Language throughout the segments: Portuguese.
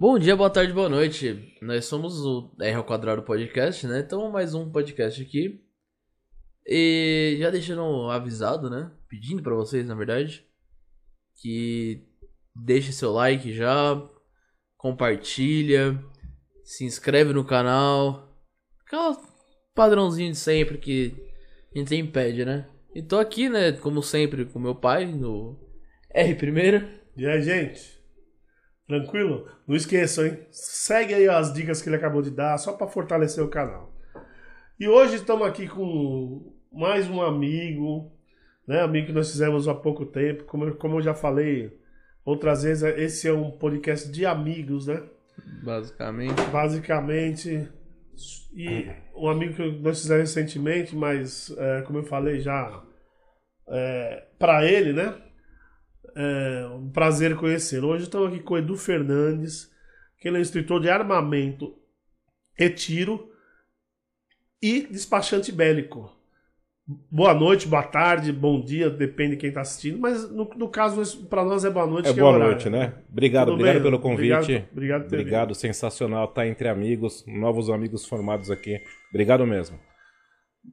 Bom dia, boa tarde, boa noite. Nós somos o R ao Quadrado Podcast, né? Então, mais um podcast aqui. E já deixando avisado, né? Pedindo pra vocês, na verdade, que deixe seu like já, compartilha, se inscreve no canal. Aquela padrãozinho de sempre que a gente sempre pede, né? E tô aqui, né, como sempre, com meu pai, no R primeiro. E aí, gente? Tranquilo? Não esqueçam, hein? Segue aí as dicas que ele acabou de dar, só para fortalecer o canal. E hoje estamos aqui com mais um amigo, né? Amigo que nós fizemos há pouco tempo. Como, eu- como eu já falei outras vezes, esse é um podcast de amigos, né? Basicamente. Basicamente. E um amigo que nós fizemos recentemente, mas é, como eu falei já, é, para ele, né? É um prazer conhecê-lo. Hoje estamos aqui com o Edu Fernandes, que ele é instrutor de armamento e tiro e despachante bélico. Boa noite, boa tarde, bom dia, depende de quem está assistindo, mas no, no caso, para nós é boa noite. É que boa noite, né? Obrigado, Tudo obrigado bem? pelo convite. Obrigado, obrigado Obrigado, sensacional estar entre amigos, novos amigos formados aqui. Obrigado mesmo.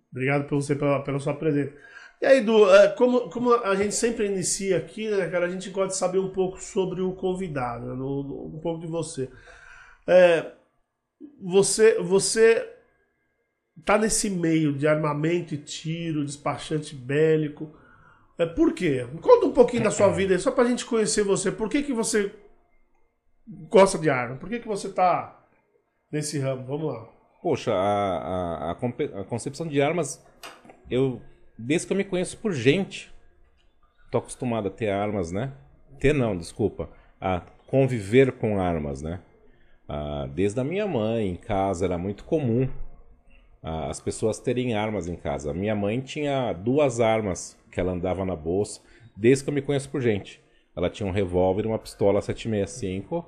Obrigado por você pela, pela sua presença. E aí, Edu, é, como, como a gente sempre inicia aqui, né, cara, a gente gosta de saber um pouco sobre o convidado, né, um pouco de você. É, você, você tá nesse meio de armamento e tiro, despachante bélico. É, por quê? Conta um pouquinho da sua vida aí, só pra gente conhecer você. Por que, que você gosta de arma? Por que, que você tá nesse ramo? Vamos lá. Poxa, a, a, a a concepção de armas, eu, desde que eu me conheço por gente, tô acostumado a ter armas, né? Ter não, desculpa. A conviver com armas, né? Ah, desde a minha mãe, em casa, era muito comum ah, as pessoas terem armas em casa. Minha mãe tinha duas armas que ela andava na bolsa, desde que eu me conheço por gente. Ela tinha um revólver e uma pistola 765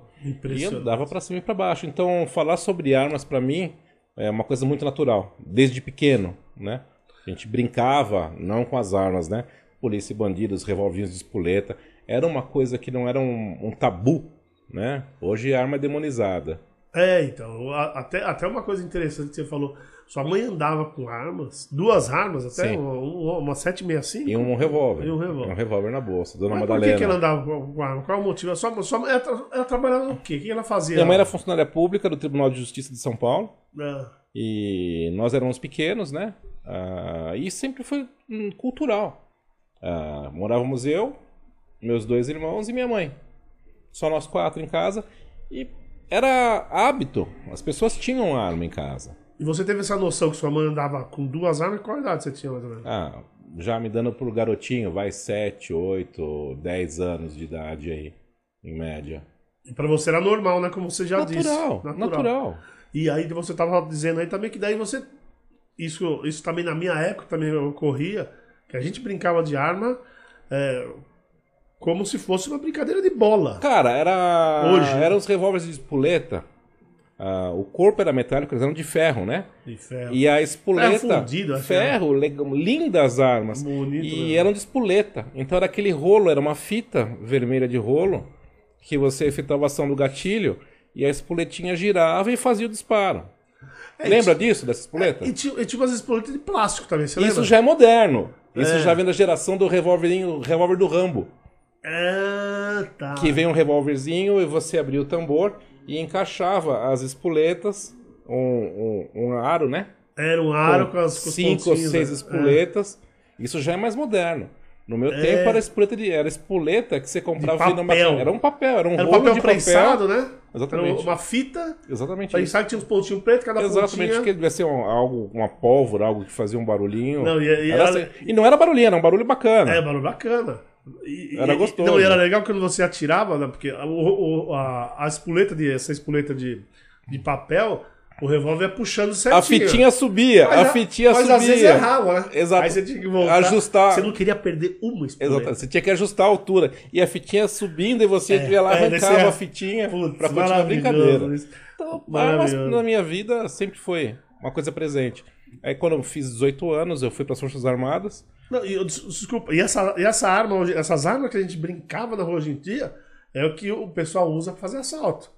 e andava pra cima e pra baixo. Então, falar sobre armas pra mim é uma coisa muito natural, desde pequeno, né? A gente brincava, não com as armas, né? Polícia e bandidos, revolvinhos de espoleta. Era uma coisa que não era um, um tabu, né? Hoje a arma é demonizada. É, então, até, até uma coisa interessante que você falou. Sua mãe andava com armas, duas armas até, Sim. uma, uma, uma 765. E um revólver. E um revólver. Um revólver na bolsa. Dona Mas por Madalena. que, que ela andava com arma? Qual o motivo? Sua, sua, mãe- ela, ela trabalhava no quê? O que ela fazia? Minha mãe era funcionária pública do Tribunal de Justiça de São Paulo. Ah, E nós éramos pequenos, né? Ah, e sempre foi hum, cultural. Ah, morávamos eu, meus dois irmãos e minha mãe. Só nós quatro em casa. E era hábito. As pessoas tinham arma em casa. E você teve essa noção que sua mãe andava com duas armas? Qual idade você tinha mais ou menos? Ah, já me dando pro garotinho, vai 7, 8, 10 anos de idade aí, em média. E pra você era normal, né? Como você já disse. Natural, natural. E aí você tava dizendo aí também que daí você. Isso, isso também na minha época também ocorria, que a gente brincava de arma é, como se fosse uma brincadeira de bola. Cara, era. Hoje. Eram os revólveres de espoleta. Ah, o corpo era metálico, eles eram de ferro, né? De ferro. E a espoleta, Ferro fundido, ferro, lindas armas. Bonito, e né? eram de espoleta. Então era aquele rolo, era uma fita vermelha de rolo que você efetuava a ação do gatilho e a espoletinha girava e fazia o disparo. É, Lembra disso, dessa espoleta? E tinha, e tinha umas espoletas de plástico também, você Isso lembra? já é moderno. Isso É. já vem da geração do revólverinho, revólver do Rambo. Ah, tá. Que vem um revólverzinho e você abria o tambor e encaixava as espoletas, um, um, um aro, né? Era um aro com com as com cinco ou seis né? espoletas. Isso já é mais moderno. No meu É. tempo era espoleta de era espoleta que você comprava De papel. era um papel, era um. Era um papel de prensado, papel. né? Exatamente. Era uma fita Exatamente. isso. prensada que tinha uns pontinhos pretos, cada Exatamente, pontinha... que devia ser um- algo, uma pólvora, algo que fazia um barulhinho. Não, e- e Era assim- e não era barulhinho, era um barulho bacana. É, barulho bacana. E- Era gostoso. Não, e era legal quando você atirava, né? Porque a, o- a, a espoleta de, essa espoleta de, de papel, o revólver ia puxando certinho. a fitinha subia, Mas a fitinha mas subia. às vezes errava, né? Exato. Aí você tinha que voltar. Ajustar. Você não queria perder uma espoleta. Exato, você tinha que ajustar a altura. E a fitinha subindo e você ia lá, é, arrancava a fitinha Putz, pra continuar a brincadeira. isso. Então, Maravilhoso. na minha vida sempre foi uma coisa presente. Aí quando eu fiz 18 anos, eu fui para as Forças Armadas. Não, eu- des- desculpa, e essa, e essa arma, essas armas que a gente brincava na rua hoje em dia, é o que o pessoal usa pra fazer assalto.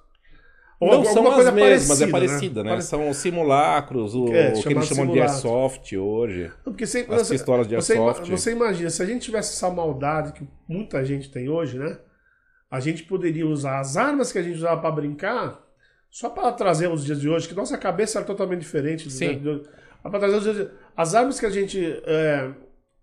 Ou não são coisa as mesmas, é parecida, né? parecida, né? Pare- São simulacros, o, É, o que eles chamam de simulacro. airsoft hoje. Não, Porque você, As você- pistolas de você, airsoft. você imagina, se a gente tivesse essa maldade que muita gente tem hoje, né? A gente poderia usar as armas que a gente usava pra brincar só para trazer os dias de hoje, que nossa cabeça era totalmente diferente. Sim. de. Mas pra trazer os dias de- As armas que a gente é,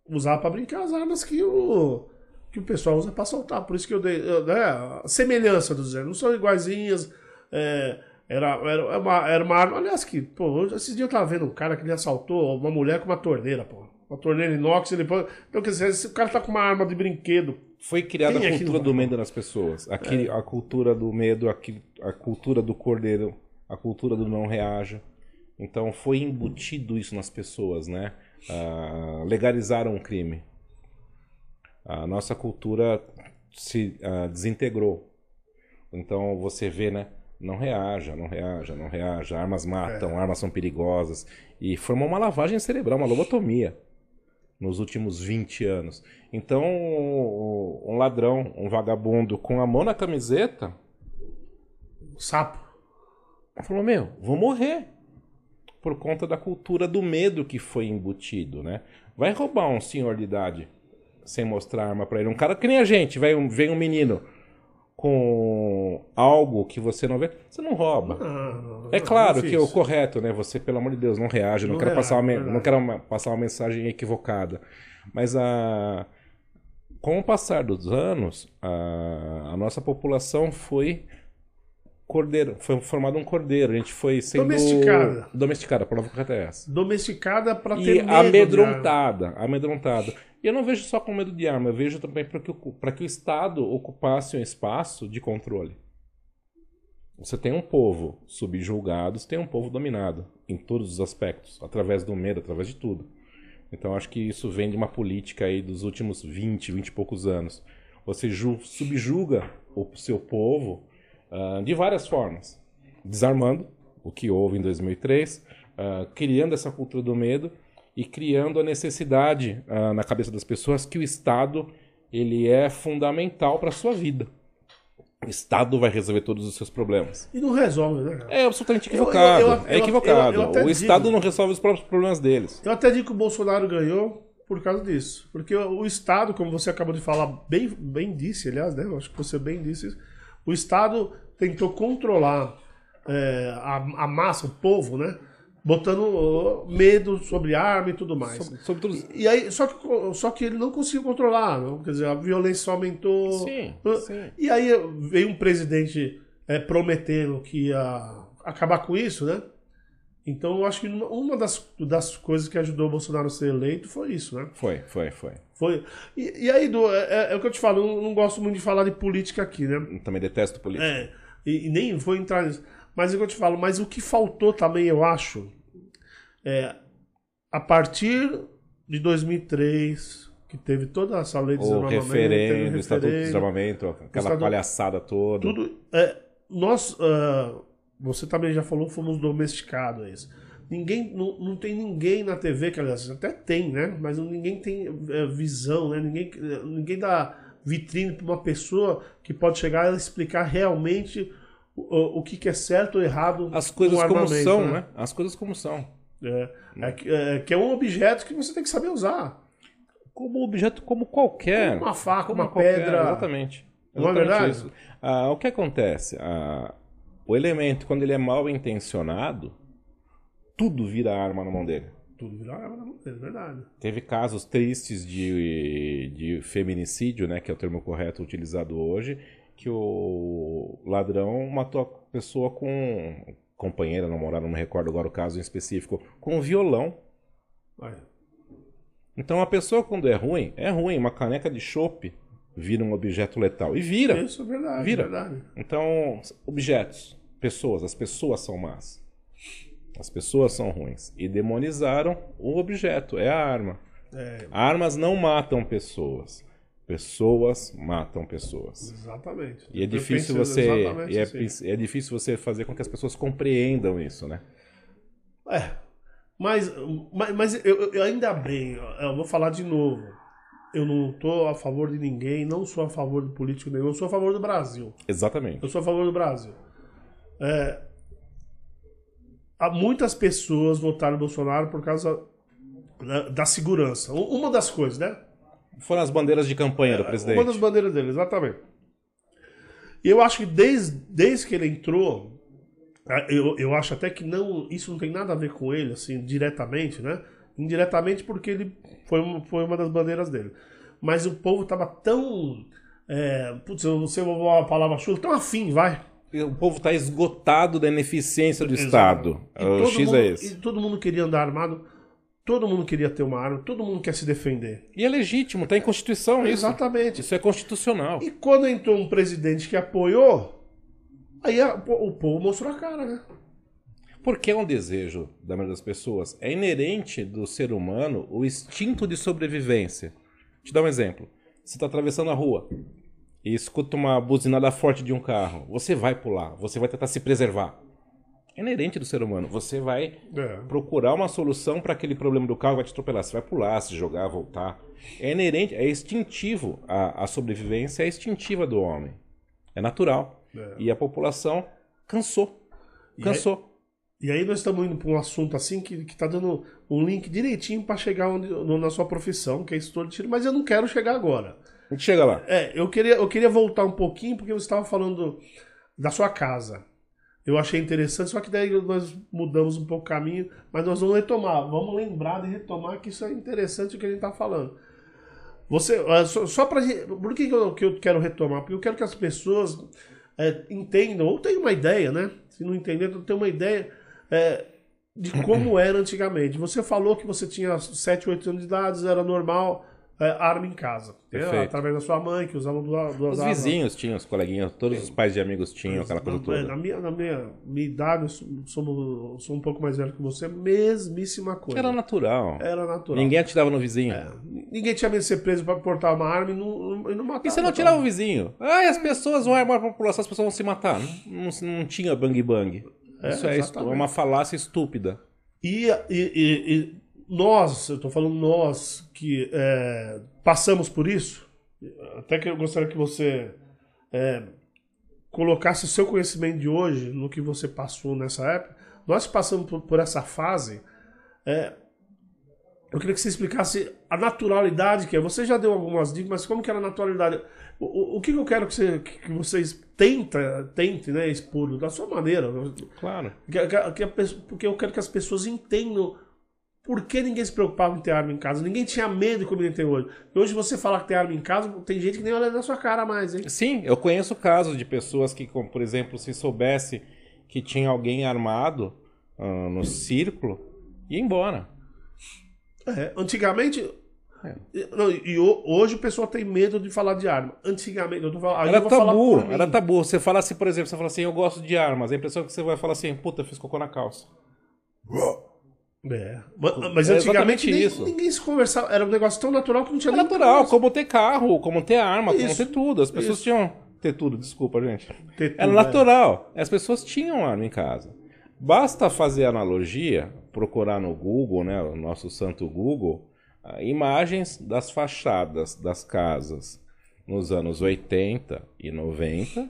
usava pra brincar, as armas que o, que o pessoal usa pra soltar. Por isso que eu dei. eu- né, a semelhança dos não são iguaizinhas. É, era, era, uma, era uma arma. Aliás, que, pô, esses dias eu tava vendo um cara que ele assaltou uma mulher com uma torneira, pô. Uma torneira inox, ele Então, quer dizer, se o cara tá com uma arma de brinquedo. Foi criada Quem a é cultura não do medo nas pessoas. Aquele, A cultura do medo, aquele- a cultura do cordeiro, a cultura do não reaja. Então foi embutido isso nas pessoas, né? Ah, legalizaram o crime. A nossa cultura se ah, desintegrou. Então você vê, né? Não reaja, não reaja, não reaja. Armas matam, armas são perigosas. E formou uma lavagem cerebral, uma lobotomia nos últimos 20 anos. Então, um ladrão, um vagabundo com a mão na camiseta, Sapo. falou: Meu, vou morrer. Por conta da cultura do medo que foi embutido, né? Vai roubar um senhor de idade sem mostrar arma pra ele. Um cara que nem a gente, vem um, vem um menino com algo que você não vê, você não rouba. Ah, É claro que o difícil. correto, né? Você, pelo amor de Deus, não reage, não, Não quero, reage, passar uma, não quero passar uma mensagem equivocada. Mas a, com o passar dos anos, a, a nossa população foi cordeiro, foi formado um cordeiro. A gente foi sendo Domesticada. domesticada, a palavra correta é essa. Domesticada pra ter E medo. de arma. amedrontada, amedrontada. E eu não vejo só com medo de arma, eu vejo também para que, o- pra que o Estado ocupasse um espaço de controle. Você tem um povo subjulgado, você tem um povo dominado em todos os aspectos, através do medo, através de tudo. Então acho que isso vem de uma política aí dos últimos 20, 20 e poucos anos. Você ju- subjuga o seu povo ah, de várias formas. Desarmando, o que houve em 2003, ah, criando essa cultura do medo e criando a necessidade ah, na cabeça das pessoas que o Estado ele é fundamental para a sua vida. O Estado vai resolver todos os seus problemas. E não resolve, né? É absolutamente Eu- eu- equivocado. eu- é eu- equivocado. eu até o Estado digo- não resolve os próprios problemas deles. Eu até digo que o Bolsonaro ganhou por causa disso. Porque o o Estado, como você acabou de falar, bem, bem disse, aliás, né? Eu acho que você bem disse isso. O Estado tentou controlar é, a, a massa, o povo, né? Botando medo sobre arma e tudo mais. Sobre, sobre todos- E aí, só que, só que ele não conseguiu controlar, não? quer dizer, a violência só aumentou. Sim, sim. E aí veio um presidente é, prometendo que ia acabar com isso, né? Então eu acho que uma- das, das coisas que ajudou o Bolsonaro a ser eleito foi isso, né? Foi, foi, foi. Foi. E, e aí, Du, é, é- é o que eu te falo, eu não, gosto muito de falar de política aqui, né? Eu Também detesto política. É, e, e nem vou entrar nisso. Mas é o que eu te falo, mas o que faltou também, eu acho, é a partir de 2003, que teve toda essa lei de o desarmamento, teve referendo, o Estatuto de Desarmamento, aquela Estatuto- palhaçada toda. tudo. É, nós, ah, você também já falou, fomos domesticados a isso. Ninguém, não, não tem ninguém na TV, que aliás, até tem, né? Mas ninguém tem é, visão, né? Ninguém, ninguém dá vitrine para uma pessoa que pode chegar e explicar realmente o, o que, que é certo ou errado As coisas como são, né? As coisas como são. É, é que- é que é um objeto que você tem que saber usar. Como objeto como qualquer. Uma faca, Como uma pedra. Exatamente. Não é verdade? isso. Ah, o que acontece? Ah, o elemento, quando ele é mal intencionado, tudo vira arma na mão dele. Tudo virar arma na mão dele, é verdade. Teve casos tristes de, de feminicídio, né, que é o termo correto utilizado hoje, que o ladrão matou a pessoa com companheira, namorada, não me recordo agora o caso em específico, com um violão. Olha. Então a pessoa quando é ruim, é ruim, uma caneca de chope vira um objeto letal e vira. Isso é verdade, Vira. verdade. Então, objetos, pessoas, as pessoas são más. As pessoas são ruins. E demonizaram o objeto, é a arma. É, Armas não matam pessoas. Pessoas matam pessoas. exatamente. E é Eu difícil você e é, assim. é difícil você fazer com que as pessoas compreendam isso, né? É. Mas, mas, mas eu, eu ainda bem, eu vou falar de novo. Eu não estou a favor de ninguém, não sou a favor do político nenhum, eu sou a favor do Brasil. Exatamente. Eu sou a favor do Brasil. é, há muitas pessoas votaram no Bolsonaro por causa da, da segurança. Uma das coisas, né? Foram as bandeiras de campanha do presidente. Uma das bandeiras dele, exatamente. E eu acho que desde, desde que ele entrou, ah, eu, eu acho até que não, isso não tem nada a ver com ele, assim, diretamente, né? Indiretamente porque ele foi, uma- foi uma das bandeiras dele. Mas o povo tava tão. É, putz, eu não sei uma palavra chuva, tão afim, vai. O povo está esgotado da ineficiência do Exato. Estado. E O todo X mundo, é E esse. todo mundo queria andar armado, todo mundo queria ter uma arma, todo mundo quer se defender. E é legítimo, está em Constituição isso. Exatamente. Isso é constitucional. E quando entrou um presidente que apoiou, aí a- o povo mostrou a cara, né? Porque é um desejo da maioria das pessoas. É inerente do ser humano o instinto de sobrevivência. Te dar um exemplo. Você está atravessando a rua e escuta uma buzinada forte de um carro. Você vai pular, você vai tentar se preservar. É inerente do ser humano. Você vai É. procurar uma solução para aquele problema do carro que vai te atropelar. Você vai pular, se jogar, voltar. É inerente, é instintivo. A, a sobrevivência é instintiva do homem. É natural. É. E a população cansou. Cansou. E aí nós estamos indo para um assunto assim que, que tá dando um link direitinho para chegar onde, no- na sua profissão, que é estouro de tiro, mas eu não quero chegar agora. A gente chega lá. É, eu queria, eu queria voltar um pouquinho, porque você estava falando da sua casa. Eu achei interessante, só que daí nós mudamos um pouco o caminho, mas nós vamos retomar. Vamos lembrar de retomar que isso é interessante o que a gente está falando. Você, ah, só, só gente. Por que, eu, que eu quero retomar? Porque eu quero que as pessoas é, entendam, ou tenham uma ideia, né? Se não entender, tenham uma ideia é, de como era antigamente. Você falou que você tinha 7, 8 anos de idade, era normal é, arma em casa. Através da sua mãe, que usava duas, duas Os armas. vizinhos tinham, os coleguinhas, todos os pais de amigos tinham aquela coisa Na, toda. na minha, na minha, minha idade, eu sou, sou, sou um pouco mais velho que você, mesmíssima coisa. Era natural. Era natural. Ninguém atirava no vizinho. É, ninguém tinha medo de ser preso pra portar uma arma e não, e não matar. E você não tirava o vizinho? Ah, as pessoas vão armar a população, as pessoas vão se matar. Não, não, não tinha bang bang. É, Isso é, é uma falácia estúpida. E, e- e- e nós, eu tô falando nós, que é, passamos por isso, até que eu gostaria que você é, colocasse o seu conhecimento de hoje no que você passou nessa época. Nós passamos por, por essa fase. é, eu queria que você explicasse a naturalidade que é. Você já deu algumas dicas, mas como que era a naturalidade? O, o- o que eu quero que, você, que vocês tenta, tentem né, expor da sua maneira. Claro. Que- que- que porque eu quero que as pessoas entendam por que ninguém se preocupava em ter arma em casa. Ninguém tinha medo como ninguém tem hoje. Hoje você falar que tem arma em casa, tem gente que nem olha na sua cara mais, hein? Sim, eu conheço casos de pessoas que, como, por exemplo, se soubesse que tinha alguém armado ah, no círculo, ia embora. É, antigamente. É. Não, e ho- hoje o pessoal tem medo de falar de arma. Antigamente, eu tô falando. Era tabu, era tabu. Você fala assim, por exemplo, você fala assim, eu gosto de armas. A impressão é que você vai falar assim, puta, fiz cocô na calça. É. Mas, É antigamente nem- isso. ninguém se conversava. Era um negócio tão natural que não tinha É nem natural, como ter carro, como ter arma, como Isso, ter tudo. As pessoas isso. tinham. Ter tudo, desculpa, gente. Tudo, Era é. natural. As pessoas tinham arma em casa. Basta fazer analogia, procurar no Google, né, o nosso santo Google, imagens das fachadas das casas nos anos 80 e 90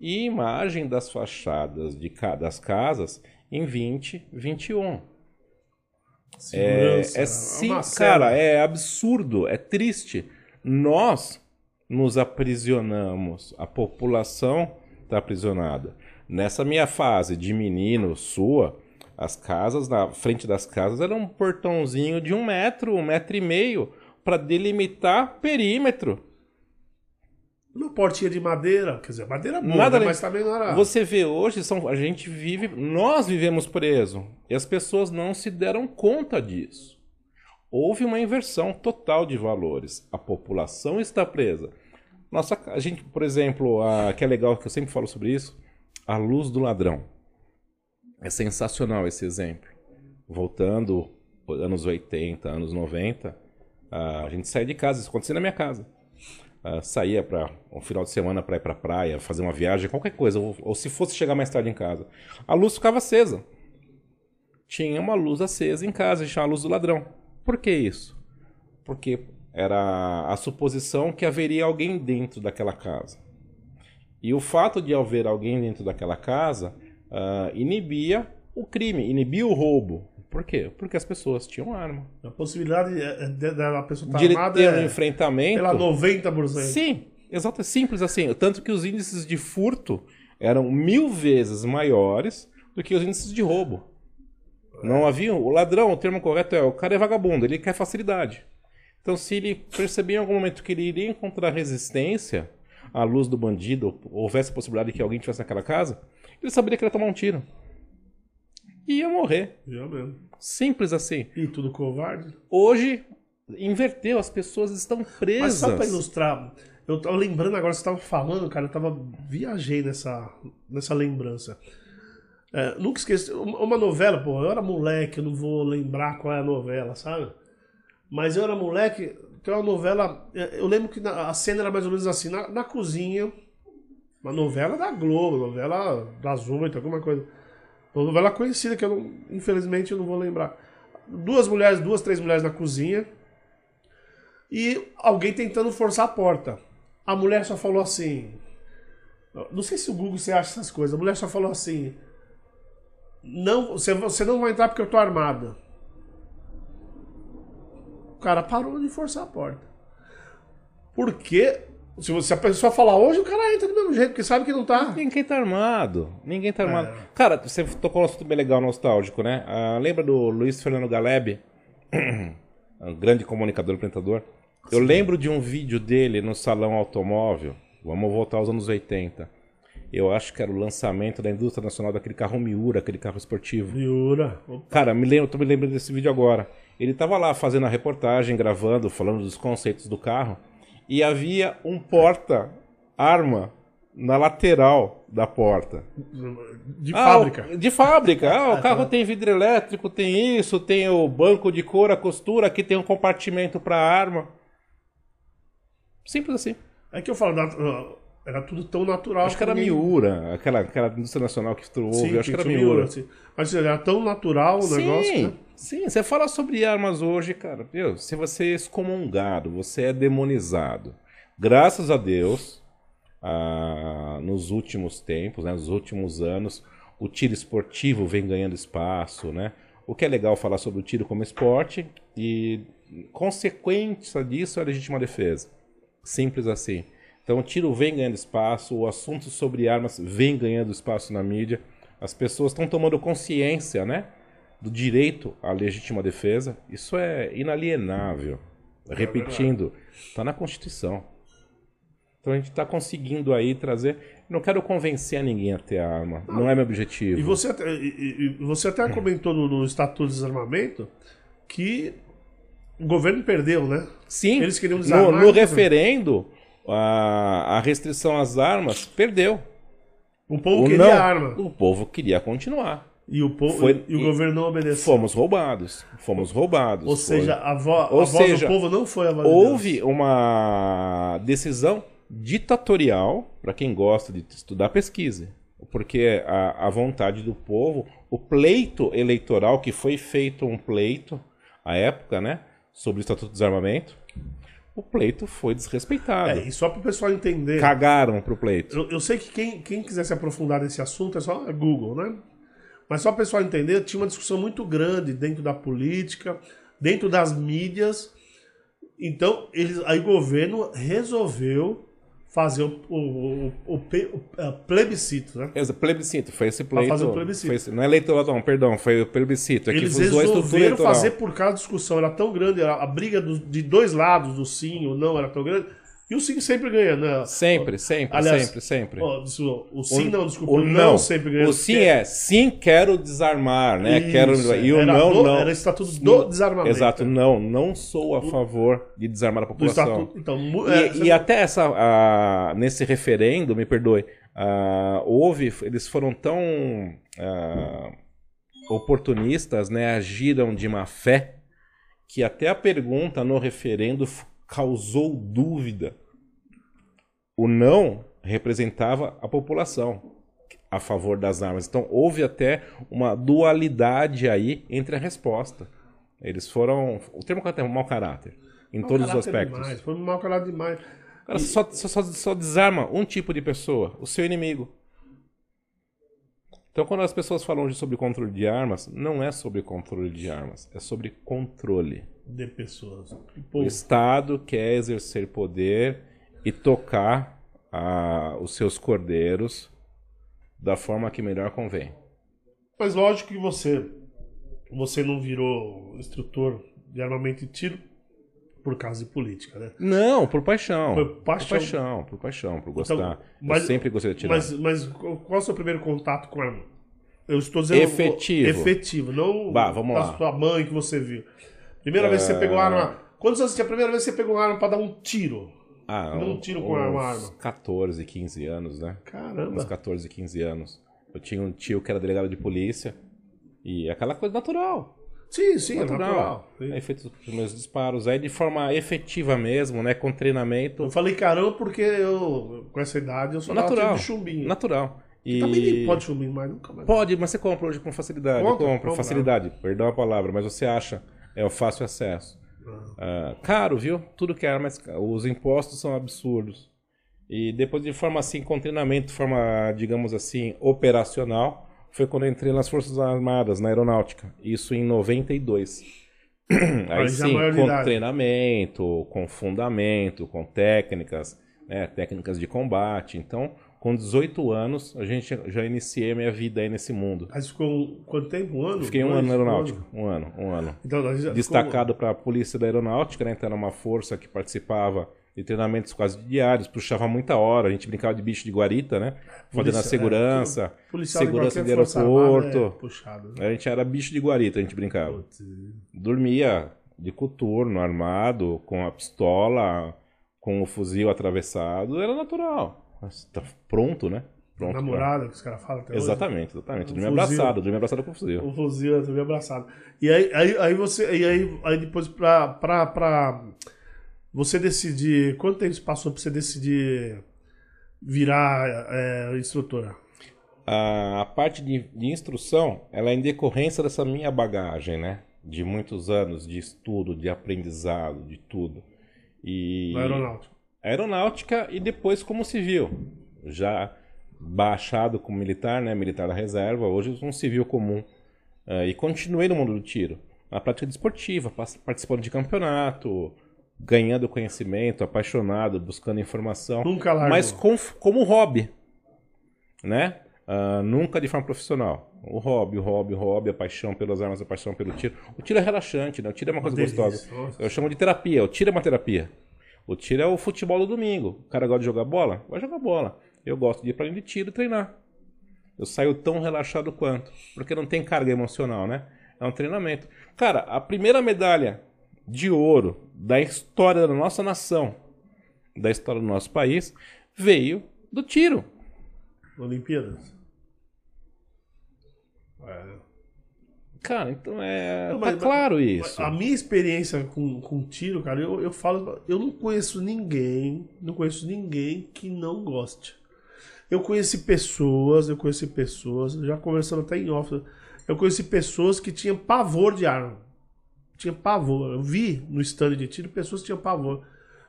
e imagem das fachadas de ca- das casas em 20, 21. É, Segurança, é sim, cara, é absurdo, é triste. Nós nos aprisionamos, a população está aprisionada. Nessa minha fase de menino sua, as casas, na frente das casas, era um portãozinho de um metro, um metro e meio, para delimitar perímetro. Uma portinha de madeira, quer dizer, madeira boa, Nada né? mas também não era. Você vê hoje, são, a gente vive, nós vivemos preso e as pessoas não se deram conta disso. Houve uma inversão total de valores. A população está presa. Nossa, a gente, por exemplo, a, que é legal que eu sempre falo sobre isso, a luz do ladrão. É sensacional esse exemplo. Voltando anos 80, anos 90, a gente saía de casa, isso acontecia na minha casa. Ah, saía para um final de semana para ir para praia, fazer uma viagem, qualquer coisa, ou, ou se fosse chegar mais tarde em casa, a luz ficava acesa. Tinha uma luz acesa em casa, a gente chama a luz do ladrão. Por que isso? Porque era a suposição que haveria alguém dentro daquela casa. E o fato de haver alguém dentro daquela casa ah, inibia o crime, inibia o roubo. Por quê? Porque as pessoas tinham arma. A possibilidade é- é de- da pessoa estar De ele armada ter um é enfrentamento. pela 90%. Sim, exato, é simples assim. Tanto que os índices de furto eram mil vezes maiores do que os índices de roubo. Não havia. O ladrão, o termo correto é o cara é vagabundo, ele quer facilidade. Então, se ele perceber em algum momento que ele iria encontrar resistência à luz do bandido, ou houvesse a possibilidade de que alguém estivesse naquela casa, ele saberia que ele ia tomar um tiro. E ia morrer. Eu mesmo. Simples assim. E tudo covarde. Hoje, inverteu, as pessoas estão presas. Mas só pra ilustrar, eu tava lembrando agora, você tava falando, cara, eu tava. Viajei nessa, nessa lembrança. É, nunca esqueci. Uma novela, pô, eu era moleque, eu não vou lembrar qual é a novela, sabe? Mas eu era moleque, tem uma novela. é, Eu lembro que a cena era mais ou menos assim, na, na cozinha. Uma novela da Globo, novela das oito, alguma coisa. Uma novela conhecida que eu não, infelizmente eu não vou lembrar. Duas mulheres, duas, três mulheres na cozinha e alguém tentando forçar a porta. A mulher só falou assim. Não sei se o Google você acha essas coisas. A mulher só falou assim. Não, você, você não vai entrar porque eu tô armada. O cara parou de forçar a porta. Porque se, você, se a pessoa falar hoje, o cara entra do mesmo jeito, porque sabe que não tá. Ninguém tá armado. Ninguém tá armado. É. Cara, você tocou um assunto bem legal, nostálgico, né? Ah, lembra do Luiz Fernando Galeb? um grande comunicador e apresentador. Eu lembro de um vídeo dele no salão automóvel. Vamos voltar aos anos 80. Eu acho que era o lançamento da indústria nacional daquele carro Miura, aquele carro esportivo. Viura. Cara, me lembro, tô me lembrando desse vídeo agora. Ele tava lá fazendo a reportagem, gravando, falando dos conceitos do carro, e havia um porta-arma na lateral da porta. De Ah, fábrica. o- de fábrica. Ah, o carro tem vidro elétrico, tem isso, tem o banco de couro, a costura, aqui tem um compartimento para arma. Simples assim. É que eu falo, era tudo tão natural. Acho que era ninguém- Miura, aquela, aquela indústria nacional que tu ouve, Sim, acho que era tinha Miura. sim. Mas era tão natural o negócio. Sim, né? sim. Você fala sobre armas hoje, cara. Meu, se você é excomungado, você é demonizado. Graças a Deus, ah, nos últimos tempos, né, nos últimos anos, o tiro esportivo vem ganhando espaço, né? O que é legal falar sobre o tiro como esporte e consequência disso é a legítima defesa. Simples assim. Então o tiro vem ganhando espaço, o assunto sobre armas vem ganhando espaço na mídia. As pessoas estão tomando consciência, né? Do direito à legítima defesa. Isso é inalienável. Repetindo, está na Constituição. Então a gente está conseguindo aí trazer. Não quero convencer ninguém a ter arma. Não, é meu objetivo. E você até, e- e- você até comentou no, no Estatuto de Desarmamento que o governo perdeu, né? Sim, Eles queriam no, desarmar, no né? referendo, a, a restrição às armas perdeu. O povo O queria não, arma. O povo queria continuar. E o, povo, Foi- e o governo não obedeceu. Fomos roubados. Fomos roubados. Ou seja, a, vo, Ou a voz seja, do povo não foi a voz houve uma decisão ditatorial para quem gosta de estudar pesquise. Porque a, a vontade do povo, o pleito eleitoral, que foi feito um pleito à época, né? Sobre o Estatuto do Desarmamento, o pleito foi desrespeitado. É, e só para o pessoal entender. Cagaram pro pleito. Eu, eu sei que quem, quem quiser se aprofundar nesse assunto é só Google, né? Mas só para o pessoal entender, tinha uma discussão muito grande dentro da política, dentro das mídias. Então, eles, aí o governo resolveu fazer o, o, o, o é, plebiscito, né? Exa- Plebiscito, foi esse pleito. fazer o plebiscito. esse- não é eleitoral, não, perdão, foi o plebiscito. É Eles resolveram fazer por causa da discussão, era tão grande, a, a briga do- de dois lados, do sim ou não, era tão grande, e o sim sempre ganha, né? Sempre, sempre, Aliás, sempre, sempre. Ó, o sim O- não, desculpa, o o não, sempre ganha. O sim é sim, quero desarmar, né? Isso, quero e o era não do- não. era estatuto do desarmamento. Exato, não, não sou a favor de desarmar a população. estatuto. Então, E, é, e você- até essa ah, nesse referendo, me perdoe, ah, houve, eles foram tão ah, oportunistas, né? Agiram de má fé que até a pergunta no referendo causou dúvida. O não representava a população a favor das armas. Então houve até uma dualidade aí entre a resposta. Eles foram. O termo é mau caráter. Em mau todos os caráter aspectos. Demais, foi um mau caráter demais. Cara, só, só, só, só desarma um tipo de pessoa, o seu inimigo. Então, quando as pessoas falam sobre controle de armas, não é sobre controle de armas, é sobre controle. De pessoas. O Estado quer exercer poder e tocar a, os seus cordeiros da forma que melhor convém. Mas lógico que você, você não virou instrutor de armamento e tiro por causa de política, né? Não, por paixão. Por paixão. Por paixão, por paixão, por gostar. Então, mas- Eu sempre gostei de atirar. Mas, mas qual é o seu primeiro contato com arma? Eu estou dizendo Efetivo. efetivo, não Bah, vamos da lá. sua mãe que você viu. Primeira vez que você pegou arma. Quantos anos você a primeira vez que você pegou uma arma pra dar um tiro? ah, Deu um tiro com uma uns arma. 14, 15 anos, né? Uns Caramba. 14, 15 anos. Eu tinha um tio que era delegado de polícia. E aquela coisa natural. Sim, sim, é Natural. natural. Sim. Aí feito os primeiros disparos. Aí de forma efetiva mesmo, né? Com treinamento. Eu falei caramba porque eu, com essa idade, eu tiro Natural. de chumbinho. Natural. E... Também nem pode chumbinho mais, nunca mais. Pode, mas você compra hoje com facilidade. Compra, compra, compra. facilidade. Perdão a palavra, mas você acha. É o fácil acesso. Ah, caro, viu? Tudo que é é caro. os impostos são absurdos. E depois de forma assim, com treinamento, forma, digamos assim, operacional, foi quando eu entrei nas Forças Armadas, na Aeronáutica. Isso em 92. Aí sim, com maioridade. treinamento, com fundamento, com técnicas, né, técnicas de combate. Então, com 18 anos, a gente já- iniciei minha vida aí nesse mundo. Você ficou quanto tempo? Um ano? Fiquei um Dois? ano na aeronáutica. Um ano, um ano. Então, ficou- Destacado para a Polícia da Aeronáutica, né? Então era uma força que participava de treinamentos quase diários, puxava muita hora, a gente brincava de bicho de guarita, né? Fazendo a segurança, é, segurança de aeroporto. É né? A gente era bicho de guarita, a gente brincava. Putz, Dormia de coturno, armado, com a pistola, com o fuzil atravessado, era natural. Mas tá pronto, né? Pronto. pra- namorada que os caras falam até hoje. Exatamente, exatamente. Um Dormia fuzil. abraçado, dormia abraçado com o fuzil. O fuzil, eu também abraçado. E aí, aí, aí você. E aí, aí depois pra, pra, pra você decidir. Quanto tempo passou pra você decidir virar é, instrutora? A, a parte de, de instrução, ela é em decorrência dessa minha bagagem, né? De muitos anos de estudo, de aprendizado, de tudo. E Na aeronáutica. aeronáutica e depois como civil. Já baixado como militar, né? Militar da reserva, hoje um civil comum. Eh, e continuei no mundo do tiro. Na prática desportiva, pas- participando de campeonato, ganhando conhecimento, apaixonado, buscando informação. Nunca largou. Mas com- como hobby, né? Ah, nunca de forma profissional. O hobby, o hobby, o hobby, a paixão pelas armas, a paixão pelo tiro. O tiro é relaxante, né? O tiro é uma coisa gostosa. Eu chamo de terapia. O tiro é uma terapia. O tiro é o futebol do domingo. O cara gosta de jogar bola? Vai jogar bola. Eu gosto de ir pra linha de tiro e treinar. Eu saio tão relaxado quanto. Porque não tem carga emocional, né? É um treinamento. Cara, a primeira medalha de ouro da história da nossa nação, da história do nosso país, veio do tiro. Olimpíadas? É. Cara, então é. Não, tá mas- claro isso. A minha experiência com, com tiro, cara, eu, eu falo, eu não conheço ninguém, não conheço ninguém que não goste. Eu conheci pessoas, eu conheci pessoas, já conversando até em off, eu conheci pessoas que tinham pavor de arma. Tinha pavor. Eu vi no stand de tiro pessoas que tinham pavor.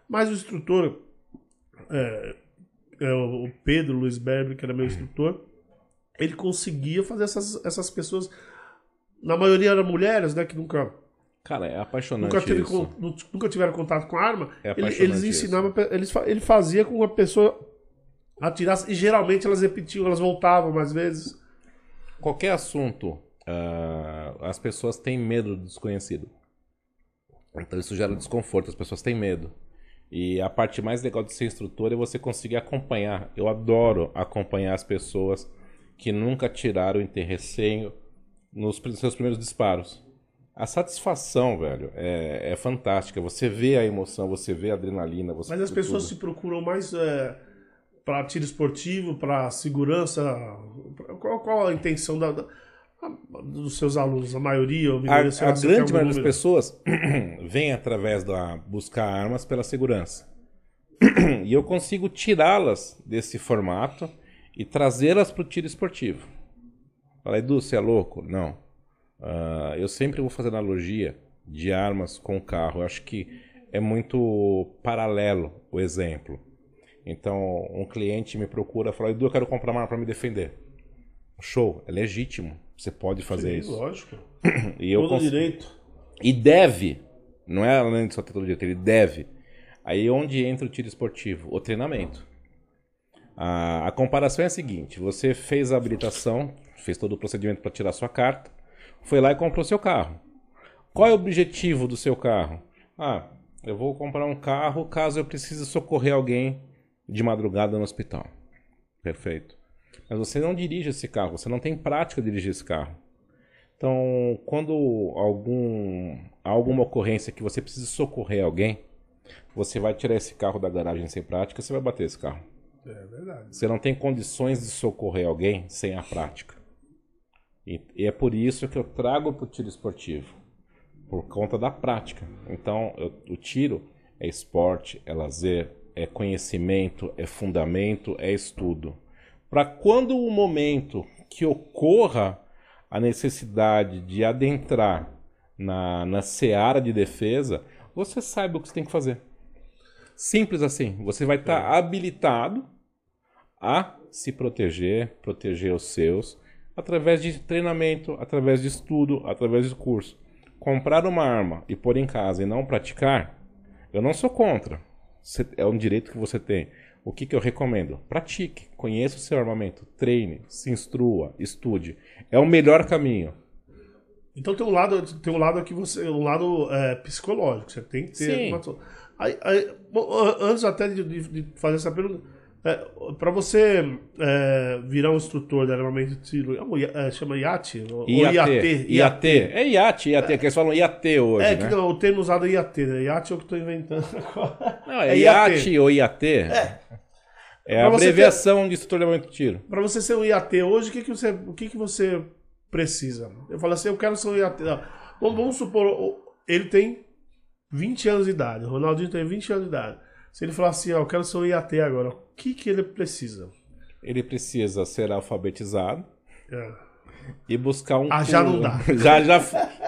Mas o instrutor, é, é, o Pedro Luiz Berber, que era meu instrutor, ele conseguia fazer essas, essas pessoas. Na maioria eram mulheres, né? Que nunca Cara, é apaixonante nunca, teve isso. nunca tiveram contato com arma, É apaixonante eles ensinavam, eles, ele fazia com que a pessoa atirasse e geralmente elas repetiam, elas voltavam mais vezes. Qualquer assunto, ah, as pessoas têm medo do desconhecido. Então isso gera desconforto, as pessoas têm medo. E a parte mais legal de ser instrutor é você conseguir acompanhar. Eu adoro acompanhar as pessoas que nunca tiraram e têm receio nos seus primeiros disparos. A satisfação, velho, é, é fantástica. Você vê a emoção, você vê a adrenalina. Você Mas as pessoas tudo. se procuram mais é, para tiro esportivo, para segurança. Qual, qual a intenção da- dos seus alunos? A maioria? Ou A, a grande maioria das pessoas vem através da buscar armas pela segurança. E eu consigo tirá-las desse formato e trazê-las para o tiro esportivo. Fala, Edu, você é louco? Não. Ah, eu sempre vou fazer analogia de armas com carro. Eu acho que é muito paralelo o exemplo. Então, um cliente me procura e fala, Edu, eu quero comprar uma arma para me defender. Show, é legítimo. Você pode fazer Sim, isso. Lógico. E eu Todo direito. E deve. Não é além de só ter todo direito, ele deve. Aí onde entra o tiro esportivo? O treinamento. A, a comparação é a seguinte: você fez a habilitação, fez todo o procedimento para tirar sua carta, foi lá e comprou seu carro. Qual é o objetivo do seu carro? Ah, eu vou comprar um carro caso eu precise socorrer alguém de madrugada no hospital. Perfeito. Mas você não dirige esse carro, você não tem prática de dirigir esse carro. Então, quando algum, há alguma ocorrência que você precisa socorrer alguém, você vai tirar esse carro da garagem sem prática, você vai bater esse carro. É verdade. Você não tem condições de socorrer alguém sem a prática. E, e é por isso que eu trago para o tiro esportivo. Por conta da prática. Então, eu- o tiro é esporte, é lazer, é conhecimento, é fundamento, é estudo. Para quando o momento que ocorra a necessidade de adentrar na, na seara de defesa, você saiba o que você tem que fazer. Simples assim. Você vai estar habilitado a se proteger, proteger os seus, através de treinamento, através de estudo, através de curso. Comprar uma arma e pôr em casa e não praticar, eu não sou contra. É um direito que você tem. O que, que eu recomendo? Pratique, conheça o seu armamento, treine, se instrua, estude. É o melhor caminho. Então tem um lado, tem um lado aqui você, um lado é, psicológico. Você tem que ter. Sim. uma- Aí, aí, bom, an- antes até de, de- de fazer essa pergunta, para você é, virar um instrutor de armamento de tiro, é é, chama IAT? Ou IAT. IAT. É IAT, IAT, que eles falam IAT hoje, É, né? que não, o termo usado é IAT, né? IAT é o que estou inventando agora. Não, é, É IAT, ou IAT. É, Pra a abreviação de instrutor de armamento de tiro. Para você ser um IAT hoje, o que, que, você, o que, que você precisa? Eu falo assim, eu quero ser um IAT. Não, Vamos, vamos supor, ele tem 20 anos de idade, o Ronaldinho tem 20 anos de idade. Se ele falar assim, ó, eu quero ser um IAT agora, o que, que ele precisa? Ele precisa ser alfabetizado É. e buscar um. Ah, já não dá. já, já,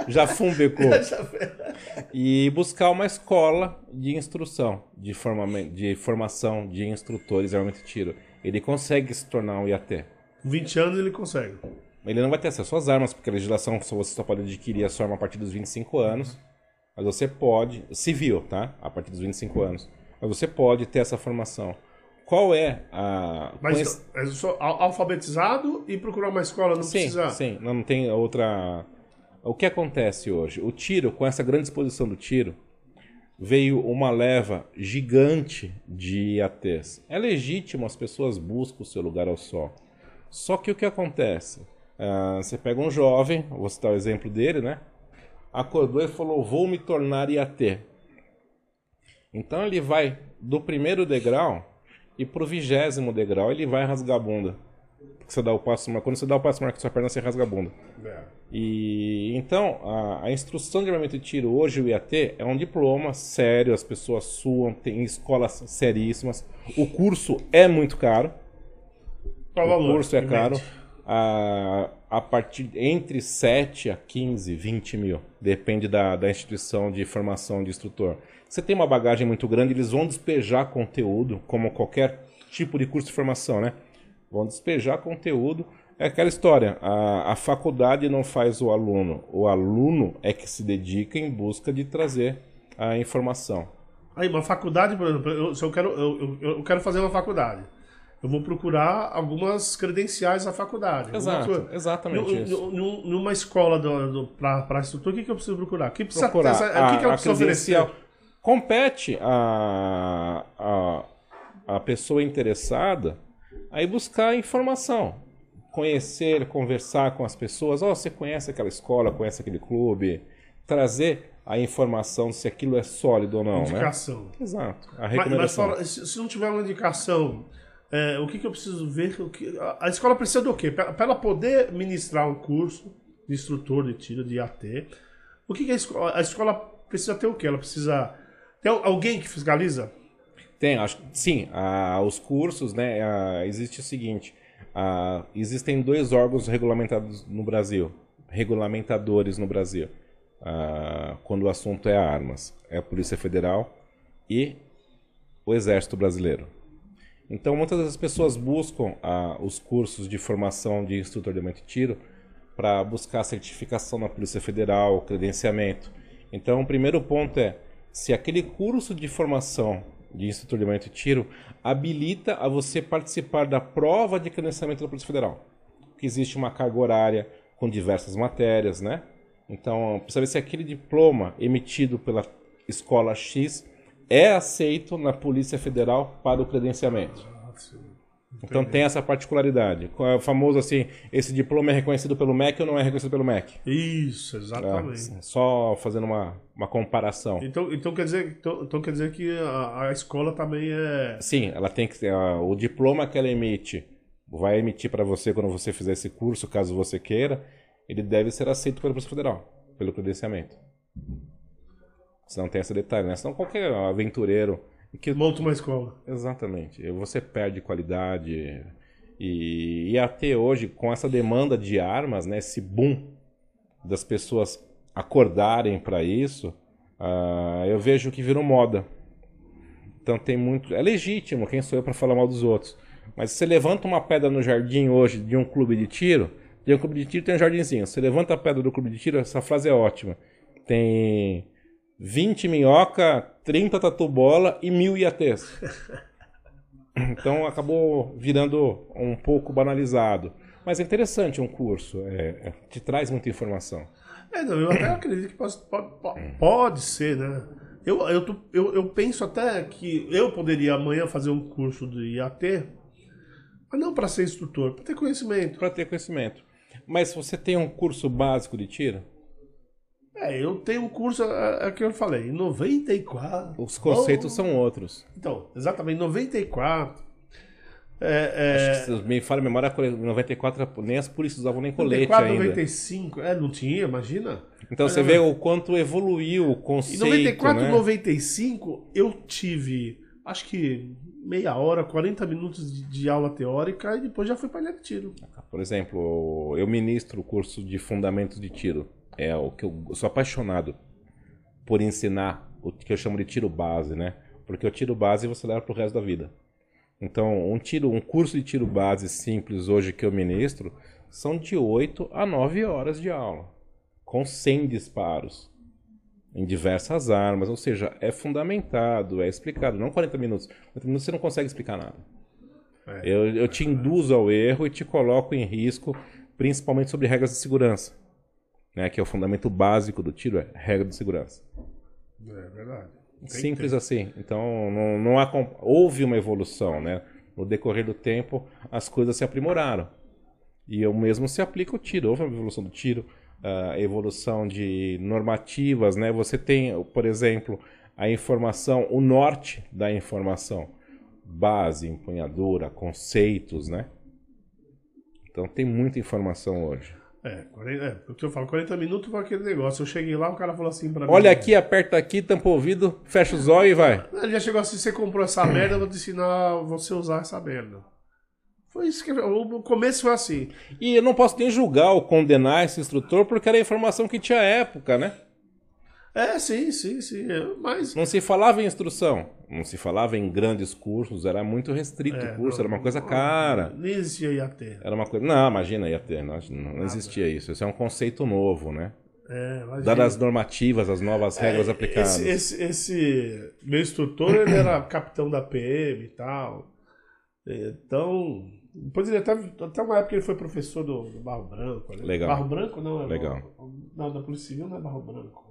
já fumbecou. e buscar uma escola de instrução, de, formamento, de formação de instrutores de tiro. Ele consegue se tornar um IAT. 20 anos ele consegue. Ele não vai ter acesso às armas, porque a legislação só você só pode adquirir a sua arma a partir dos 25 anos. Mas você pode, civil, tá? A partir dos 25 anos. Mas você pode ter essa formação. Qual é a. Mas conhece- é só al- alfabetizado e procurar uma escola, não Sim, precisa. sim, não, não tem outra. O que acontece hoje? O tiro, com essa grande exposição do tiro, veio uma leva gigante de IATs. É legítimo, as pessoas buscam o seu lugar ao sol. Só que o que acontece? Ah, você pega um jovem, vou citar o exemplo dele, né? Acordou e falou: Vou me tornar IAT. Então ele vai do primeiro degrau e pro vigésimo degrau ele vai rasgar a bunda. Porque você dá o passo, quando você dá o passo maior que sua perna, você rasga a bunda. É. E então, a, a instrução de armamento de tiro hoje, o IAT, é um diploma sério, as pessoas suam, tem escolas seríssimas. O curso é muito caro. Qual o valor? curso é caro. A, a partir entre 7 a 15, 20 mil. Depende da, da instituição de formação de instrutor. Você tem uma bagagem muito grande, eles vão despejar conteúdo, como qualquer tipo de curso de formação, né? Vão despejar conteúdo. É aquela história, a, a faculdade não faz o aluno, o aluno é que se dedica em busca de trazer a informação. Aí, uma faculdade, por exemplo, eu, se eu, quero, eu, eu, eu quero fazer uma faculdade. Eu vou procurar algumas credenciais da faculdade. Exato, exatamente Nu- isso. nu- nu- Numa escola para instrutor, o que, que eu preciso procurar? O que, precisa, procurar essa- a, o que, que eu a preciso oferecer? Compete a, a, a pessoa interessada aí buscar informação. Conhecer, conversar com as pessoas. Ó, você conhece aquela escola, conhece aquele clube. Trazer a informação se aquilo é sólido ou não, né? Indicação. Exato. A Mas, mas recomendação. fala, se, não tiver uma indicação, é, o que, que eu preciso ver? O que, a, a escola precisa do quê? Para ela poder ministrar um curso de instrutor de tiro, de AT, o que, que a, escola, a escola precisa ter o quê? Ela precisa. Tem al- alguém que fiscaliza? Tem, acho, sim, ah, os cursos, né, ah, existe o seguinte, ah, existem dois órgãos regulamentados no Brasil, regulamentadores no Brasil, quando o assunto é armas, é a Polícia Federal e o Exército Brasileiro. Então, muitas das pessoas buscam os cursos de formação de instrutor de armamento e tiro para buscar certificação na Polícia Federal, credenciamento. Então, o primeiro ponto é se aquele curso de formação de instrutor de armamento e tiro habilita a você participar da prova de credenciamento da Polícia Federal. Que existe uma carga horária com diversas matérias, né? Então, precisa ver se aquele diploma emitido pela escola X é aceito na Polícia Federal para o credenciamento. Então tem essa particularidade. É o famoso assim, esse diploma é reconhecido pelo MEC ou não é reconhecido pelo MEC? Isso, exatamente. É, só fazendo uma, uma comparação. Então, então, quer dizer, então, então quer dizer que a, a, escola também é. Sim, ela tem que ter. o diploma que ela emite, vai emitir para você quando você fizer esse curso, caso você queira, ele deve ser aceito pela Polícia Federal, pelo credenciamento. Senão tem esse detalhe, né? Senão qualquer aventureiro. Que... Monta uma escola. Exatamente. Você perde qualidade. E, e até hoje, com essa demanda de armas, né, esse boom das pessoas acordarem para isso, uh, eu vejo que virou moda. Então tem muito. É legítimo, quem sou eu para falar mal dos outros. Mas você levanta uma pedra no jardim hoje de um clube de tiro, de um clube de tiro tem um jardinzinho. Você levanta a pedra do clube de tiro, essa frase é ótima. Tem 20 minhoca, 30 tatu bola e mil IATs. Então acabou virando um pouco banalizado. Mas é interessante um curso, é, é, te traz muita informação. É, não, eu até acredito que pode, pode, pode ser, né? Eu, eu, eu, eu, penso até que eu poderia amanhã fazer um curso de IAT, mas não para ser instrutor, para ter conhecimento. Para ter conhecimento. Mas você tem um curso básico de tiro? É, eu tenho um curso, é, é que eu falei, em 94. Os conceitos oh, são outros. Então, exatamente, em 94. É, é... Acho que, me fala a memória, em 94 nem as polícias usavam nem colete 94, ainda. 95, é, não tinha, imagina. Então Mas, você vê o quanto evoluiu o conceito, Em 94 né? 95, eu tive, acho que meia hora, 40 minutos de, de aula teórica e depois já fui para de tiro. Por exemplo, eu ministro o curso de fundamentos de tiro é o que eu, eu sou apaixonado por ensinar o que eu chamo de tiro base, né? Porque o tiro base você leva pro resto da vida. Então, um tiro, um curso de tiro base simples hoje que eu ministro são de 8 a 9 horas de aula, com 100 disparos em diversas armas, ou seja, é fundamentado, é explicado, não 40 minutos. 40 minutos você não consegue explicar nada. É, eu, eu te induzo ao erro e te coloco em risco, principalmente sobre regras de segurança né, que é o fundamento básico do tiro, é regra de segurança. É verdade. Simples assim. Então, não, não há, houve uma evolução, né? No decorrer do tempo, as coisas se aprimoraram. E o mesmo se aplica ao tiro. Houve uma evolução do tiro, a evolução de normativas, né? Você tem, por exemplo, a informação, o norte da informação. Base, empunhadura, conceitos, né? Então tem muita informação hoje. É, 40, é, o que eu falo, 40 minutos foi aquele negócio. Eu cheguei lá, o cara falou assim pra mim. Olha aqui, aperta aqui, tampa o ouvido, fecha os olhos e vai. Ele já chegou assim: você comprou essa merda, eu vou te ensinar você usar essa merda. Foi isso que. O começo foi assim. E eu não posso nem julgar ou condenar esse instrutor porque era a informação que tinha época, né? É, sim, sim, sim. Mas. Não se falava em instrução, não se falava em grandes cursos, era muito restrito é, o curso, não, era uma coisa cara. Nem existia IAT. Era uma coisa. Não, imagina IAT, não, não existia isso. Isso é um conceito novo, né? É, Dadas as normativas, as novas é, regras aplicadas. Esse, esse, esse, meu instrutor, ele era capitão da PM e tal. Então, depois ele até, até uma época ele foi professor do, do Barro Branco. Né? Legal. Barro Branco não, é Legal. não, da Polícia Civil não é Barro Branco.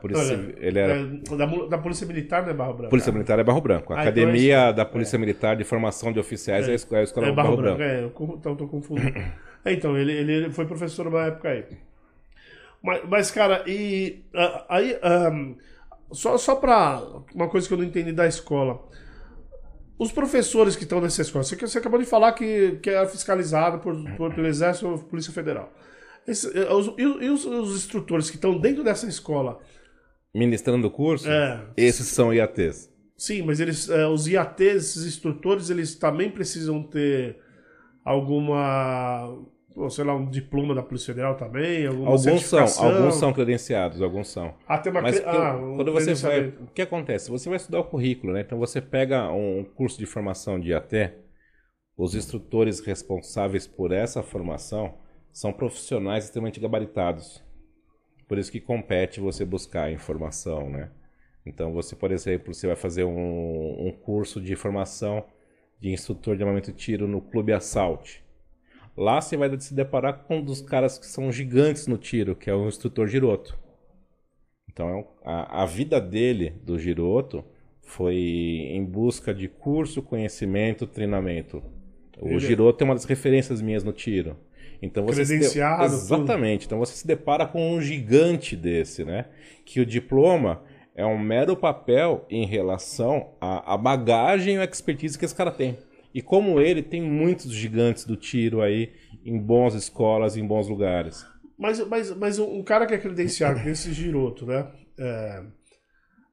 Polícia, Olha, ele era... É, da, da, Polícia Militar, né, Barro Branco? Polícia Militar é Barro Branco. A ah, então Academia então é da Polícia é. Militar de Formação de Oficiais é, é a Escola é Barro, Barro Branco. É, eu então estou confundindo. então, ele, ele foi professor numa época aí. Mas, mas cara, e aí, um, só, só para uma coisa que eu não entendi da escola. Os professores que estão nessa escola, você, você acabou de falar que, que é fiscalizado por, por, pelo Exército ou Polícia Federal. Esse, eh, os, e, os, os, instrutores que estão dentro dessa escola? Ministrando o curso? É. Esses são IATs. Sim, mas eles, é, os IATs, esses instrutores, eles também precisam ter alguma sei lá, um diploma da Polícia Federal também? Alguma Alguns são, alguns são credenciados, alguns são. Ah, tem uma Mas ah, um quando você vai. O que acontece? Você vai estudar o currículo, né? Então você pega um curso de formação de AT, os instrutores responsáveis por essa formação são profissionais extremamente gabaritados. Por isso que compete você buscar informação, né? Então você, por exemplo, você vai fazer um, um curso de formação de instrutor de armamento de tiro no Clube Assault. Lá você vai se deparar com um dos caras que são gigantes no tiro, que é o instrutor Giroto. Então, a, a vida dele, do Giroto, foi em busca de curso, conhecimento, treinamento. O Giroto é uma das referências minhas no tiro. Então você se de- Credenciado, tudo. Exatamente. Então você se depara com um gigante desse, né? Que o diploma é um mero papel em relação à, à bagagem e à expertise que esse cara tem. E como ele, tem muitos gigantes do tiro aí em boas escolas, em bons lugares. Mas, mas, mas um cara que é credenciado, que é esse Giroto, né? É,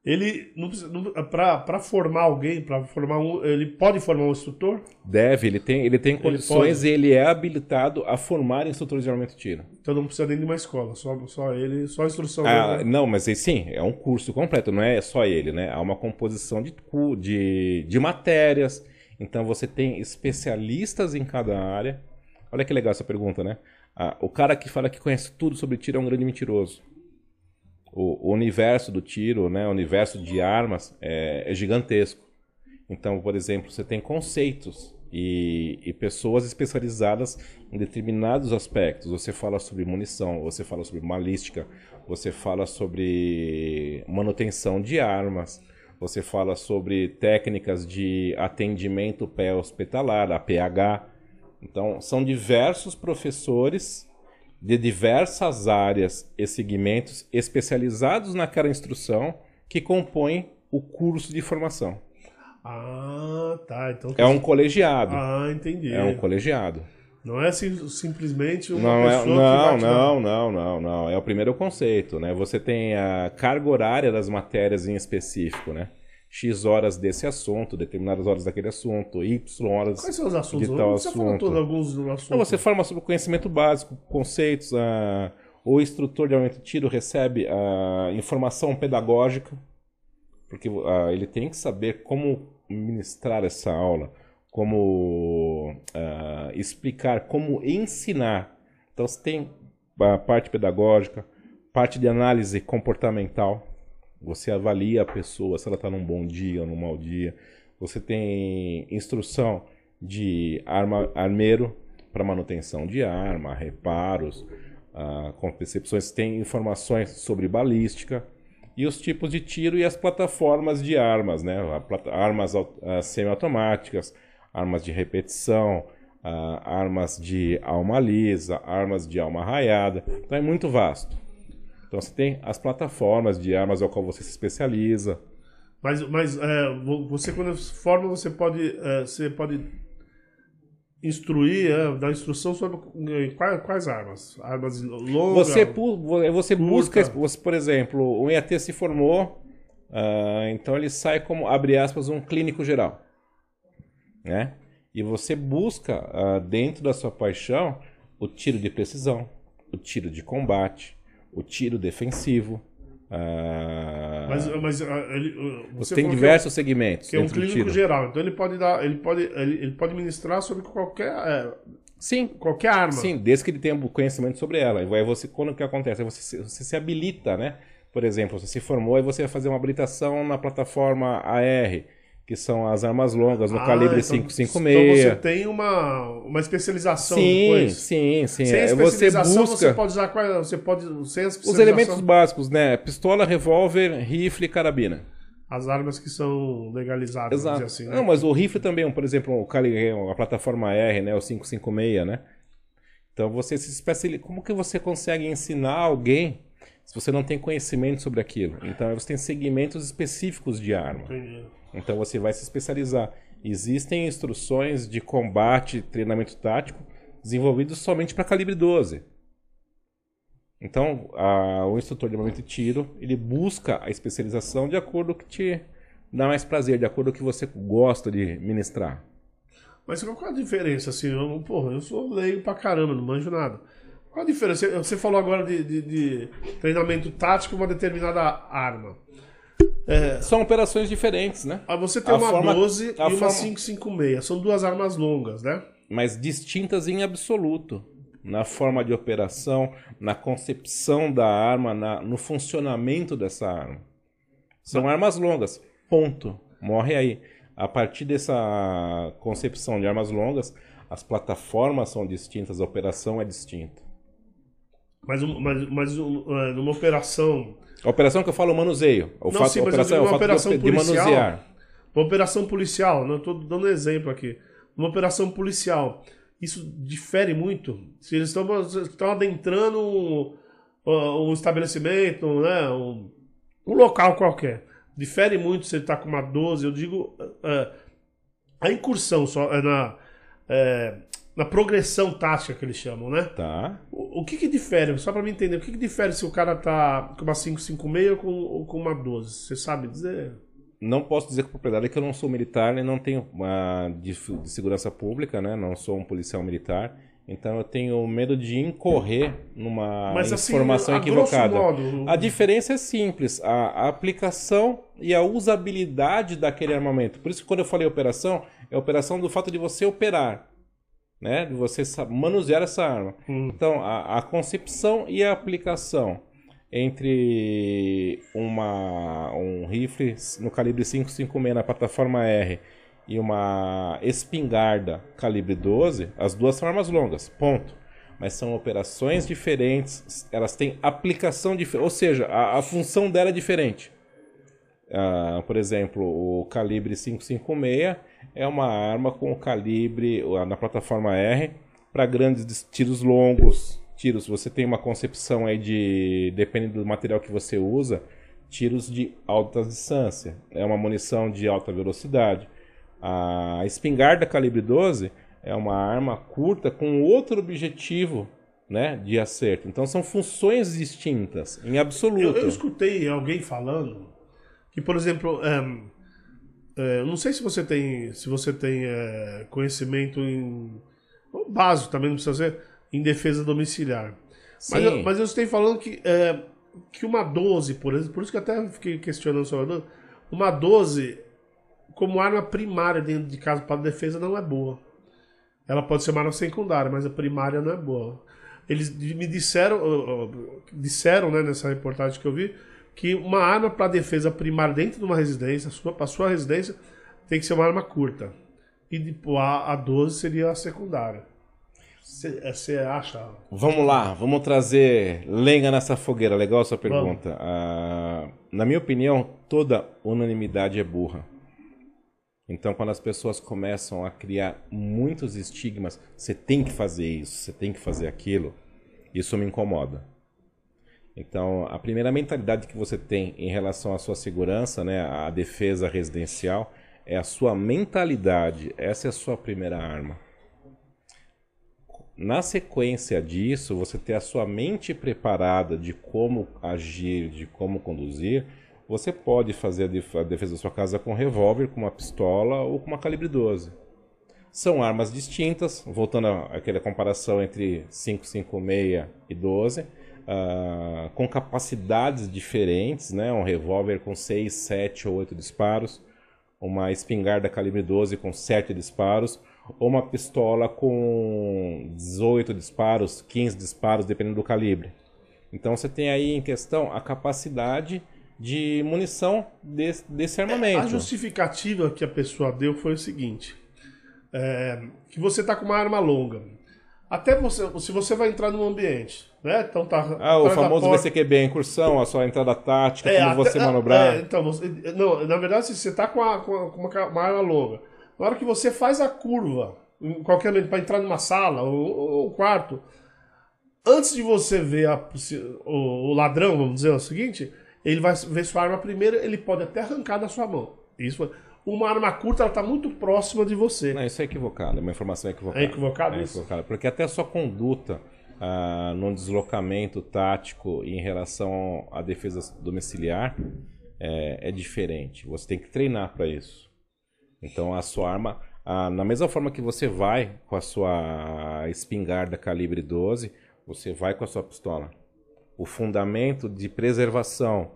ele não pra formar alguém, pra formar um. Ele pode formar um instrutor? Deve, ele tem, ele tem condições pode. e ele é habilitado a formar instrutores de armamento de tiro. Então não precisa nem de uma escola, só, só ele, só a instrução Ah, dele. né? não, mas aí sim, é um curso completo, não é só ele, né? Há uma composição de, de, de matérias. Então você tem especialistas em cada área. Olha que legal essa pergunta, né? Ah, o cara que fala que conhece tudo sobre tiro é um grande mentiroso. O, universo do tiro, né? O universo de armas é, é gigantesco. Então, por exemplo, você tem conceitos e, e pessoas especializadas em determinados aspectos. Você fala sobre munição, você fala sobre balística, você fala sobre manutenção de armas, você fala sobre técnicas de atendimento pré-hospitalar, APH. Então, são diversos professores de diversas áreas e segmentos especializados naquela instrução que compõem o curso de formação. Ah, tá. Então, É um colegiado. Ah, entendi. É um colegiado. Não é sim- simplesmente uma Não, é, pessoa que não, bate na- não, não, não, não. É o primeiro conceito, né? Você tem a carga horária das matérias em específico, né? X horas desse assunto, determinadas horas daquele assunto, Y horas Quais são os assuntos? de tal Você falou assunto. todos alguns do assunto. Então você forma sobre conhecimento básico, conceitos, ah, o instrutor de armamento de tiro recebe a informação pedagógica, porque ah, ele tem que saber como ministrar essa aula, como ah, explicar, como ensinar. Então você tem a parte pedagógica, parte de análise comportamental, você avalia a pessoa se ela está num bom dia ou num mau dia. Você tem instrução de arma, armeiro para manutenção de arma, reparos, ah, com percepções. Tem informações sobre balística e os tipos de tiro e as plataformas de armas, né? Armas ah, semiautomáticas, armas de repetição, ah, armas de alma lisa, armas de alma raiada. Então é muito vasto. Então você tem as plataformas de armas ao qual você se especializa. Mas, mas é, vo- você quando forma, você pode, é, você pode instruir, é, dar instrução sobre eh, quais, quais armas? Armas longas? Você, vo- você curta. busca, você, por exemplo, um EAT se formou, ah, então ele sai como, abre aspas, um clínico geral. Né? E você busca, ah, dentro da sua paixão, o tiro de precisão, o tiro de combate, o tiro defensivo. ah, Mas, mas ah, ele, ah, você tem diversos segmentos Que é um clínico geral. Então ele pode dar, ele pode, ele, ele pode ministrar sobre qualquer, é, Sim, qualquer arma. Sim, desde que ele tenha conhecimento sobre ela. Aí você, quando que acontece? Aí você, se- você se habilita, né? Por exemplo, você se formou e você vai fazer uma habilitação na plataforma AR, que são as armas longas no Ah, calibre então- 556. Então você tem uma, uma especialização sim, depois. sim, sim. Sem É, Você especialização, você, busca pode usar qual, você pode sem os elementos básicos, né? Pistola, revólver, rifle e carabina. as armas que são legalizadas, Exato. assim, né? Não, mas o rifle também, por exemplo, o calibre, a plataforma R, né? O 556, né? Então você se especializa. Como que você consegue ensinar alguém se você não tem conhecimento sobre aquilo? Então você tem segmentos específicos de arma. Entendi. Então você vai se especializar. Existem instruções de combate, treinamento tático desenvolvidos somente para calibre 12. Então, a- o instrutor de armamento de tiro, ele busca a especialização de acordo com o que te dá mais prazer, de acordo com o que você gosta de ministrar. Mas qual é a diferença, assim? Eu, porra, eu sou leigo pra caramba, não manjo nada. Qual a diferença? Você falou agora de, de, de treinamento tático uma determinada arma. É, São operações diferentes, né? Ah, você tem a uma forma, 12 e uma forma... 556. São duas armas longas, né? Mas distintas em absoluto. Na forma de operação, na concepção da arma, na, no funcionamento dessa arma. São armas longas. Ponto. Morre aí. A partir dessa concepção de armas longas, as plataformas são distintas, a operação é distinta. Mas, mas, mas é, numa operação. A operação que eu falo manuseio. O não, fato, sim, operação, é o fato operação de, policial, de manusear. Uma operação policial, não estou dando exemplo aqui. Uma operação policial. Isso difere muito. Se eles estão, estão adentrando um, um estabelecimento, né, um, um local qualquer. Difere muito se ele está com uma 12. Eu digo. Uh, a incursão só é na. É, na progressão tática que eles chamam, né? Tá. O, o que que difere, só para me entender, o que que difere se o cara tá com uma 556 ou com, ou com uma 12? Você sabe dizer? Não posso dizer com propriedade que eu não sou militar, nem não tenho uma de, de segurança pública, né? Não sou um policial militar. Então eu tenho medo de incorrer numa Mas, assim, informação a equivocada. Modo... A diferença é simples, a, a, aplicação e a usabilidade daquele armamento. Por isso que quando eu falei operação, é a operação do fato de você operar né? De você manusear essa arma. Hum. Então, a, a, concepção e a aplicação entre uma, um rifle no calibre 5.56 na plataforma R e uma espingarda calibre 12, as duas são armas longas, ponto. Mas são operações diferentes, elas têm aplicação diferente, ou seja, a, a função dela é diferente. Uh, por exemplo, o calibre 556 é uma arma com calibre na plataforma R para grandes tiros longos. Tiros, você tem uma concepção aí de, dependendo do material que você usa, tiros de alta distância. É uma munição de alta velocidade. A espingarda calibre 12 é uma arma curta com outro objetivo né, de acerto. Então são funções distintas, em absoluto. Eu, eu escutei alguém falando que, por exemplo, um, é, não sei se você tem, se você tem é, conhecimento em. Básico também, não precisa ser, em defesa domiciliar. Mas eu, mas eu estou falando que, é, que uma 12, por exemplo, por isso que eu até fiquei questionando sobre a 12, uma 12, como arma primária dentro de casa para defesa, não é boa. Ela pode ser uma arma secundária, mas a primária não é boa. Eles me disseram, disseram né, nessa reportagem que eu vi, que uma arma para defesa primária dentro de uma residência, para sua residência, tem que ser uma arma curta. E tipo, a, a 12 seria a secundária. Você acha? Vamos lá, vamos trazer lenha nessa fogueira. Legal a sua pergunta. Ah, na minha opinião, toda unanimidade é burra. Então, quando as pessoas começam a criar muitos estigmas, você tem que fazer isso, você tem que fazer aquilo, isso me incomoda. Então, a primeira mentalidade que você tem em relação à sua segurança, né, à defesa residencial, é a sua mentalidade. Essa é a sua primeira arma. Na sequência disso, você ter a sua mente preparada de como agir, de como conduzir, você pode fazer a defesa da sua casa com um revólver, com uma pistola ou com uma calibre 12. São armas distintas, voltando àquela comparação entre 556 e 12 uh, com capacidades diferentes, né? Um revólver com 6, 7 ou 8 disparos, uma espingarda calibre 12 com 7 disparos, ou uma pistola com 18 disparos, 15 disparos, dependendo do calibre. Então você tem aí em questão a capacidade de munição desse, desse armamento. A justificativa que a pessoa deu foi o seguinte: é, que você está com uma arma longa. Até você, se você vai entrar num ambiente, né? Então tá. Ah, o famoso porta... VCQB, a incursão, a sua entrada tática, é, como até, você é, manobrar. É, então, você, não, na verdade, se você tá com, a, com, uma, uma arma longa, na hora que você faz a curva, em qualquer momento, para entrar numa sala ou, ou quarto, antes de você ver a, o, o, ladrão, vamos dizer o seguinte, ele vai ver sua arma primeiro, ele pode até arrancar da sua mão. Isso uma arma curta ela está muito próxima de você. Não, isso é equivocado, é uma informação equivocada. É equivocado é isso? Equivocado, porque até a sua conduta ah, num deslocamento tático em relação à defesa domiciliar é, é diferente. Você tem que treinar para isso. Então a sua arma, Ah, na mesma forma que você vai com a sua espingarda calibre 12, você vai com a sua pistola. O fundamento de preservação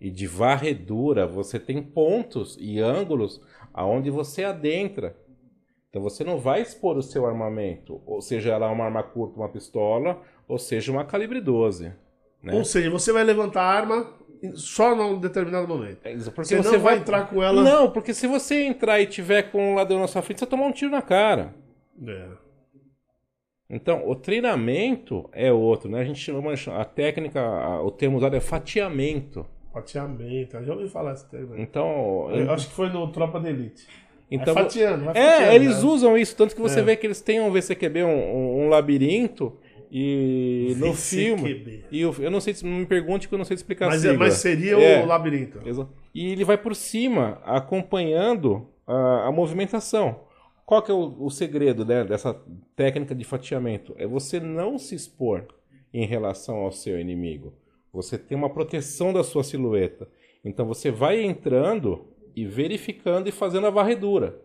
e de varredura, você tem pontos e ângulos aonde você adentra. Então você não vai expor o seu armamento, ou seja, ela uma arma curta, uma pistola, ou seja, uma calibre 12. Né? Ou seja, você vai levantar a arma só num determinado momento. É Porque Você você não vai entrar com ela. Não, porque se você entrar e tiver com um ladrão na sua frente, você tomar um tiro na cara. É. Então, o treinamento é outro, né? A gente chama a técnica, o termo usado é fatiamento. Fatiamento, eu já ouvi falar esse termo. Então, Eu acho que foi no Tropa de Elite. então é fatiando, É, fatiando, eles né? usam isso, tanto que você É. vê que eles têm um VCQB, um, um, labirinto, e no filme. E eu, eu não sei, se- não me pergunte que eu não sei explicar Mas, é- mas seria É. o labirinto. E ele vai por cima, acompanhando a, a movimentação. Qual que é o, o segredo né, dessa técnica de fatiamento? É você não se expor em relação ao seu inimigo. Você tem uma proteção da sua silhueta. Então você vai entrando e verificando e fazendo a varredura.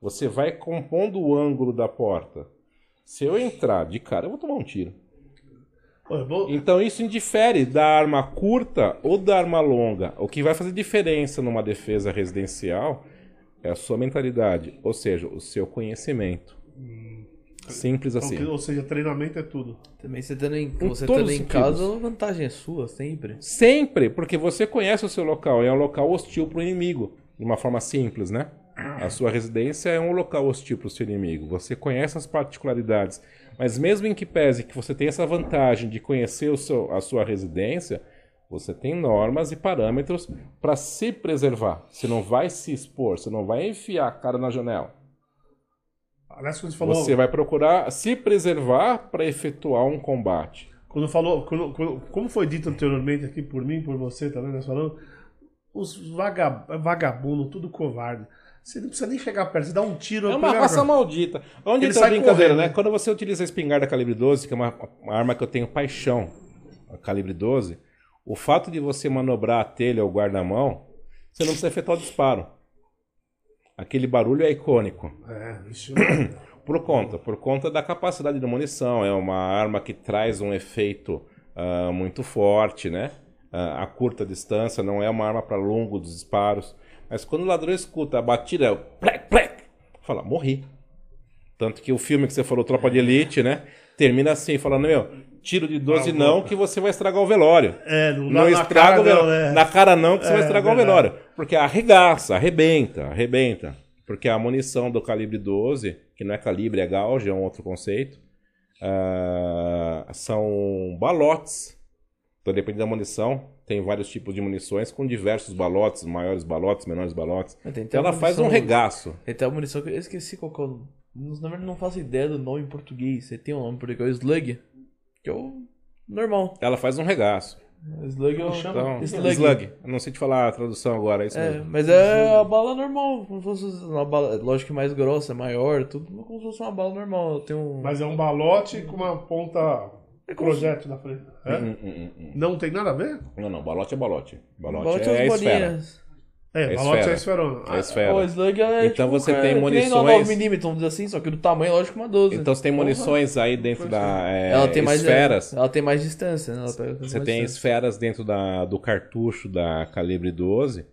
Você vai compondo o ângulo da porta. Se eu entrar de cara, eu vou tomar um tiro. Vou- Então isso indifere da arma curta ou da arma longa. O que vai fazer diferença numa defesa residencial é a sua mentalidade, ou seja, o seu conhecimento. Simples Então, assim. Ou seja, treinamento é tudo. Também você estando em, Com você estando em casa, a vantagem é sua, sempre. Sempre, porque você conhece o seu local, é um local hostil para o inimigo, de uma forma simples, né? A sua residência é um local hostil para o seu inimigo. Você conhece as particularidades, mas mesmo em que pese que você tenha essa vantagem de conhecer o seu, a sua residência, você tem normas e parâmetros para se preservar. Você não vai se expor, você não vai enfiar a cara na janela. Aliás, quando você falou. Você vai procurar se preservar para efetuar um combate. Quando falou. Quando, quando- como foi dito anteriormente aqui por mim, por você também, nós falando. Os vaga, vagabundo, tudo covarde. Você não precisa nem chegar perto, você dá um tiro. É uma raça maldita. Onde está a brincadeira, correndo, né? né? Quando você utiliza a espingarda calibre 12, que é uma, uma arma que eu tenho paixão, a calibre 12, o fato de você manobrar a telha ou guarda-mão, você não precisa efetuar o disparo. Aquele barulho é icônico. É, isso. Por conta, por conta da capacidade da munição. É uma arma que traz um efeito ah, muito forte, né? Ah, a curta distância, não é uma arma para longos disparos. Mas quando o ladrão escuta a batida, é o plec, plec, fala, morri. Tanto que o filme que você falou, Tropa de Elite, né? Termina assim, falando, meu, tiro de 12 Ah, não, que você vai estragar o velório. É, não, Não na estraga cara, o velório. não, é. Na cara não, que você É, vai estragar o velório. Porque arregaça, arrebenta, arrebenta. Porque a munição do calibre 12, que não é calibre, é gauge, é um outro conceito, ah, são balotes. Então depende da munição. Tem vários tipos de munições com diversos balotes, maiores balotes, menores balotes. Então ela faz um regaço. Tem até a munição que eu esqueci qual que é o. Na verdade, não faço ideia do nome em português. Você tem um nome em português, é o Slug. Que é o normal. Ela faz um regaço. Slug é o. Então, Slug. slug. Eu não sei te falar a tradução agora, é isso É, mesmo. mas é a bala normal, como se fosse uma bala, lógico que mais grossa, maior, tudo, mas como se fosse uma bala normal. Tem um. Mas é um balote com uma ponta projétil na frente. É? Hum, hum, hum, hum. Não tem nada a ver? Não, não, balote é balote. Balote, Balote é, as esfera. É, É balote esfera. é esferona. É esfera. O Slug é. Então tipo, você é, tem munições- 9mm, vamos dizer assim, só que do tamanho, lógico, uma 12. Então você tem munições aí dentro da é, ela tem mais esferas. Ela tem mais distância, né? Ela pega Você mais tem distância. esferas dentro da, do cartucho da calibre 12,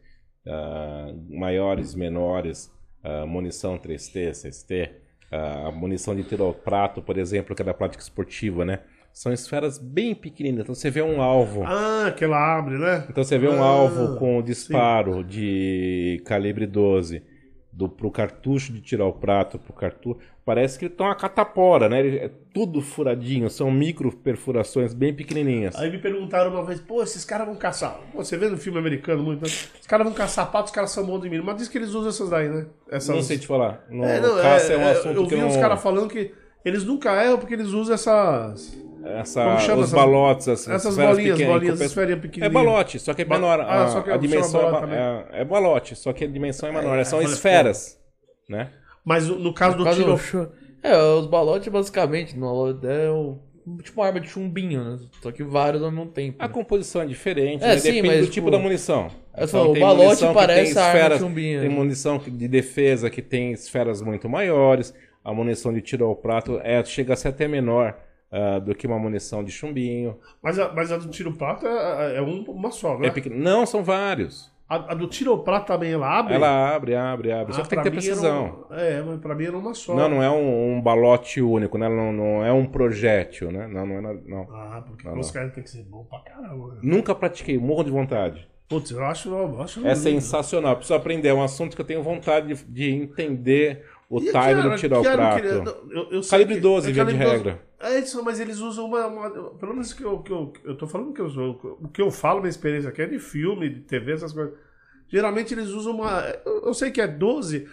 ah, maiores, menores, ah, munição 3T, 6T, ah, a munição de tiro ao prato, por exemplo, que é da prática esportiva, né? São esferas bem pequeninas. Então você vê um alvo. Ah, que ela abre, né? Então você vê um Ah, alvo com disparo de calibre 12 do, pro cartucho de tirar o prato pro cartucho. Parece que ele tá uma catapora, né? Ele é tudo furadinho, são micro perfurações bem pequenininhas. Aí me perguntaram uma vez, pô, esses caras vão caçar. Pô, você vê no filme americano muito, né? Os caras vão caçar pato, os caras são bons de mim. Mas diz que eles usam essas daí, né? Essas... Não sei te falar. No É, não, caça é, é, um assunto eu que vi não... uns caras falando que eles nunca erram porque eles usam essas. Essa, os essas- balotes, essas, essas esferas bolinhas, pequenas, bolinhas, compensa- esferinha É pequenininha. balote, só que é menor. Ah, a, só que a chama dimensão é, balote é, é balote, só que a dimensão é menor. É, são esferas, né? Mas no caso do Quase tiro. É, os balotes basicamente no- é o, tipo uma arma de chumbinho, né? Só que vários ao mesmo tempo. A né? composição é diferente, É, né? sim, depende mas, do tipo, tipo da munição. Eu falo, o tem balote munição parece a arma esferas- chumbinha. Tem munição que- de defesa que tem esferas muito maiores. A munição de tiro ao prato é, chega a ser até menor ah, do que uma munição de chumbinho. Mas a, mas a do tiro prato é, é um- uma só, né? É. Não, são vários. A, a do tiro prato também ela abre? Ela abre, abre, abre. Só Ah, que tem que ter precisão. Um- é, mas pra mim era uma só. Não, não é um, um balote único, né? Não, não é um projétil, né? Não, não é não. Ah, porque Não, os não. caras têm que ser bom pra caramba. né? Nunca pratiquei, morro de vontade. Putz, eu acho. Eu acho É lindo. sensacional. Preciso aprender. É um assunto que eu tenho vontade de, de entender o E do tiro ao que arma prato. eu- eu Calibre que- 12, é via de calibre 12. regra. É isso, mas eles usam uma. uma- pelo menos que eu, que eu, eu tô falando que eu. O que eu falo, minha experiência aqui é de filme, de TV, essas coisas. Geralmente eles usam uma. Eu, eu sei que é 12.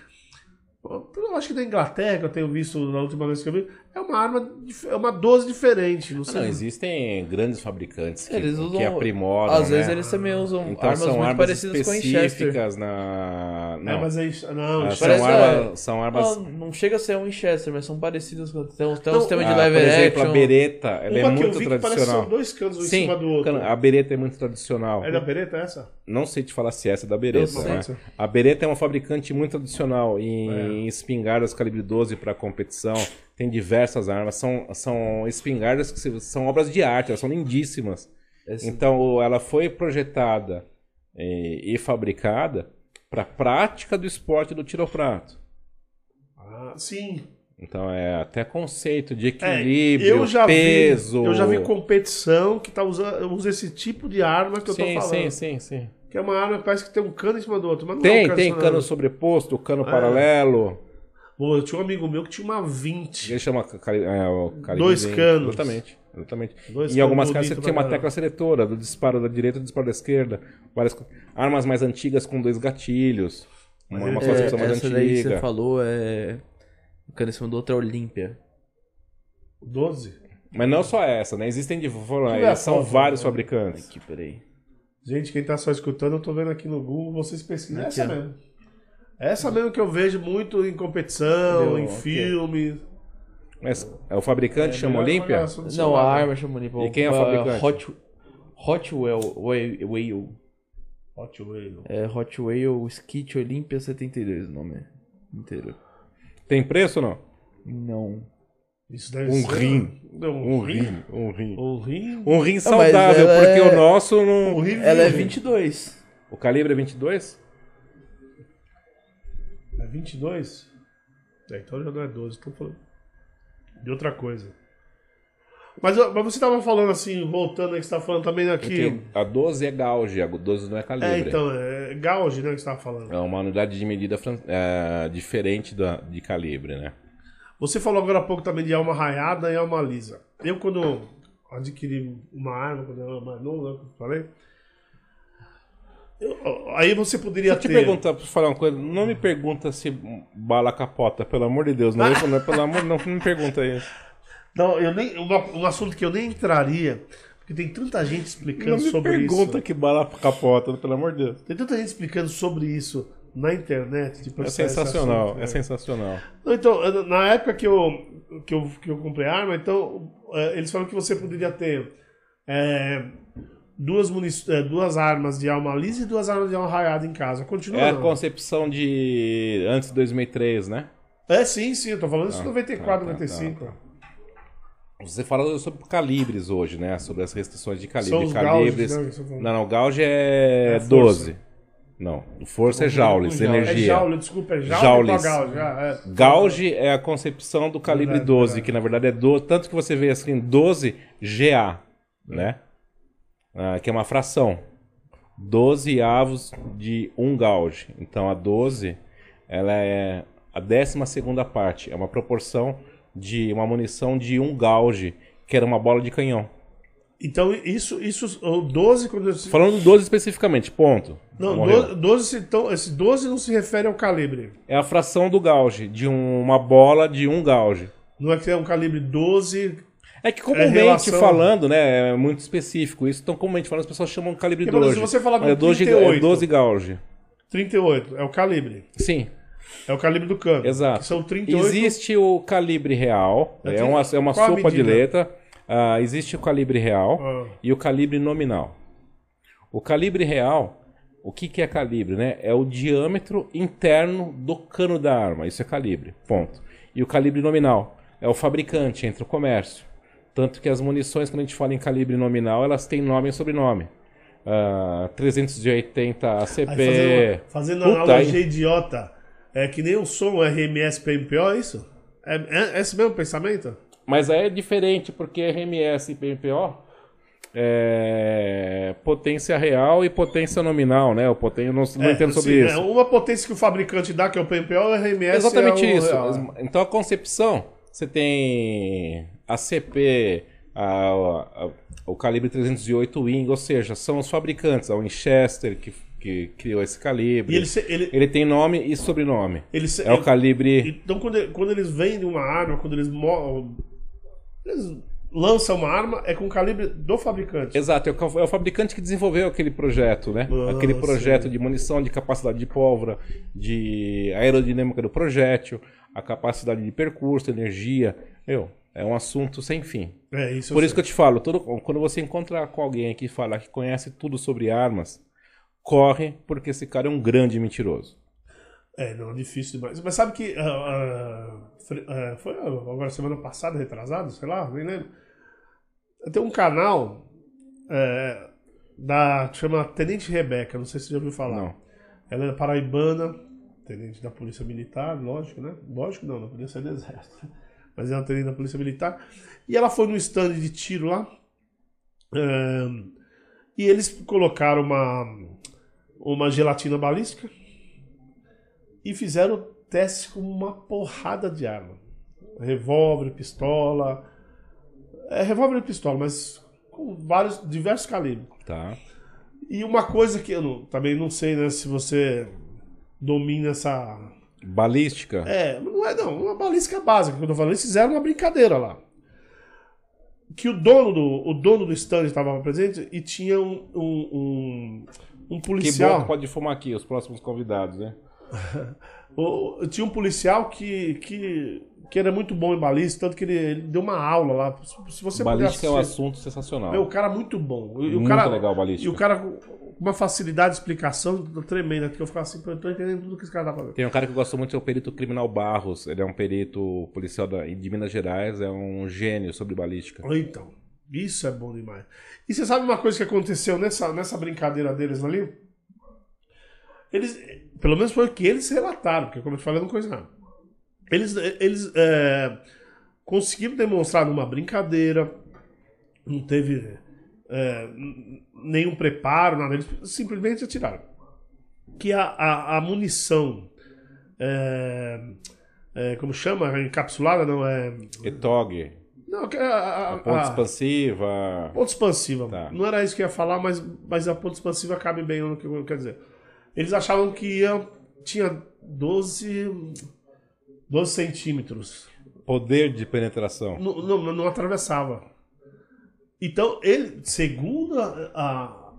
Eu acho que da Inglaterra, que eu tenho visto na última vez que eu vi, é uma arma. É uma 12 diferente. Não Ah, sei. Não, existem grandes fabricantes que, Eles que usam- aprimoram, Às né? vezes eles também usam Então armas são muito armas parecidas com a Winchester. na... É, Não, mas é isso. Não, Ah, são, Parece- armas, são armas... Não, não chega a ser um Winchester, mas são parecidas com. Tem um, tem um Não, sistema de Ah, lever por exemplo, action. a bereta, ela é uma que muito que que tradicional. são dois canos um em Sim, cima do outro. a bereta é muito tradicional. É da Beretta essa? Não sei te falar se essa é da Beretta. sei. né? A Beretta é uma fabricante muito tradicional em espingardas calibre 12 para competição. Tem diversas armas. São, são espingardas que se- são obras de arte, elas são lindíssimas. Esse- Então, ela foi projetada e, e fabricada para prática do esporte do tiro ao prato. Ah, sim. Então, é até conceito de É, equilíbrio, eu já peso. Vi, eu já vi competição que tá usando, usa esse tipo de arma que eu Sim, tô falando. sim, sim, sim. Que é uma arma que parece que tem um cano em cima do outro. Mas não é Tem, um tem em cima do cano sobreposto, cano É. paralelo. Pô, eu tinha um amigo meu que tinha uma 20. Ele chama é, o Dois canos. Exatamente. exatamente. Dois em algumas canos casas você tinha uma tecla seletora, do disparo da direita e do disparo da esquerda. Várias armas mais antigas com dois gatilhos. Uma, uma É, concepção mais essa daí que você antiga. falou é. O cano em cima do outro é Olímpia. 12? Mas não só essa, né? Existem de foram- Deixa eu ver a são foto, vários né? fabricantes. Aqui, peraí. Gente, quem tá só escutando, eu tô vendo aqui no Google, vocês pesquisam. Aqui, Essa ó. mesmo. Essa mesmo que eu vejo muito em competição, Cadê? em Aqui. filmes. Mas é o fabricante chama melhor Olímpia? olhar Não, celular, a né? arma chama Olímpia. E quem é o Uh, fabricante? Hot, Hot Whale. Whale-. Hot Whale. É Hot Whale Skit Olympia 72 o nome inteiro. Tem preço ou não? Não. Isso deve Um ser. rim. Não, Um rim, um rim. Um rim. Um rim mas saudável, ela porque é- o nosso não. Um rim Ela é virgem. 22. O calibre é 22? É 22? É, então já não é 12, tô falando de outra coisa. Mas, mas você tava falando assim, voltando aí que você tava falando também aqui. Porque a 12 é gauge, a 12 não é calibre. É, então, é gauge, né, que você tava falando. É uma unidade de medida é, diferente da, de calibre, né? Você falou agora há pouco também de alma raiada e alma lisa. Eu, quando adquiri uma arma, quando eu era mais novo, né, que eu falei. Eu- aí você poderia Deixa eu te ter. perguntar, pra falar uma coisa. Não me pergunta se bala capota, pelo amor de Deus. Não, não, pelo amor, não, não me pergunta isso. Não, eu nem, um assunto que eu nem entraria, porque tem tanta gente explicando Não me sobre pergunta isso. que bala capota, pelo amor de Deus. Tem tanta gente explicando sobre isso na internet. Tipo, É sensacional, assunto, é né? sensacional. Não, Então, eu- na época que eu, que eu, que eu comprei arma, então, eh, eles falaram que você poderia ter eh, duas, eh, duas armas de alma lisa e duas armas de alma raiada em casa. Continua É a não? concepção de antes de 2003, né? É, sim, sim, eu tô falando isso em Ah, 94, tá, tá, 95. tá, Você fala sobre calibres hoje, né? Sobre as restrições de calibre. São os calibres. gauges, né, falou. Não, não, gauge é, É a força. 12. Não, força é joules, É energia. jaule, desculpa, é jaule Joules. gauge. ah, é. Gauge é a concepção do calibre Verdade, 12, verdade. que na verdade é 12, tanto que você vê assim 12 GA, né? Ah, que é uma fração. 12 avos de um gauge. Então a 12, ela é a 12 segunda parte, é uma proporção de uma munição de um gauge, que era uma bola de canhão. Então, isso, isso, o 12, quando eu... Falando do 12 especificamente, ponto. Não, Morreu. 12, 12, se- então, esse 12 não se refere ao calibre. É a fração do gauge, de um- uma bola de um gauge. Não é que é um calibre 12. É que comumente relação- falando, né, é muito específico. Isso então comumente falando, as pessoas chamam calibre Porque, por 12. exemplo, se você falar Mas com é 12, 38. é 12 gauge. 38, é o calibre. Sim, É o calibre do cano. exato. São 38. Existe o calibre real, É é uma, é uma sopa de letra. Ah, existe o calibre real Ah. e o calibre nominal. O calibre real O que, que é calibre, né? É o diâmetro interno do cano da arma. Isso é calibre, ponto. E o calibre nominal é o fabricante, entre o comércio. Tanto que as munições, quando a gente fala em calibre nominal, elas têm nome e sobrenome. Uh, 380 ACP. Aí, fazendo fazendo analogia aí... idiota, é que nem o som RMS PMPO, é isso? É, é, é esse mesmo pensamento? Mas aí é diferente, porque RMS e PMPO é potência real e potência nominal, né? O poten... Não, não é, entendo sobre sim, isso. É uma potência que o fabricante dá, que é o PMPO, o RMS Exatamente é o isso. Real. Então a concepção, você tem a CP, a, a, o calibre 308 Wing, ou seja, são os fabricantes, a Winchester que, que criou esse calibre. Ele, ele, ele, tem nome e sobrenome. Ele, é o calibre. Então quando, quando eles vendem uma arma, quando eles, eles lançam uma arma, é com o calibre do fabricante. Exato, é o, é o fabricante que desenvolveu aquele projeto, né? Ah, aquele projeto sim. de munição, de capacidade de pólvora, de aerodinâmica do projétil, a capacidade de percurso, energia. Meu, é um assunto sem fim. É, isso Por isso que eu te falo, todo, quando você encontrar com alguém que fala que conhece tudo sobre armas, corre, porque esse cara é um grande mentiroso. É, não, difícil demais. Mas sabe que. Uh, uh, foi agora semana passada, retrasado, sei lá, nem lembro. Tem um canal é, da, que chama Tenente Rebeca, não sei se você já ouviu falar. Não. Ela é paraibana, tenente da Polícia Militar, lógico, né? Lógico não, não podia ser do Exército mas ela tenente da Polícia Militar. E ela foi no stand de tiro lá. Um, e eles colocaram uma, uma gelatina balística e fizeram testes com uma porrada de arma. Revólver, pistola. É revólver e pistola, mas com vários, diversos calibres. Tá. E uma coisa que eu não, também não sei né, se você domina essa Balística? É, não é não, uma balística básica que eu tô falando. Eles fizeram uma brincadeira lá. Que o dono do, o dono do stand estava presente e tinha um, um, um, um policial. Que bom, pode fumar aqui, os próximos convidados, né? o, tinha um policial que, que, que era muito bom em balística, tanto que ele, ele deu uma aula lá. Se você balística é um assunto sensacional. Meu, o cara muito bom. E muito cara, legal balística. E o cara uma facilidade de explicação tremenda, que eu ficava assim, eu tô entendendo tudo que esse cara tá falando. Tem um cara que eu gosto muito, é o perito criminal Barros. Ele é um perito policial da, de Minas Gerais, é um gênio sobre balística. Então, isso é bom demais. E você sabe uma coisa que aconteceu nessa, nessa brincadeira deles ali? Eles, pelo menos foi o que eles relataram, porque como eu te falei, eu não conheço nada. Eles, eles é, conseguiram demonstrar numa brincadeira, não teve é, nenhum preparo, nada, eles simplesmente atiraram. Que a, a, a munição, é, é, como chama? Encapsulada, não é? ETOG. Não, a, a, a ponta expansiva. Ponta expansiva. Tá. Não era isso que eu ia falar, mas, mas a ponta expansiva cabe bem no que eu quero dizer. Eles achavam que ia, tinha 12, 12 centímetros. Poder de penetração. Não, não, não atravessava. Então, ele, segundo a, a,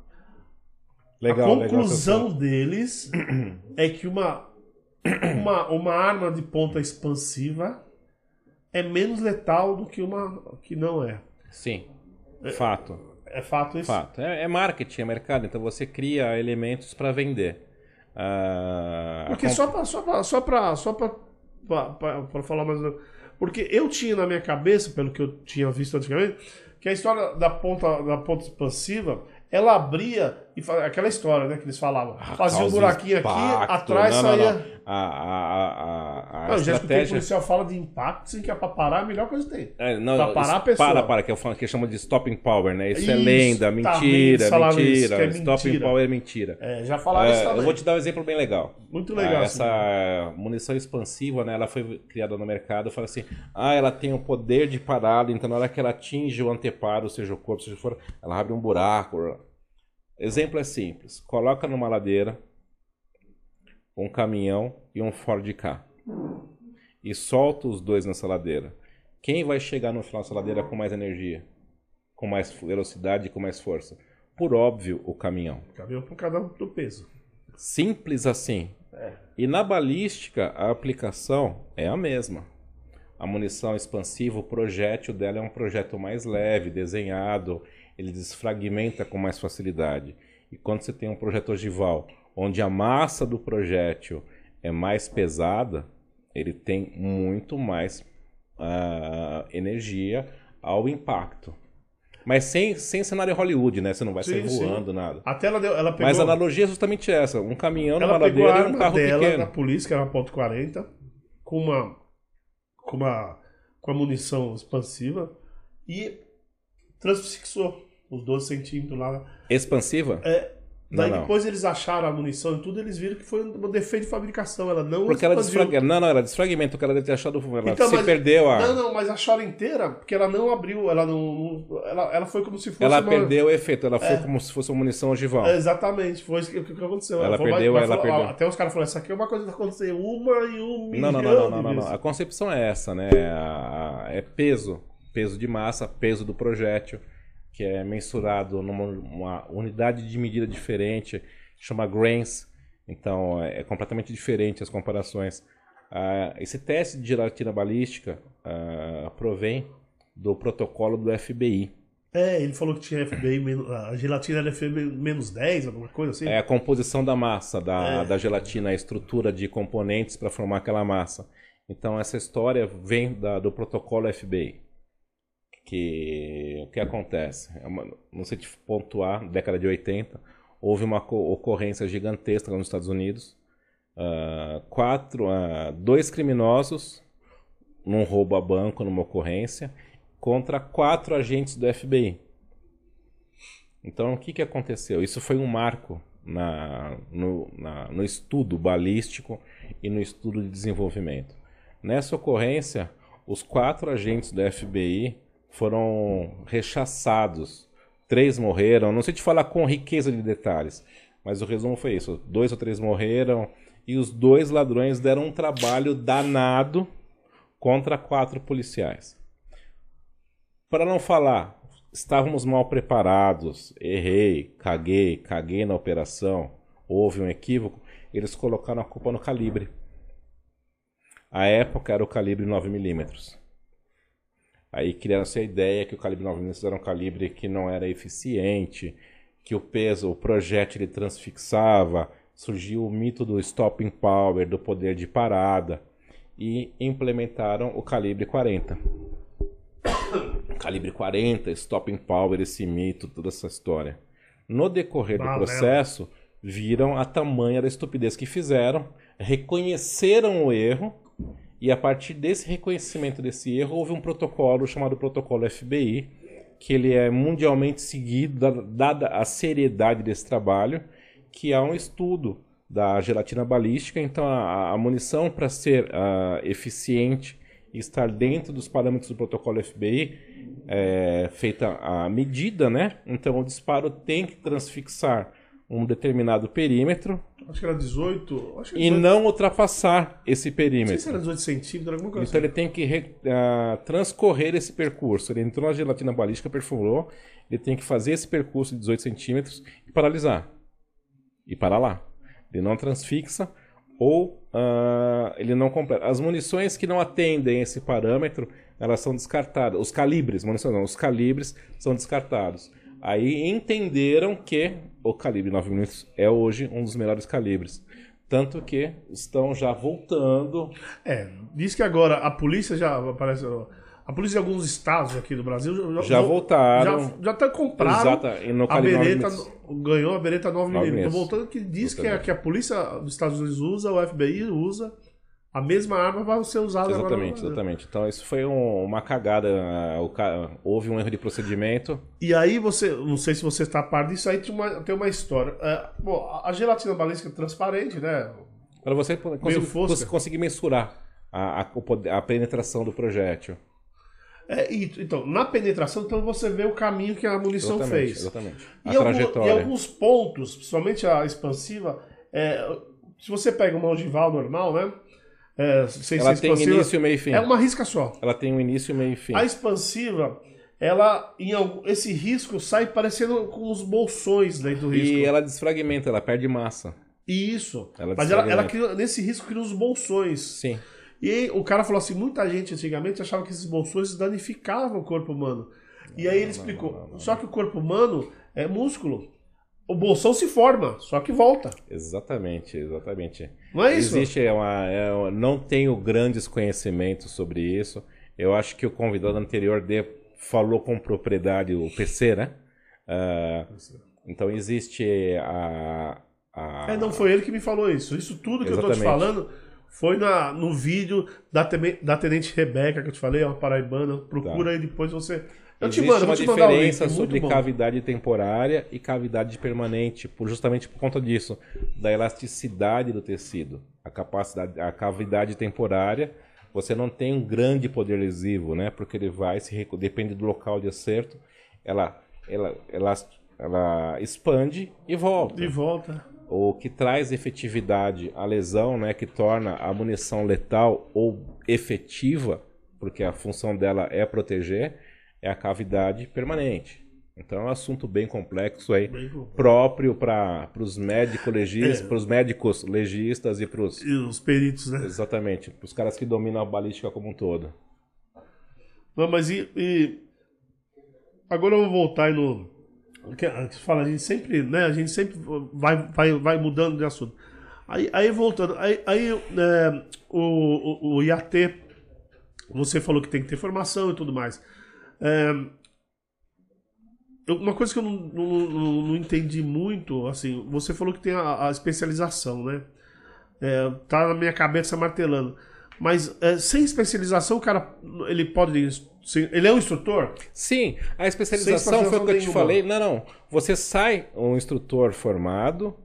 legal, a conclusão legal, deles, é que uma, uma, uma arma de ponta expansiva é menos letal do que uma que não é. Sim, é, fato. É fato isso? Fato. É, é marketing, é mercado, então você cria elementos para vender. Uh, Porque comp... só para só pra, só pra, só pra, pra, pra, pra falar mais... Porque eu tinha na minha cabeça, pelo que eu tinha visto antigamente que a história da ponta, da ponta expansiva, ela abria e aquela história, né, que eles falavam. Ah, fazia um buraquinho impacto, aqui, atrás não, saía. Não, não. A, a, a, a não, já escutei o policial fala de impacto, sim, que é pra parar é a melhor coisa que tem. É, não, pra parar a pessoa. Para, para, que eu falo que chama de stopping power, né? Isso, é isso é lenda, mentira, tá, mentira. Isso, é stopping mentira. power é mentira. É, já falaram é, isso também. Eu vou te dar um exemplo bem legal. Muito legal. Ah, essa munição expansiva, né? Ela foi criada no mercado, fala assim: ah, ela tem o poder de parada, então na hora que ela atinge o anteparo, seja o corpo, seja o for, ela abre um buraco Exemplo é simples: coloca numa ladeira um caminhão e um Ford K e solta os dois nessa ladeira. Quem vai chegar no final dessa ladeira com mais energia, com mais velocidade e com mais força? Por óbvio, o caminhão. O caminhão por um do peso. Simples assim. É. E na balística, a aplicação é a mesma. A munição expansiva, o projétil dela é um projétil mais leve, desenhado, ele desfragmenta com mais facilidade. E quando você tem um projeto ogival, onde a massa do projétil é mais pesada, ele tem muito mais uh, energia ao impacto. Mas sem, sem cenário Hollywood, né? Você não vai sim, sair voando, sim. nada. Até ela, deu, ela pegou... Mas a analogia é justamente essa. Um caminhão numa ladeira e um carro dela, pequeno. na polícia, que era uma ponto .40, com uma, com uma com a munição expansiva e transfixou os 12 centímetros lá. Expansiva? É, Daí não, depois eles acharam a munição e tudo, eles viram que foi um defeito de fabricação. Ela não Porque ela desfragmentou. Não, não, era desfragmento, o cara deve ter achado. Ela então, se mas, perdeu a. Não, não, mas acharam inteira, porque ela não abriu, ela não. Ela, ela foi como se fosse. Ela uma... perdeu o efeito, ela foi é. como se fosse uma munição ogival. É, exatamente, foi o que, que aconteceu. Ela, ela perdeu, ela falou, perdeu. Até os caras falaram, isso aqui é uma coisa que aconteceu uma e um milhão. Não, não, não, não, não, não, A concepção é essa, né? É peso. Peso de massa, peso do projétil, que é mensurado numa unidade de medida diferente chama grains, então é, é completamente diferente as comparações. Uh, esse teste de gelatina balística uh, provém do protocolo do FBI. É, ele falou que tinha FBI, a gelatina era FBI menos 10, alguma coisa assim. É a composição da massa, da, é. da gelatina, a estrutura de componentes para formar aquela massa. Então essa história vem da, do protocolo FBI. Que o que acontece? É uma, não sei te pontuar, década de 80, houve uma ocorrência gigantesca nos Estados Unidos. Uh, quatro, uh, dois criminosos num roubo a banco, numa ocorrência, contra quatro agentes do FBI. Então, o que, que aconteceu? Isso foi um marco na, no, na, no estudo balístico e no estudo de desenvolvimento. Nessa ocorrência, os quatro agentes do FBI foram rechaçados três morreram. Não sei te falar com riqueza de detalhes, mas o resumo foi isso: dois ou três morreram e os dois ladrões deram um trabalho danado contra quatro policiais. Para não falar, estávamos mal preparados, errei, caguei, caguei na operação, houve um equívoco, eles colocaram a culpa no calibre. A época era o calibre 9mm. Aí criaram-se a ideia que o calibre 9mm era um calibre que não era eficiente, que o peso, o projétil ele transfixava, surgiu o mito do stopping power, do poder de parada, e implementaram o calibre 40. calibre 40, stopping power, esse mito, toda essa história. No decorrer do processo, viram a tamanha da estupidez que fizeram, reconheceram o erro e a partir desse reconhecimento desse erro, houve um protocolo chamado Protocolo FBI, que ele é mundialmente seguido, dada a seriedade desse trabalho, que é um estudo da gelatina balística. Então, a, a munição, para ser uh, eficiente e estar dentro dos parâmetros do protocolo FBI, é feita a medida, né? Então, o disparo tem que transfixar um determinado perímetro. Acho que era 18. Acho que 18... E não ultrapassar esse perímetro. Não sei se era 18 centímetros, alguma coisa Então assim. ele tem que uh, transcorrer esse percurso. Ele entrou na gelatina balística, perfurou, ele tem que fazer esse percurso de 18 centímetros e paralisar. E parar lá. Ele não transfixa ou uh, ele não completa. As munições que não atendem esse parâmetro, elas são descartadas. Os calibres, munições não, os calibres são descartados. Aí entenderam que o calibre 9mm é hoje um dos melhores calibres. Tanto que estão já voltando. É, diz que agora a polícia já aparece. A polícia de alguns estados aqui do Brasil já, já voltaram. Já, já tá compraram a bereta, ganhou a bereta 9mm. Estou voltando que diz que a, que a polícia dos Estados Unidos usa, o FBI usa a mesma arma vai ser usada Exatamente, agora exatamente. Então isso foi um, uma cagada. Houve um erro de procedimento. E aí você, não sei se você está a par disso, aí tem uma, tem uma história. É, bom, a gelatina balística é transparente, né? Para você conseguir, conseguir mensurar a, a, a, penetração do projétil. É, e, então, na penetração, então você vê o caminho que a munição exatamente, fez. Exatamente. A e, trajetória. Algum, e alguns pontos, principalmente a expansiva, é, se você pega uma ogival normal, né? É, ela tem expansiva, início, meio e fim. É uma risca só. Ela tem um início, meio e fim. A expansiva, ela em algum, esse risco sai parecendo com os bolsões dentro do risco. E ela desfragmenta, ela perde massa. Isso. Ela Mas ela, ela cria, nesse risco cria os bolsões. Sim. E o cara falou assim: muita gente antigamente achava que esses bolsões danificavam o corpo humano. E aí ele explicou: só que o corpo humano é músculo. O bolsão se forma, só que volta. Exatamente, exatamente. Não é isso? Existe uma, é uma- não tenho grandes conhecimentos sobre isso. Eu acho que o convidado anterior de, falou com propriedade o PC, né? Ah, então existe a, a É, não foi ele que me falou isso. Isso tudo que eu tô te Exatamente. falando foi na, no vídeo da, da Tenente Rebeca que eu te falei, é uma paraibana. Procura aí depois você. Eu te Existe mando, eu uma te link. diferença muito sobre bom. cavidade temporária e cavidade permanente, por, justamente por conta disso, da elasticidade do tecido. A capacidade, a cavidade temporária, você não tem um grande poder lesivo, né? Porque ele vai se depende do local de acerto, ela ela ela, ela expande e volta. De volta. O que traz efetividade à lesão, né, que torna a munição letal ou efetiva, porque a função dela é proteger, é a cavidade permanente. Então é um assunto bem complexo aí, Bem complexo. próprio para os médicos legistas, É. para os médicos legistas e para os E os peritos, né? exatamente, para os caras que dominam a balística como um todo. Não, mas e, e- Agora eu vou voltar aí no. fala, a gente sempre, né? A gente sempre vai, vai, vai mudando de assunto. Aí, aí voltando, aí, aí né, o, o, o IAT, você falou que tem que ter formação e tudo mais. É, uma coisa que eu não, não, não- não entendi muito, assim, você falou que tem a, a especialização, né? É, tá na minha cabeça martelando. Mas é, sem especialização, o cara, ele pode. Ele é um instrutor? Sim, a especialização Sem foi o que eu te falei. Não, não. Você sai um instrutor formado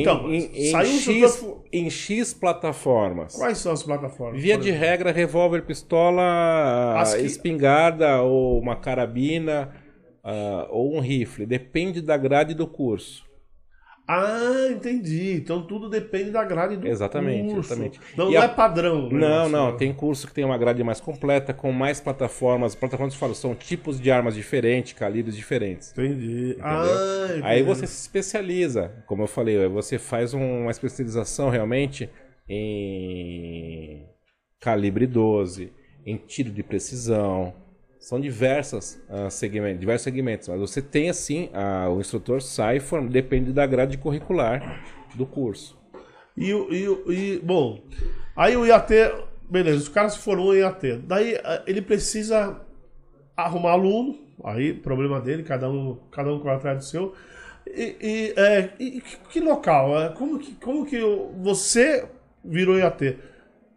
Então, em, em, um X, em X plataformas. Quais são as plataformas? Via de regra, revólver, pistola, As que- espingarda ou uma carabina ah, ou um rifle. Depende da grade do curso. Ah, entendi. Então tudo depende da grade do Exatamente, curso. exatamente. Não, E não a- é padrão. o Não, não. né? Tem curso que tem uma grade mais completa, com mais plataformas. Plataformas falo, são tipos de armas diferentes, calibres diferentes. Entendi. Ah, entendi. Aí você se especializa, como eu falei, você faz um- uma especialização realmente em calibre 12, em tiro de precisão. São diversas ah, segmentos, diversos segmentos, mas você tem assim, ah, o instrutor sai, form- depende da grade curricular do curso. E, e, e, bom, aí o IAT, beleza, o cara se formou em IAT. Daí eh, ele precisa arrumar aluno, aí problema dele, cada um, cada um corre atrás do seu. E, e, é, e que, que local? É, Como que, como que você virou IAT?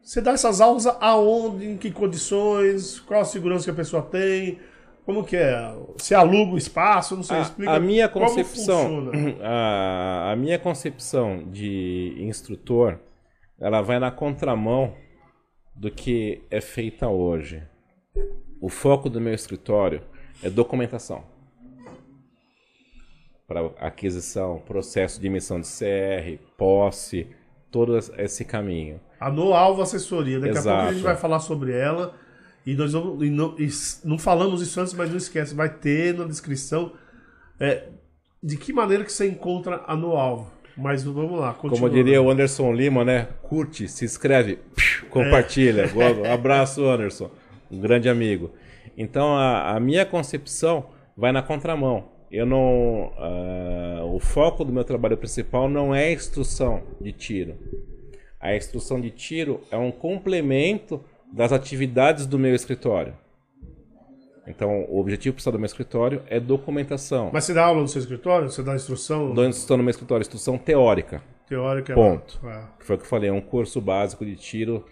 Você dá essas aulas aonde, em que condições, qual a segurança que a pessoa tem, como que é? Você aluga o espaço, não sei, A, explica a minha concepção, a, a minha concepção de instrutor, ela vai na contramão do que é feita hoje. O foco do meu escritório é documentação. Para aquisição, processo de emissão de CR, posse, todo esse caminho. A No Alvo Assessoria. Daqui a Exato. pouco a gente vai falar sobre ela. E nós vamos, e não, e não falamos isso antes, mas não esquece, vai ter na descrição é, de que maneira que você encontra a No Alvo. Mas vamos lá, continua. Como diria o Anderson Lima, né? Curte, se inscreve, compartilha. Um abraço, Anderson. Um grande amigo. Então, a, a minha concepção vai na contramão. Eu não. ah, o foco do meu trabalho principal não é a instrução de tiro. A instrução de tiro é um complemento das atividades do meu escritório. Então, o objetivo principal do meu escritório é documentação. Mas você dá aula no seu escritório? Você dá instrução Dou instrução no meu escritório, instrução teórica. teórica? Ponto. É. que foi o que eu falei, é um curso básico de tiro,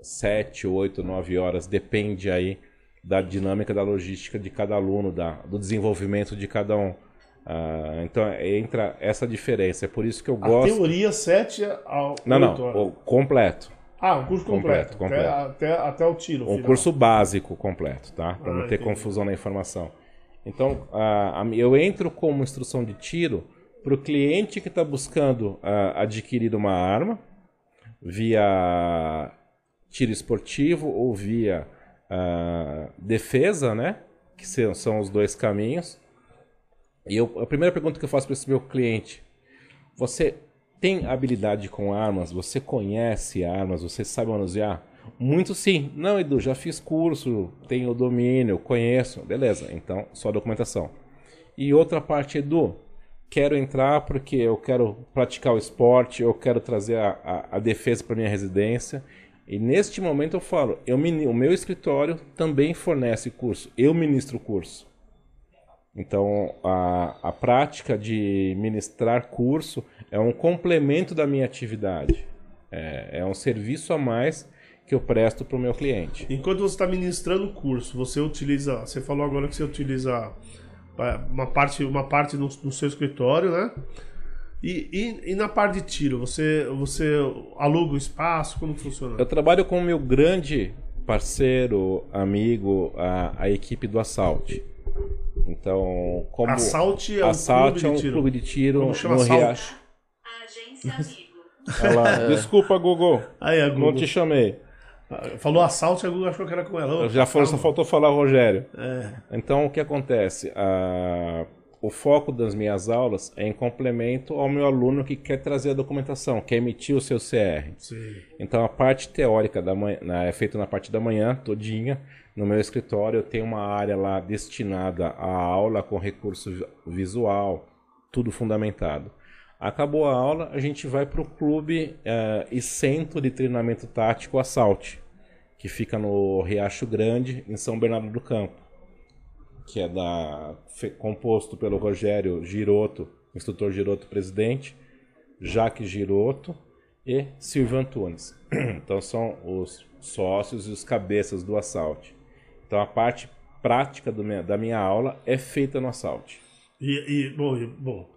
7, 8, 9 horas, depende aí da dinâmica da logística de cada aluno, da, do desenvolvimento de cada um. Ah, então entra essa diferença, é por isso que eu A gosto. teoria 7 ao Não, não, 8 horas. o completo. Ah, um curso completo. Completo, completo. Até, até, até o tiro. Um final. curso básico completo, tá? Para Ah, não ter entendi. confusão na informação. Então, a- a- eu entro como instrução de tiro para o cliente que está buscando ah, adquirir uma arma via tiro esportivo ou via ah, defesa, né? Que são os dois caminhos. E eu, a primeira pergunta que eu faço para esse meu cliente: você tem habilidade com armas? Você conhece armas? Você sabe manusear? Muito sim. Não, Edu, já fiz curso, tenho domínio, conheço. Beleza, então só documentação. E outra parte, Edu, quero entrar porque eu quero praticar o esporte, eu quero trazer a, a, a defesa para minha residência. E neste momento eu falo, eu, o meu escritório também fornece curso, eu ministro o curso. Então a, a prática de ministrar curso é um complemento da minha atividade. É, é um serviço a mais que eu presto para o meu cliente. Enquanto você está ministrando o curso, você utiliza. Você falou agora que você utiliza é, uma parte, uma parte no, no seu escritório, né? E, e, e, na parte de tiro, você, você aluga o espaço? Como funciona? Eu trabalho com o meu grande parceiro, amigo, a, a equipe do Assault. Então, como. Assault é um, clube, é um de clube de tiro como chama no Riacho. Agência Amigo. Lá, Desculpa, Google. Aí, Google. Não te chamei. Falou assalto e a Google achou que era com ela. Já falou, só faltou falar Rogério. É. Então, o que acontece? Ah, o foco das minhas aulas é em complemento ao meu aluno que quer trazer a documentação, quer emitir o seu CR. Sim. Então, a parte teórica da manhã, é feita na parte da manhã, todinha. No meu escritório, eu tenho uma área lá destinada à aula com recurso visual, tudo fundamentado. Acabou a aula, a gente vai para o clube uh, e centro de treinamento tático Assalte, que fica no Riacho Grande, em São Bernardo do Campo, que é da, composto pelo Rogério Giroto, instrutor Giroto presidente, Jaque Giroto e Silvio Antunes. Então são os sócios e os cabeças do Assalte. Então a parte prática minha, da minha aula é feita no Assalte. E, e bom, e, bom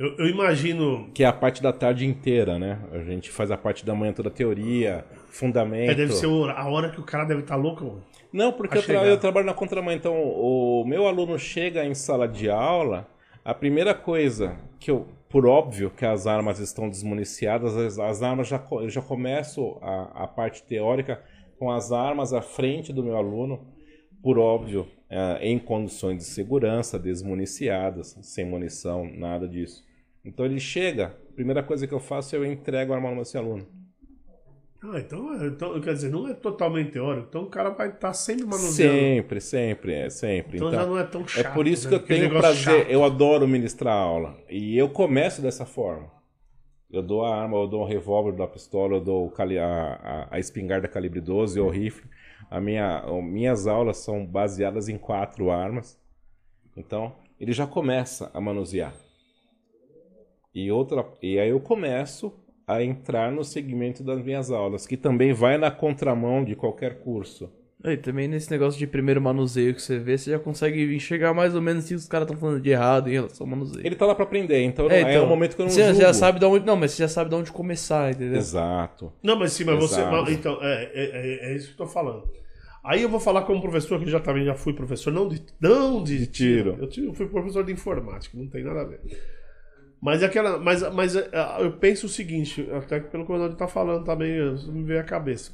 eu, eu, imagino. Que é a parte da tarde inteira, né? A gente faz a parte da manhã toda a teoria, fundamento. É, deve ser a hora que o cara deve estar tá louco. Não, porque eu, tra eu, trabalho na contramão. Então, o meu aluno chega em sala de aula, a primeira coisa que eu. Por óbvio que as armas estão desmuniciadas, as, as armas já, eu já começo a, a parte teórica com as armas à frente do meu aluno, por óbvio, é, em condições de segurança, desmuniciadas, sem munição, nada disso. Então ele chega, a primeira coisa que eu faço é eu entrego a arma no meu aluno. Ah, então, é, então, quer dizer, não é totalmente teórico, então o cara vai estar tá sempre manuseando. Sempre, sempre, é, sempre. Então, então já não é tão chato. É por isso né? que eu tenho prazer, chato. eu adoro ministrar aula. E eu começo dessa forma. Eu dou a arma, eu dou o revólver, da pistola, eu dou a, a, a espingarda calibre 12 ou o rifle. A minha, minhas aulas são baseadas em quatro armas. Então, ele já começa a manusear. E, outra, e aí eu começo a entrar no segmento das minhas aulas, que também vai na contramão de qualquer curso. E também nesse negócio de primeiro manuseio que você vê, você já consegue enxergar mais ou menos se os caras estão falando de errado em relação ao manuseio. Ele tá lá pra aprender, então é, então, é um momento que eu não você julgo. já sabe de onde, não, mas você já sabe de onde começar, entendeu? Exato. Não, mas sim, mas Exato. você, então, é, é, é, é, isso que eu tô falando. Aí eu vou falar como professor, que já também já fui professor, não de, não de, de tiro. tiro. Eu fui professor de informática, não tem nada a ver. Mas aquela, mas, mas é, eu penso o seguinte, até pelo que o Ronaldo tá falando também, me veio a cabeça.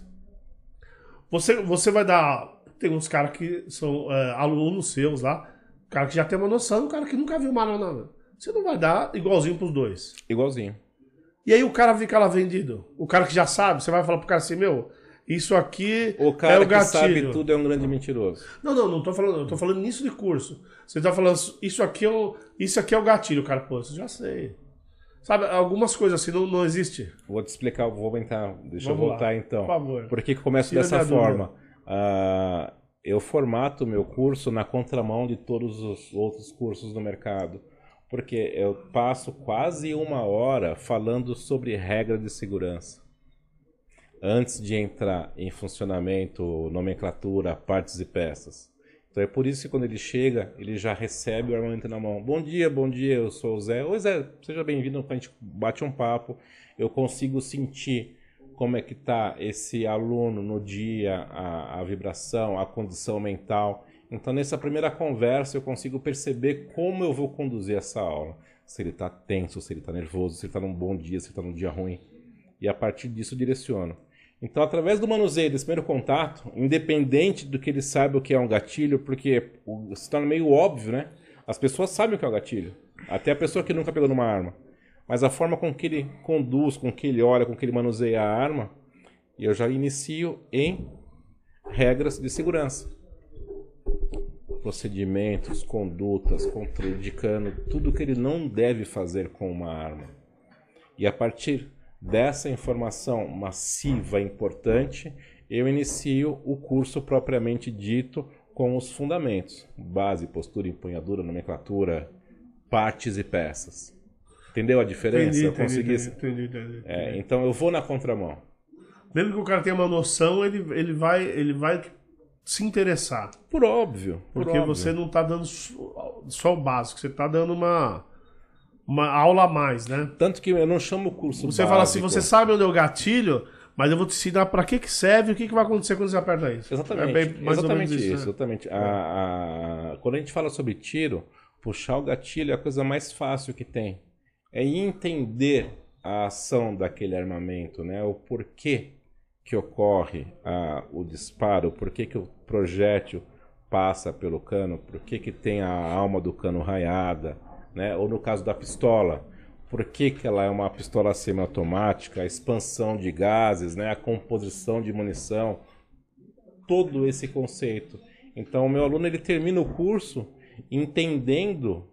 Você, você vai dar. Tem uns caras que são é, alunos seus lá, cara que já tem uma noção, um cara que nunca viu uma nada. Você não vai dar igualzinho pros dois. Igualzinho. E aí o cara fica lá vendido. O cara que já sabe, você vai falar pro cara assim, meu, isso aqui o cara é o gatilho. que sabe tudo é um grande mentiroso. Não, não, não tô falando, eu tô falando nisso de curso. Você tá falando, isso aqui é o, isso aqui é o gatilho, cara, pô, você já sei. Sabe, algumas coisas assim não, não existe. Vou te explicar, vou aumentar, deixa Vamos eu voltar lá, então. Por favor. Por que, que começo Tira dessa forma? Uh, eu formato meu curso na contramão de todos os outros cursos do mercado. Porque eu passo quase uma hora falando sobre regra de segurança antes de entrar em funcionamento, nomenclatura, partes e peças. Então é por isso que quando ele chega, ele já recebe o armamento na mão. Bom dia, bom dia, eu sou o Zé. Oi Zé, seja bem-vindo, a gente bate um papo. Eu consigo sentir como é que está esse aluno no dia, a, a vibração, a condição mental. Então nessa primeira conversa eu consigo perceber como eu vou conduzir essa aula. Se ele está tenso, se ele está nervoso, se ele está num bom dia, se ele está num dia ruim. E a partir disso direciono. Então, através do manuseio desse primeiro contato, independente do que ele saiba o que é um gatilho, porque se torna meio óbvio, né? As pessoas sabem o que é o gatilho. Até a pessoa que nunca pegou numa arma. Mas a forma com que ele conduz, com que ele olha, com que ele manuseia a arma, eu já inicio em regras de segurança. procedimentos, condutas, contraindicando tudo que ele não deve fazer com uma arma. E a partir dessa informação massiva importante, eu inicio o curso propriamente dito com os fundamentos: base, postura, empunhadura, nomenclatura, partes e peças. Entendeu a diferença? Entendi, eu entendi, consegui. entendi, entendi, entendi. É, então eu vou na contramão. Mesmo que o cara tenha uma noção, ele, ele, vai, ele vai se interessar. Por óbvio. por Porque óbvio. você não tá dando só o básico, você tá dando uma, uma aula a mais, né? Tanto que eu não chamo o curso Você fala assim, básico. você sabe onde é o gatilho, mas eu vou te ensinar pra que que serve e o que que vai acontecer quando você aperta isso. Exatamente, É bem- mais ou exatamente menos isso. né? Exatamente. A- a- quando a gente fala sobre tiro, puxar o gatilho é a coisa mais fácil que tem. É entender a ação daquele armamento, né? O porquê que ocorre a- o disparo, o porquê que o projétil passa pelo cano, por que que tem a alma do cano raiada, né? Ou no caso da pistola, por que, que ela é uma pistola semiautomática, a expansão de gases, né? A composição de munição, todo esse conceito. Então, o meu aluno ele termina o curso entendendo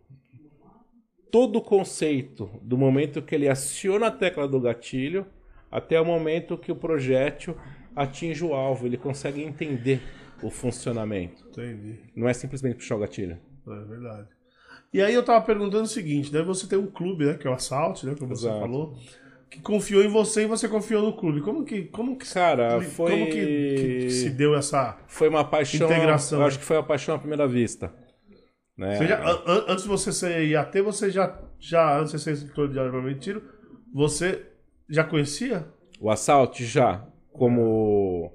todo o conceito do momento que ele aciona a tecla do gatilho até o momento que o projétil atinge o alvo. Ele consegue entender o funcionamento. Entendi. Não é simplesmente puxar o gatilho. É verdade. E aí eu tava perguntando o seguinte, né? Você tem um clube, né? Que é o Assault, né? Como você Exato. falou. Que confiou em você e você confiou no clube. Como que. Como que, Cara, foi- como que, que se deu essa. Foi uma paixão. Integração, Eu acho que foi uma paixão à primeira vista. Né? Você já- an- an- antes de você ser IAT, você já, já antes de ser instrutor de armamento de tiro, você já conhecia? O Assault já, como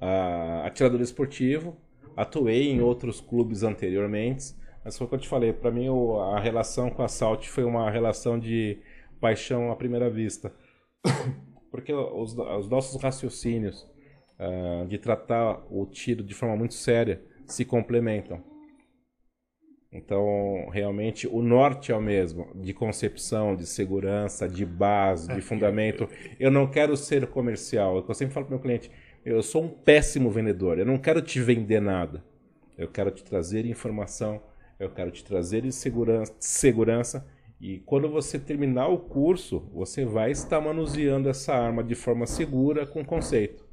ah, atirador esportivo, atuei em outros clubes anteriormente, mas foi o que eu te falei, para mim a relação com o Assault foi uma relação de paixão à primeira vista. Porque os, os nossos raciocínios ah, de tratar o tiro de forma muito séria se complementam. Então, realmente, o norte é o mesmo, de concepção, de segurança, de base, de fundamento. Eu não quero ser comercial. É eu sempre falo para meu cliente, eu sou um péssimo vendedor. Eu não quero te vender nada. Eu quero te trazer informação, eu quero te trazer segurança, segurança. E quando você terminar o curso, você vai estar manuseando essa arma de forma segura, com conceito.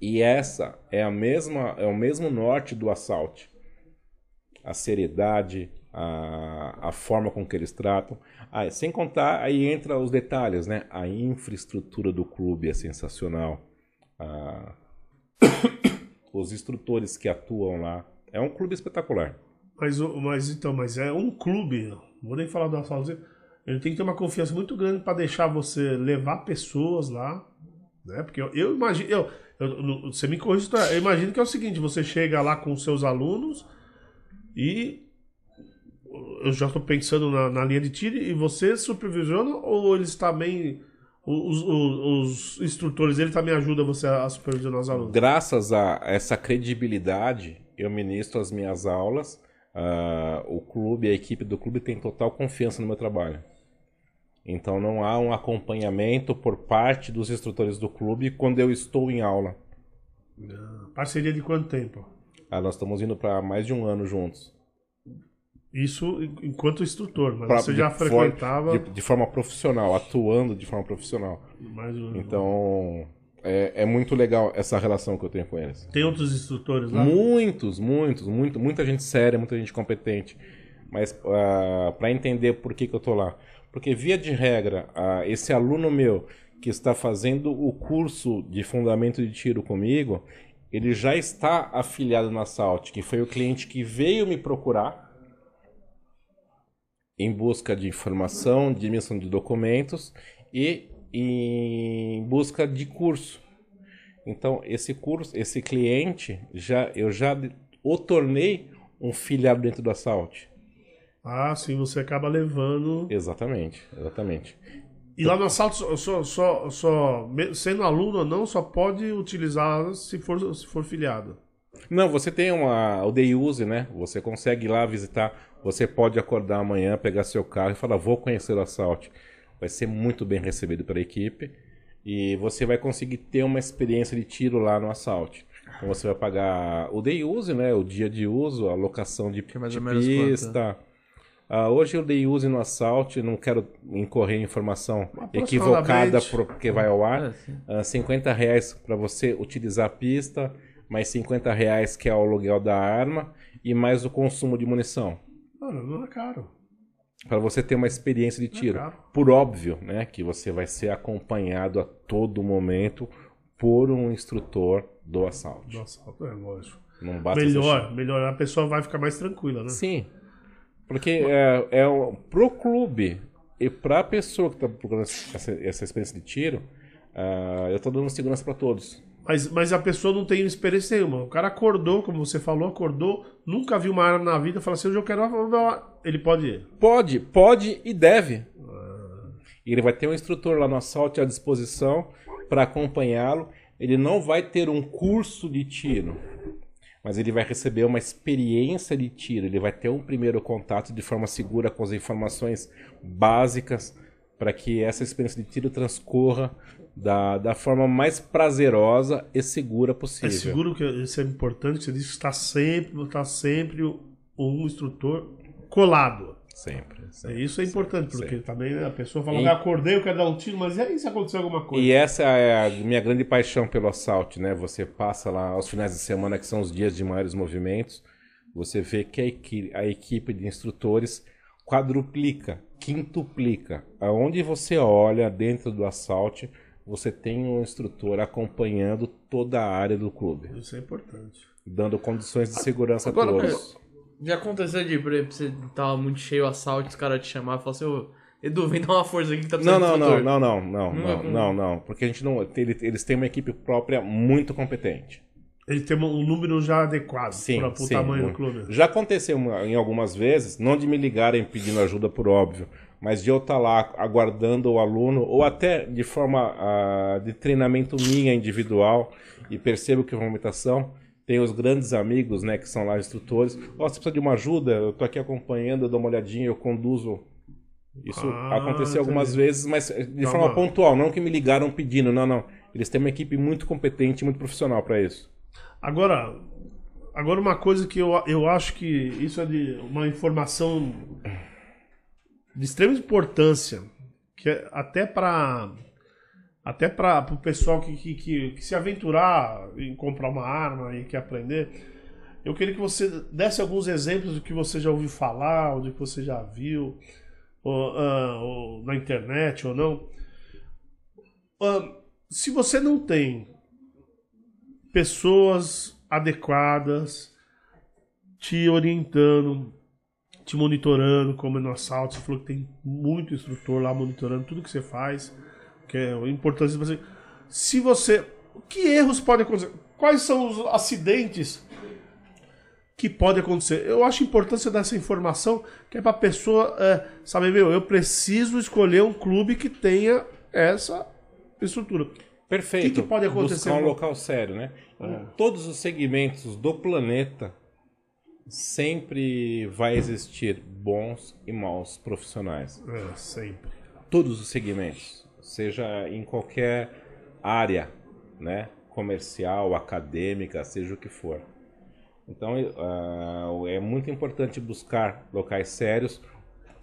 E essa é a mesma, é o mesmo norte do assalto a seriedade, a, a forma com que eles tratam. Ah, sem contar, aí entra os detalhes, né? A infraestrutura do clube é sensacional. Ah, os instrutores que atuam lá. É um clube espetacular. Mas, mas então, mas é um clube, vou nem falar do Assault, ele tem que ter uma confiança muito grande para deixar você levar pessoas lá, né? Porque eu, eu imagino, eu, eu- você me corrige, tá? eu imagino que é o seguinte, você chega lá com seus alunos e eu já estou pensando na, na linha de tiro e você supervisiona ou eles também os, os, os instrutores ele também ajudam você a supervisionar os alunos? Graças a essa credibilidade, eu ministro as minhas aulas. Ah, o clube, a equipe do clube tem total confiança no meu trabalho. Então não há um acompanhamento por parte dos instrutores do clube quando eu estou em aula. Parceria de quanto tempo? Ah, nós estamos indo para mais de um ano juntos. Isso enquanto instrutor, mas Pra- você já de for- frequentava de, de forma profissional, atuando de forma profissional. mais um... Então é, é muito legal essa relação que eu tenho com eles. Tem outros instrutores lá? Muitos, muitos, muito, muita gente séria, muita gente competente. Mas para entender por que, que eu tô lá. Porque, via de regra, ah, esse aluno meu que está fazendo o curso de fundamento de tiro comigo, ele já está afiliado na Salt, que foi o cliente que veio me procurar em busca de informação, de emissão de documentos e em busca de curso. Então, esse curso, esse cliente, já eu já o tornei um filiado dentro da Salt. Ah, sim, você acaba levando. Exatamente, exatamente. E lá no assalto, só, só, só, sendo aluno ou não, só pode utilizar se for, se for filiado. Não, você tem uma o day use, né? Você consegue ir lá visitar. Você pode acordar amanhã, pegar seu carro e falar: "Vou conhecer o Assault". Vai ser muito bem recebido pela equipe e você vai conseguir ter uma experiência de tiro lá no Assault. Então você vai pagar o day use, né? O dia de uso, a locação de, Que é mais de pista. Ah, hoje o day use no assalto, não quero incorrer em informação equivocada porque vai ao ar. É, sim. Ah, 50 reais para você utilizar a pista, mais 50 reais que é o aluguel da arma e mais o consumo de munição. Mano, não é caro. Para você ter uma experiência de tiro. caro. Por óbvio, né, que você vai ser acompanhado a todo momento por um instrutor do assalto. Do assalto, é lógico. Não basta Melhor, melhor. A pessoa vai ficar mais tranquila, né? Sim. Porque é, é o- pro clube e pra pessoa que tá procurando essa, essa experiência de tiro, ah, eu tô dando segurança para todos. Mas, mas a pessoa não tem experiência nenhuma. O cara acordou, como você falou, acordou, nunca viu uma arma na vida, fala assim, hoje eu quero uma... Ele pode ir. Pode, pode e deve. E ele vai ter um instrutor lá no assalto à disposição para acompanhá-lo. Ele não vai ter um curso de tiro, mas ele vai receber uma experiência de tiro. Ele vai ter um primeiro contato de forma segura com as informações básicas para que essa experiência de tiro transcorra da, da forma mais prazerosa e segura possível. É seguro que isso é importante, você diz que está sempre, está sempre um instrutor colado. Sempre. É, sempre. Isso é importante, porque sempre. também né, a pessoa fala, E- "Ah, acordei, eu quero dar um tiro, mas e aí se acontecer alguma coisa? E essa é a minha grande paixão pelo assalto, né? Você passa lá aos finais de semana, que são os dias de maiores movimentos, você vê que a equi- a equipe de instrutores quadruplica, quintuplica. Aonde você olha dentro do assalto, você tem um instrutor acompanhando toda a área do clube, Isso é importante. dando condições de segurança a Agora, todos. Já aconteceu de, por exemplo, você tava muito cheio o assalto, os caras te chamaram e falaram assim, ô, Edu, vem dar uma força aqui que tá Não, precisando não, de não, instrutor." não, não, não, Não, não, não. não, não, porque a gente não, ele- eles têm uma equipe própria muito competente. Ele tem um número já adequado Sim, para o sim, tamanho do clube. Já aconteceu em algumas vezes, não de me ligarem pedindo ajuda por óbvio, mas de eu estar lá aguardando o aluno, ou até de forma ah, de treinamento minha individual, e percebo que a movimentação tem os grandes amigos, né, que são lá instrutores. Ó, você precisa de uma ajuda? Eu tô aqui acompanhando, eu dou uma olhadinha, eu conduzo. Isso Ah, aconteceu algumas entendi. vezes, mas de Calma. forma pontual, não que me ligaram pedindo, não, não. Eles têm uma equipe muito competente, muito profissional para isso. Agora, agora uma coisa que eu, eu acho que isso é de uma informação de extrema importância, que é até para até para o pessoal que, que, que, que se aventurar em comprar uma arma e quer aprender, eu queria que você desse alguns exemplos do que você já ouviu falar, ou do que você já viu, ou, ah, ou na internet ou não. Ah, se você não tem pessoas adequadas te orientando, te monitorando, como no assalto. Você falou que tem muito instrutor lá monitorando tudo que você faz, que é importante você. Se você. Que erros podem acontecer? Quais são os acidentes que podem acontecer? Eu acho importante você dar essa informação, que é para a pessoa é, saber, meu, eu preciso escolher um clube que tenha essa estrutura. Perfeito. O que que pode acontecer, Buscar um local sério, né? É. Todos os segmentos do planeta sempre vai existir bons e maus profissionais. É, sempre. Todos os segmentos, seja em qualquer área, né? Comercial, acadêmica, seja o que for. Então ah, é muito importante buscar locais sérios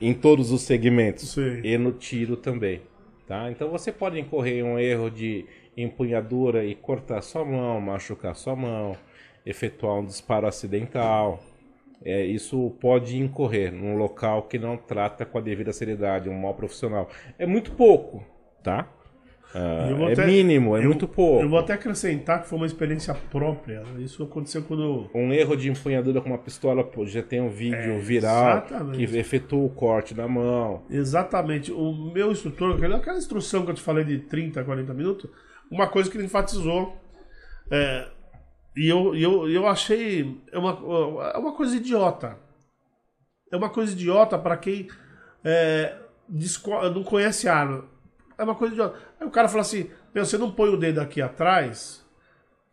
em todos os segmentos Sim. e no tiro também, tá? Então você pode incorrer em um erro de empunhadura e cortar sua mão, machucar sua mão, efetuar um disparo acidental. É, isso pode incorrer num local que não trata com a devida seriedade, um mau profissional. É muito pouco, tá? Ah, é até- mínimo, é eu- muito pouco. Eu vou até acrescentar que foi uma experiência própria. Isso aconteceu quando. Um erro de empunhadura com uma pistola, pô, já tem um vídeo É, viral exatamente. que efetua o corte da mão. Exatamente. O meu instrutor, aquela aquela instrução que eu te falei de 30, 40 minutos, uma coisa que ele enfatizou. é, e eu, eu, eu achei. É uma, é uma coisa idiota. É uma coisa idiota para quem é, não conhece arma. É uma coisa idiota. Aí o cara fala assim: Meu, você não põe o dedo aqui atrás,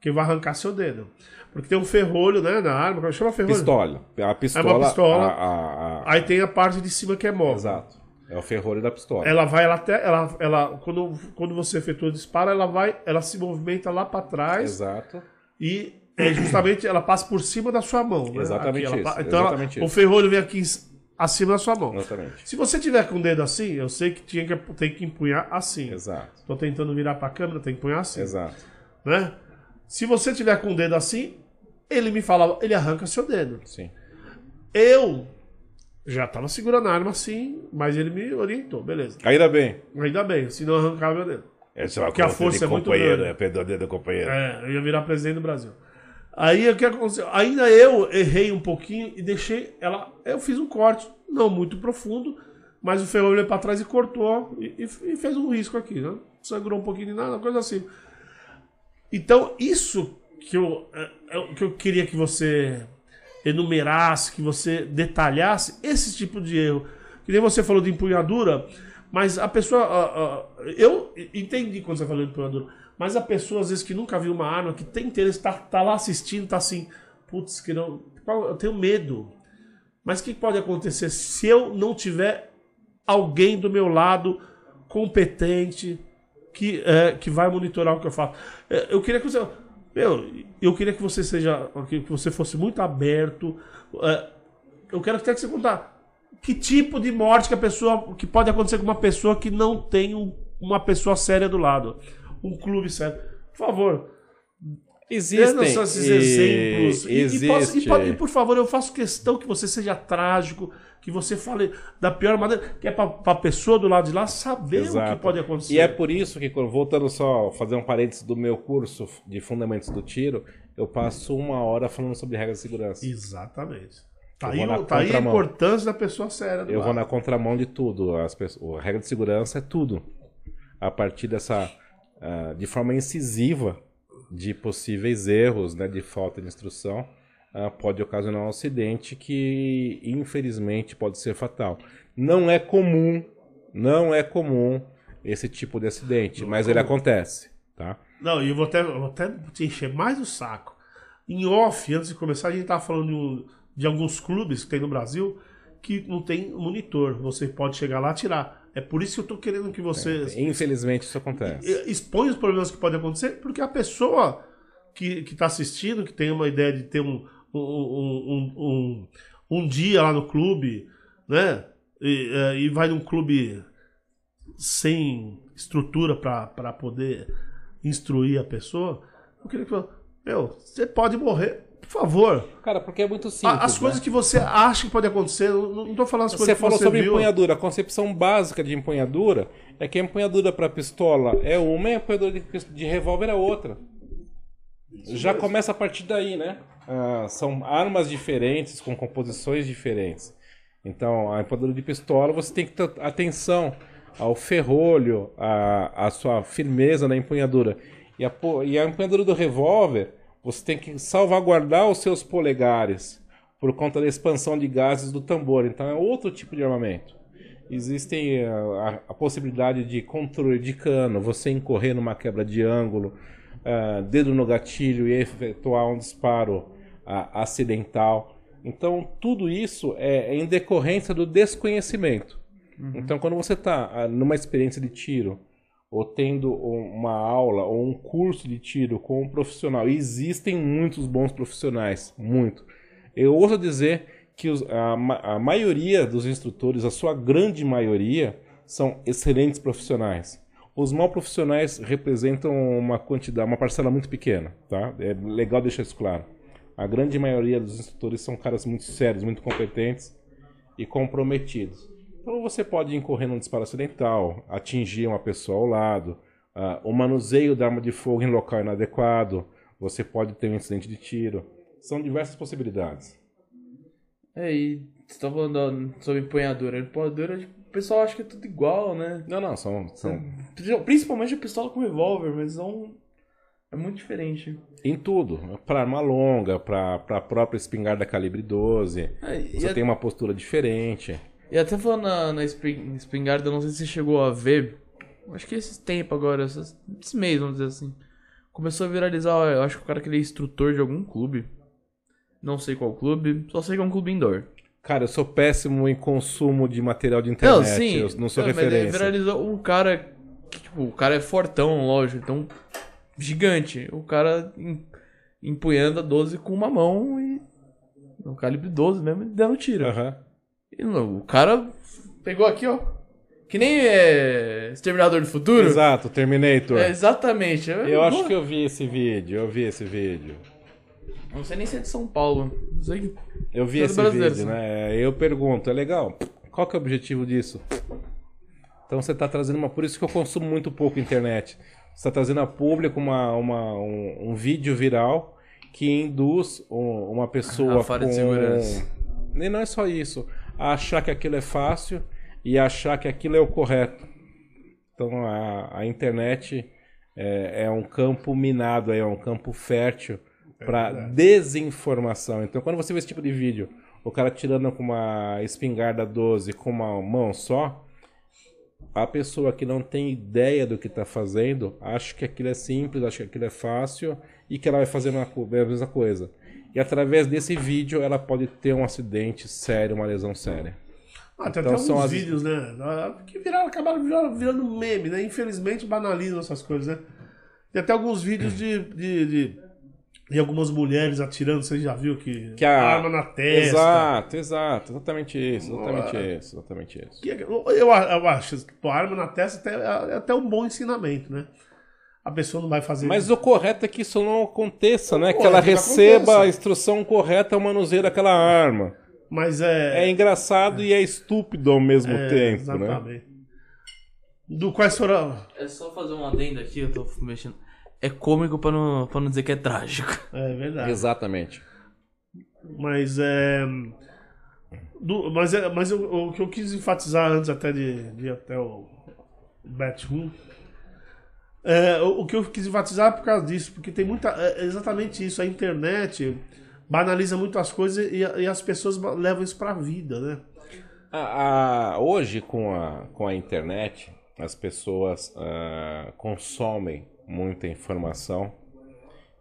que vai arrancar seu dedo. Porque tem um ferrolho né, na arma, como chama ferrolho? Pistola. A pistola. pistola. a- a- a- Aí tem a parte de cima que é móvel. Exato. É o ferrolho da pistola. Ela vai ela até ela, ela quando, quando você efetua o disparo, ela vai, ela se movimenta lá para trás Exato. E é justamente ela passa por cima da sua mão. Né? Exatamente Aqui, ela isso, Então ela- exatamente o isso. ferrolho vem aqui acima da sua mão. Exatamente. Se você tiver com o dedo assim, eu sei que tinha que tem que empunhar assim. Exato. Tô tentando virar pra câmera, tem que empunhar assim. Exato. Né? Se você tiver com o dedo assim, ele me falava, ele arranca seu dedo. Sim. Eu já tava segurando a arma assim, mas ele me orientou, beleza. Ainda bem. Ainda bem, senão arrancava meu dedo. Essa é uma Porque a força é muito companheiro, grande. é perdão do companheiro. É, eu ia virar presidente do Brasil. Aí o que aconteceu? Ainda eu errei um pouquinho e deixei ela. Eu fiz um corte, não muito profundo, mas o ferro veio pra trás e cortou e, e- fez um risco aqui, né? Sangrou um pouquinho de nada, coisa assim. Então, isso que eu, é, é que eu queria que você enumerasse, que você detalhasse, esse tipo de erro. Que nem você falou de empunhadura, mas a pessoa. eu entendi quando você falou de empunhadura, mas a pessoa, às vezes, que nunca viu uma arma, que tem interesse, tá, tá lá assistindo, tá assim, putz, que não. Eu tenho medo. Mas o que pode acontecer se eu não tiver alguém do meu lado competente que, é, que vai monitorar o que eu faço? É, eu queria que você. Meu, eu queria que você seja. que você fosse muito aberto. é, eu quero até que você contar que tipo de morte que a pessoa. que pode acontecer com uma pessoa que não tem um- uma pessoa séria do lado. Um clube sério. Por favor, Existem. Esses exemplos. E, e, posso- e pode- e, por favor, eu faço questão que você seja trágico, que você fale da pior maneira, que é pra, pra pessoa do lado de lá saber o Exato. que pode acontecer. E é por isso que, voltando só, fazer um parênteses do meu curso de Fundamentos do Tiro, eu passo uma hora falando sobre regras de segurança. Exatamente. Tá aí, vou tá aí a importância da pessoa séria do Eu vou lado. na contramão de tudo. As pessoas, a regra de segurança é tudo. A partir dessa. ah, de forma incisiva de possíveis erros, né, de falta de instrução, ah, pode ocasionar um acidente que, infelizmente, pode ser fatal. Não é comum, não é comum esse tipo de acidente, mas ele acontece, tá? Não, e eu vou até, eu vou até te encher mais o saco. Em off, antes de começar, a gente tava falando de, alguns clubes que tem no Brasil que não tem monitor. Você pode chegar lá e tirar. É por isso que eu tô querendo que você Infelizmente isso acontece. expõe os problemas que podem acontecer, porque a pessoa que, que tá assistindo, que tem uma ideia de ter um, um, um, um, um dia lá no clube, né? E, eh, e vai num clube sem estrutura para poder instruir a pessoa, eu queria que meu, você pode morrer, por favor. Cara, porque é muito simples. As né? coisas que você acha que pode acontecer, não, tô falando as Você coisas que falou você sobre viu. empunhadura. A concepção básica de empunhadura é que a empunhadura para pistola é uma e a empunhadura de, de revólver é outra. Já começa a partir daí, né? Ah, são armas diferentes, com composições diferentes. Então, a empunhadura de pistola, você tem que ter atenção ao ferrolho, à, à sua firmeza na empunhadura. E a, e a empunhadura do revólver, você tem que salvaguardar os seus polegares por conta da expansão de gases do tambor. Então, é outro tipo de armamento. Existem a, a- a possibilidade de controle de cano, você incorrer numa quebra de ângulo, ah, dedo no gatilho e efetuar um disparo ah, acidental. Então, tudo isso é, é em decorrência do desconhecimento. Então, quando você está numa experiência de tiro, ou tendo um- uma aula ou um curso de tiro com um profissional, e existem muitos bons profissionais, muito. Eu ouso dizer que os- a, a maioria dos instrutores, a sua grande maioria, são excelentes profissionais. Os mal profissionais representam uma quantidade, uma parcela muito pequena, tá? É legal deixar isso claro. A grande maioria dos instrutores são caras muito sérios, muito competentes e comprometidos. Então você pode incorrer num disparo acidental, atingir uma pessoa ao lado, ah, o manuseio da arma de fogo em local inadequado, você pode ter um incidente de tiro. São diversas possibilidades. É, e você tá falando sobre empunhadura. Empunhadura, tipo, o pessoal acha que é tudo igual, né? Não, não, são, são Principalmente a pistola com revólver, mas não. É muito diferente. em tudo. Para arma longa, para a própria espingarda calibre 12, É, você a- tem uma postura diferente. E até falando na, na espingarda, eu não sei se você chegou a ver. Acho que esse tempo agora, esses- esse mês, vamos dizer assim. Começou a viralizar, eu acho que o cara que ele é instrutor de algum clube. Não sei qual clube, só sei que é um clube indoor. Cara, eu sou péssimo em consumo de material de internet. Não, sim. Eu não sou Não, mas ele referência. viralizou um cara. Que, tipo, o cara é fortão, lógico. Então. Gigante. O cara. em- empunhando a 12 com uma mão e. No calibre 12 mesmo, dando tiro. Aham. No- o cara pegou aqui, ó. Que nem é. Exterminador do Futuro. Exato, Terminator. É, exatamente. Eu acho que eu vi esse vídeo, eu vi esse vídeo. Não sei nem se é de São Paulo. Não sei. Eu vi esse vídeo, sim. né? Eu pergunto, é legal? Qual que é o objetivo disso? Então você está trazendo uma. Por isso que eu consumo muito pouco internet. Você está trazendo a público uma, uma- um, um vídeo viral que induz um- uma pessoa A falta com. de segurança. Nem não é só isso. A achar que aquilo é fácil e achar que aquilo é o correto. Então a, a internet é, é um campo minado, é um campo fértil para desinformação. Então quando você vê esse tipo de vídeo, o cara tirando com uma espingarda 12 com uma mão só, a pessoa que não tem ideia do que está fazendo acha que aquilo é simples, acha que aquilo é fácil e que ela vai fazer uma a mesma coisa. E através desse vídeo ela pode ter um acidente sério, uma lesão séria. Ah, tem Então até são alguns as- vídeos, né? ah, Que viraram, acabaram virando, meme, né? Infelizmente banalizam essas coisas, né? Tem até alguns vídeos de, de, de, de algumas mulheres atirando, você já viu que, Que a- arma na testa. Exato, exato, exatamente isso, exatamente isso, exatamente isso. Que é- Eu, eu acho, pô, arma na testa até, é até um bom ensinamento, né? A pessoa não vai fazer Mas o correto é que isso não aconteça, né? Que ela é receba aconteça. a instrução correta ao manuseio daquela arma. Mas é. É engraçado e é estúpido ao mesmo é, tempo, né? exatamente. Do quais foram. É só fazer um adendo aqui, eu tô mexendo. É cômico pra não, pra não dizer que é trágico. É verdade. Exatamente. Mas é. do- mas é, mas eu- o que eu quis enfatizar antes até de, de ir até o 1. É, o, que eu quis enfatizar é por causa disso, porque tem muita. É exatamente isso, a internet banaliza muito as coisas e, e as pessoas levam isso pra vida, né? A- a- hoje, com a, com a internet, as pessoas ah, consomem muita informação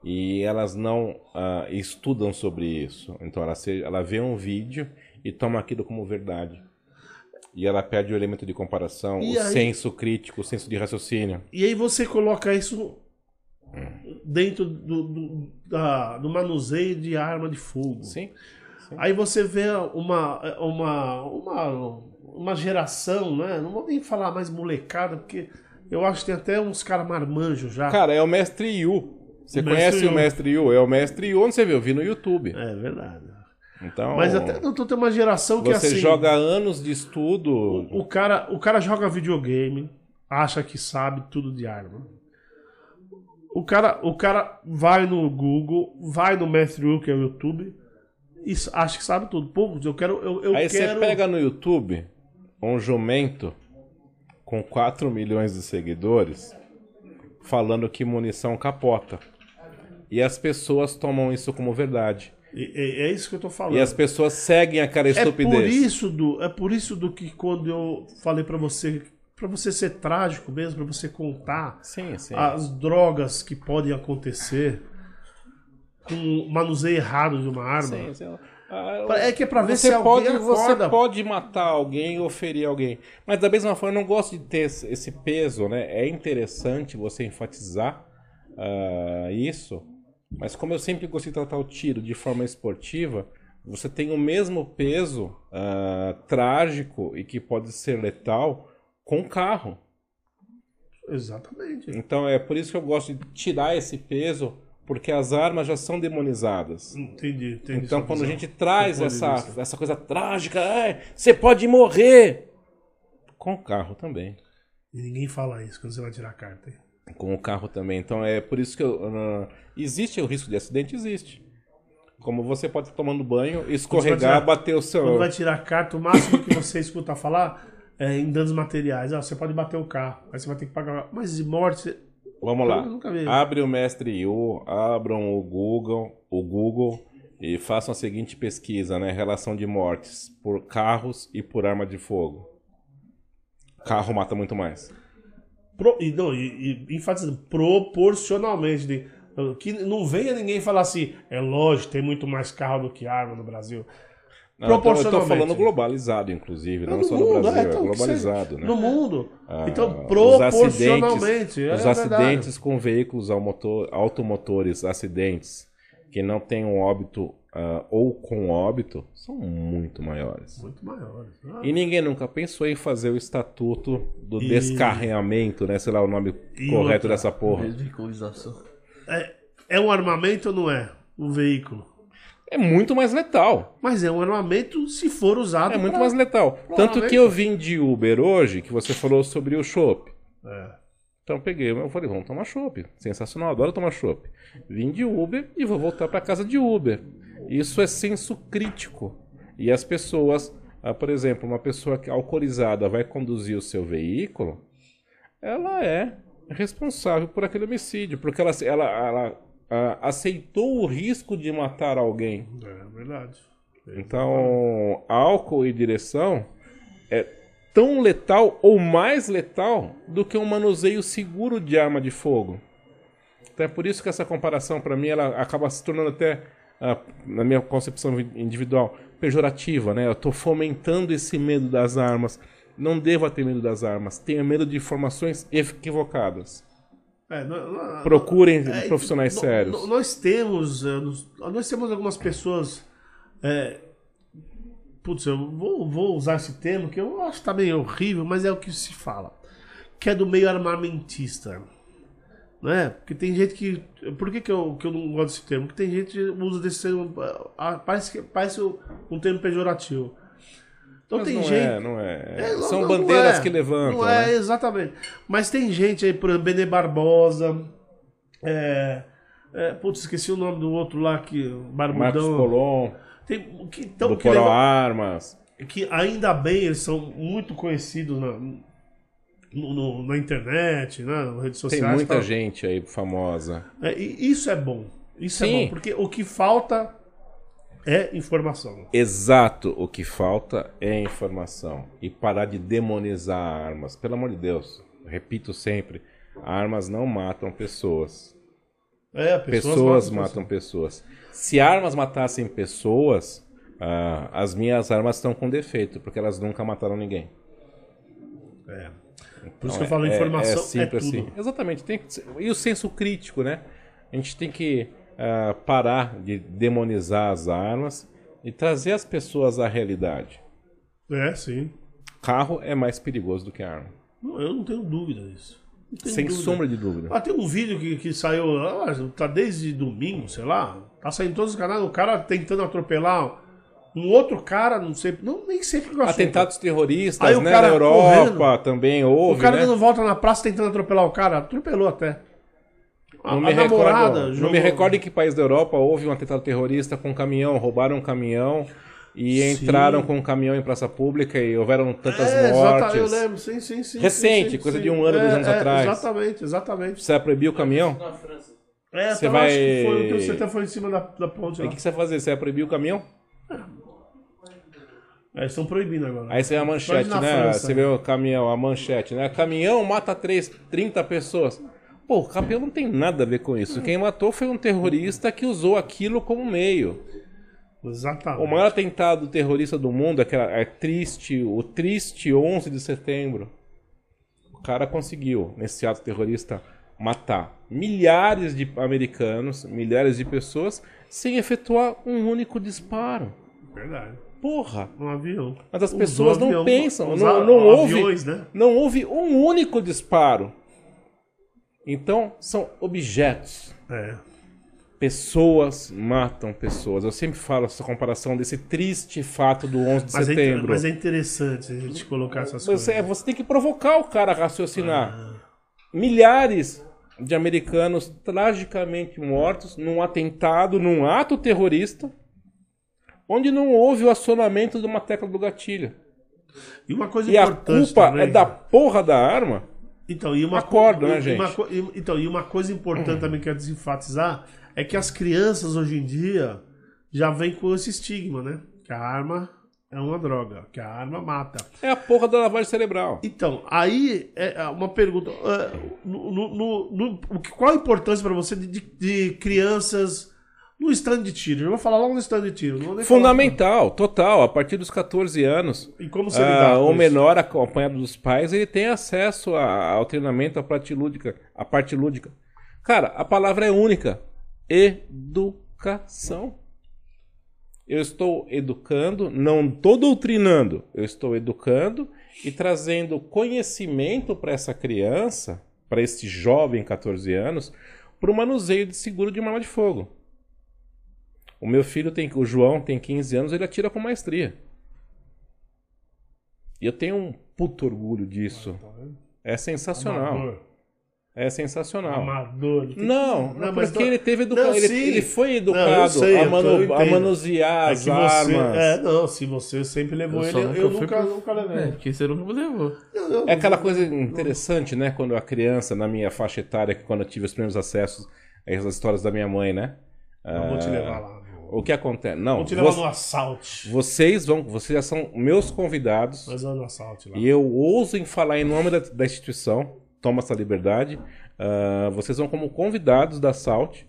e elas não ah, estudam sobre isso. Então, ela, se, ela vê um vídeo e toma aquilo como verdade. E ela perde o elemento de comparação, E o aí- senso crítico, o senso de raciocínio. E aí você coloca isso dentro do, do, da- do manuseio de arma de fogo. Sim. Aí você vê uma, uma, uma, uma geração, né? Não vou nem falar mais molecada, porque eu acho que tem até uns caras marmanjos já. Cara, é o Mestre Yu. Você O conhece Yu. o Mestre Yu? É o Mestre Yu. Onde você viu? Eu vi no YouTube. É verdade. Então, Mas até não tem uma geração que você assim. joga anos de estudo. O cara, o cara joga videogame, acha que sabe tudo de arma. O cara, o cara vai no Google, vai no Matthew, que é o YouTube, e acha que sabe tudo. Pô, eu quero. Eu, eu Aí quero... você pega no YouTube um jumento com 4 milhões de seguidores falando que munição capota. E as pessoas tomam isso como verdade. E- e- é isso que eu tô falando. E as pessoas seguem aquela É estupidez. por isso do, é por isso do que quando eu falei pra você, pra você ser trágico mesmo, pra você contar Sim, sim. as drogas que podem acontecer com o manuseio errado de uma arma. Sim, sim. Ah, É que é pra ver você se alguém pode, Você acorda. pode matar alguém ou ferir alguém. Mas da mesma forma, eu não gosto de ter esse peso, né? É interessante você enfatizar ah, isso. Mas como eu sempre gostei de tratar o tiro de forma esportiva, você tem o mesmo peso ah, trágico e que pode ser letal com o carro. Exatamente. Então é por isso que eu gosto de tirar esse peso, porque as armas já são demonizadas. Entendi, entendi. Então, quando a visão. gente traz essa, essa coisa trágica, "Ai, você pode morrer. Com o carro também. E ninguém fala isso quando você vai tirar a carta. Com o carro também. Então, é por isso que eu, ah, existe o risco de acidente? Existe. Como você pode estar tomando banho, escorregar, tirar- bater o seu. Quando vai tirar a carta, o máximo que você escuta falar é em danos materiais. Ah, você pode bater o carro, aí você vai ter que pagar. Mas de morte. você- Vamos lá. Abre o Mestre Yu, abram o Google, o Google e façam a seguinte pesquisa, né? Relação de mortes por carros e por arma de fogo. Carro mata muito mais. Pro, e, não, e, e enfatizando, proporcionalmente. de- que não venha ninguém falar assim, é lógico, tem muito mais carro do que arma no Brasil. Não, eu tô- eu tô Proporcionalmente. falando globalizado, inclusive, não no só no mundo, Brasil, é, então, que globalizado, seja- né? No mundo. Ah, então, os proporcionalmente. acidentes, é os acidentes com veículos automotor- automotores, acidentes que não tem um óbito ah, ou com óbito são muito maiores. Muito maiores. Ah, E ninguém nunca pensou em fazer o estatuto do E- descarreamento, né? Sei lá o nome E correto outra? dessa porra. Desveicolização. é, é um armamento ou não é? Um veículo. É muito mais letal. Mas é um armamento se for usado. É muito pra- mais letal. Tanto que eu vim de Uber hoje, que você falou sobre o chopp. É. Então eu peguei, eu falei, vamos tomar chopp. Sensacional, adoro tomar chopp. Vim de Uber e vou voltar para casa de Uber. Isso é senso crítico. E as pessoas, ah, por exemplo, uma pessoa que alcoolizada vai conduzir o seu veículo, ela é responsável por aquele homicídio, porque ela, ela, ela, aceitou o risco de matar alguém. É verdade. Então, álcool e direção é tão letal ou mais letal do que um manuseio seguro de arma de fogo. Então é por isso que essa comparação, para mim, ela acaba se tornando até, ah, na minha concepção individual, pejorativa, né? Eu tô fomentando esse medo das armas. Não devo ter medo das armas. Tenha medo de informações equivocadas. É, não- Procurem É, profissionais no- sérios. Nós temos, eh, nós temos algumas pessoas. Putz, eu vou, vou usar esse termo que eu acho que tá meio horrível, mas é o que se fala. Que é do meio armamentista. Né? Porque tem gente que. Por que, que, eu, que eu não gosto desse termo? Porque tem gente que usa desse termo. ah, Parece, que- parece um termo pejorativo. Então Mas tem não gente. é, não é. É, não- São não bandeiras é. que levantam. Não é, né? exatamente. Mas tem gente aí, por exemplo, Benê Barbosa. É, é, putz, esqueci o nome do outro lá que. Marcos Barbudão. Colom, Tem, que, então, do que, Porão levam- Armas. que ainda bem eles são muito conhecidos na, no- na internet, né, nas redes Tem sociais. muita tal. gente aí famosa. É, isso é bom. Isso é Sim. bom, porque o que falta é informação. Exato, o que falta é informação. E parar de demonizar armas. Pelo amor de Deus, repito sempre: armas não matam pessoas. É, Pessoas, matam pessoas. Se armas matassem pessoas, ah, as minhas armas estão com defeito, porque elas nunca mataram ninguém. É. Por isso Então, que eu falo, é- informação é, simples tudo. assim. Exatamente. Tem que E o senso crítico, né? A gente tem que ah, parar de demonizar as armas e trazer as pessoas à realidade. É, sim. Carro é mais perigoso do que arma. Não, Eu não tenho dúvida disso. Não Sem dúvida. sombra de dúvida. Ah, tem um vídeo que, que saiu, ah, tá desde domingo, sei lá. Tá saindo todos os canais, o cara tentando atropelar um outro cara, não sei, não, nem sei o que eu. Atentados terroristas, Aí o né? Na Europa correndo. também O houve, cara né? dando volta na praça tentando atropelar o cara, atropelou até. A, Não me, namorada recordo, não jogou- me recordo em que país da Europa houve um atentado terrorista com um caminhão, roubaram um caminhão e Sim. entraram com um caminhão em praça pública e houveram tantas É, mortes. eu lembro, sim, sim, sim. Recente, sim, sim, coisa sim. de um ano, dois É, anos é, atrás. Exatamente, exatamente. Você vai proibir o caminhão? Na França. É, Você então vai- acho que foi, o que você até foi em cima da, da ponte o que você vai fazer? Você vai proibir o caminhão? É, estão proibindo agora. Aí você vê a manchete, né? França, você vê o caminhão, a manchete, né? Caminhão mata três, 30 pessoas. Pô, o caminhão não tem nada a ver com isso. Quem matou foi um terrorista que usou aquilo como meio. Exatamente. O maior atentado terrorista do mundo, aquela, é triste, o triste 11 de setembro. O cara conseguiu, nesse ato terrorista, matar milhares de americanos, milhares de pessoas, sem efetuar um único disparo. Verdade. Porra! Um avião. Mas as pessoas não avião, pensam, usar não, não houve, aviões, né? não houve um único disparo. Então, são objetos. É. Pessoas matam pessoas. Eu sempre falo essa comparação desse triste fato do 11 de Mas é, setembro. mas é interessante a gente colocar essas Você, coisas. você tem que provocar o cara a raciocinar. Ah. Milhares de americanos tragicamente mortos num atentado, num ato terrorista, onde não houve o acionamento de uma tecla do gatilho. E uma coisa E a importante culpa também, é da porra da arma. Então, e uma Acorda, co- né, gente? co- então, e uma coisa importante também que eu quero desenfatizar é que as crianças hoje em dia já vêm com esse estigma, né? Que a arma é uma droga, que a arma mata. É a porra da lavagem cerebral. Então, aí é uma pergunta. é, no- no- no- qual a importância para você de, de- crianças no stand de tiro? Eu vou falar logo no stand de tiro. nem falar- Fundamental, total. A partir dos 14 anos, E como você ah, o isso? menor acompanhado dos pais, ele tem acesso a- ao treinamento, à parte lúdica. A parte lúdica. Cara, a palavra é única. Educação. Eu estou educando, não estou doutrinando, eu estou educando e trazendo conhecimento para essa criança, para esse jovem 14 anos, para o manuseio de seguro de uma arma de fogo. O meu filho tem, o João tem 15 anos, ele atira com maestria. E eu tenho um puto orgulho disso. É sensacional. É sensacional. Amador. Tem que- Não, Não, mas porque não- ele teve educa... Não, ele, ele foi Não, educado sei, a, manu- tô- a manusear É as você. armas. É, não, se você sempre levou Eu ele, só eu nunca nunca, pro- nunca levei. É, porque você nunca me levou. Eu- eu- É aquela coisa interessante, né? Quando a criança, na minha faixa etária, que quando eu tive os primeiros acessos a essas histórias da minha mãe, né? Eu vou te Ah, levar lá. O que acontece? Não, Vou te levar vo- no assalto. vocês vão, vocês já são meus convidados Nós vamos no assalto lá. e eu ouso em falar em nome da, da instituição, toma essa liberdade. ah, vocês vão como convidados da Salt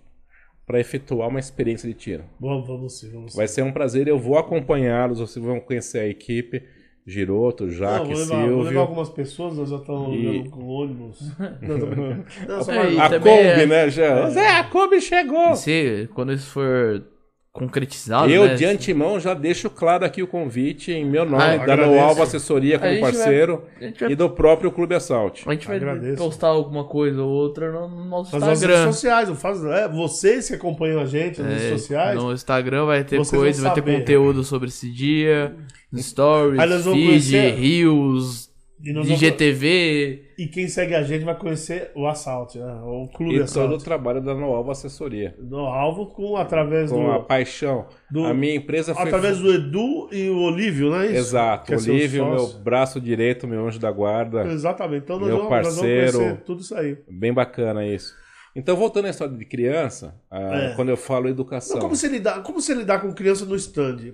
para efetuar uma experiência de tiro. Vamos, vamos sim, vamos sim. Vai ser um prazer, eu vou acompanhá-los, vocês vão conhecer a equipe, Giroto, Jaque, vou, levar, vou Silvio. levar algumas pessoas, nós já estamos E- olhando com ônibus. É, A também Kombi, é- né, já? Zé, a Kombi chegou! E se, quando isso for concretizado, Eu, né, de antemão, já deixo claro aqui o convite em meu nome, Ah, da agradeço. Noalva Assessoria como vai- parceiro gente vai- e do próprio Clube Assault. a gente vai Agradeço. postar alguma coisa ou outra no no nosso Nas nossas redes Instagram. sociais, não faz, é, vocês que acompanham a gente nas redes É, sociais, No Instagram vai ter coisa, vai ter conteúdo sobre esse dia, stories, feed, reels, e, vamos- IGTV. e quem segue a gente vai conhecer o assalto, né? o clube E todo o assalto. trabalho da Noalva Assessoria. No alvo com através Com do a paixão. do- a minha empresa foi. através do Edu e o Olívio, não é isso? Exato. Que é Olívio, meu braço direito, meu anjo da guarda. Exatamente. Então nós Meu vamos, nós vamos parceiro. conhecer tudo isso aí. Bem bacana isso. Então, voltando à história de criança, ah, É. quando eu falo educação. Então, como você lidar, como você lidar com criança no stand?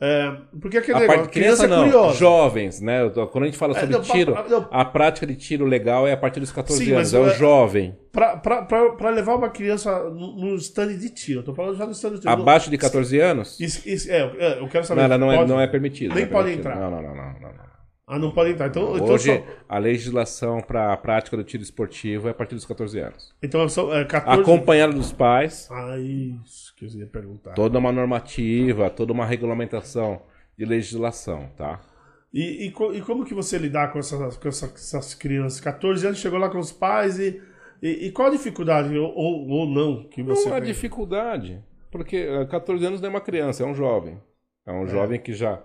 É, porque aquele A negócio, parte criança, não, é curiosa. jovens, né? Quando a gente fala É, sobre não, pa- tiro, não. a prática de tiro legal é a partir dos 14 Sim, anos, é o é- jovem. Pra levar uma criança no, no stand de tiro. Eu tô falando já no stand de tiro. Abaixo de 14 anos? Isso, isso- é, é, eu quero saber. Não, ela não, é, pode- não é permitido. Nem não é pode permitido. entrar. Não, não, não, não, não, não. Ah, não pode entrar. Então, então, Hoje, só, a legislação para a prática do tiro esportivo é a partir dos 14 anos. então são é, 14. Acompanhado dos pais, Ah, isso que eu ia perguntar. toda uma normativa, toda uma regulamentação de legislação, tá? E, e, e como que você lidar com essas, com essa- essas crianças? 14 anos, chegou lá com os pais e. E, e qual a dificuldade, ou, ou, ou não, que você Não há tem? dificuldade, porque eh, 14 anos não é uma criança, é um jovem. É um jovem que já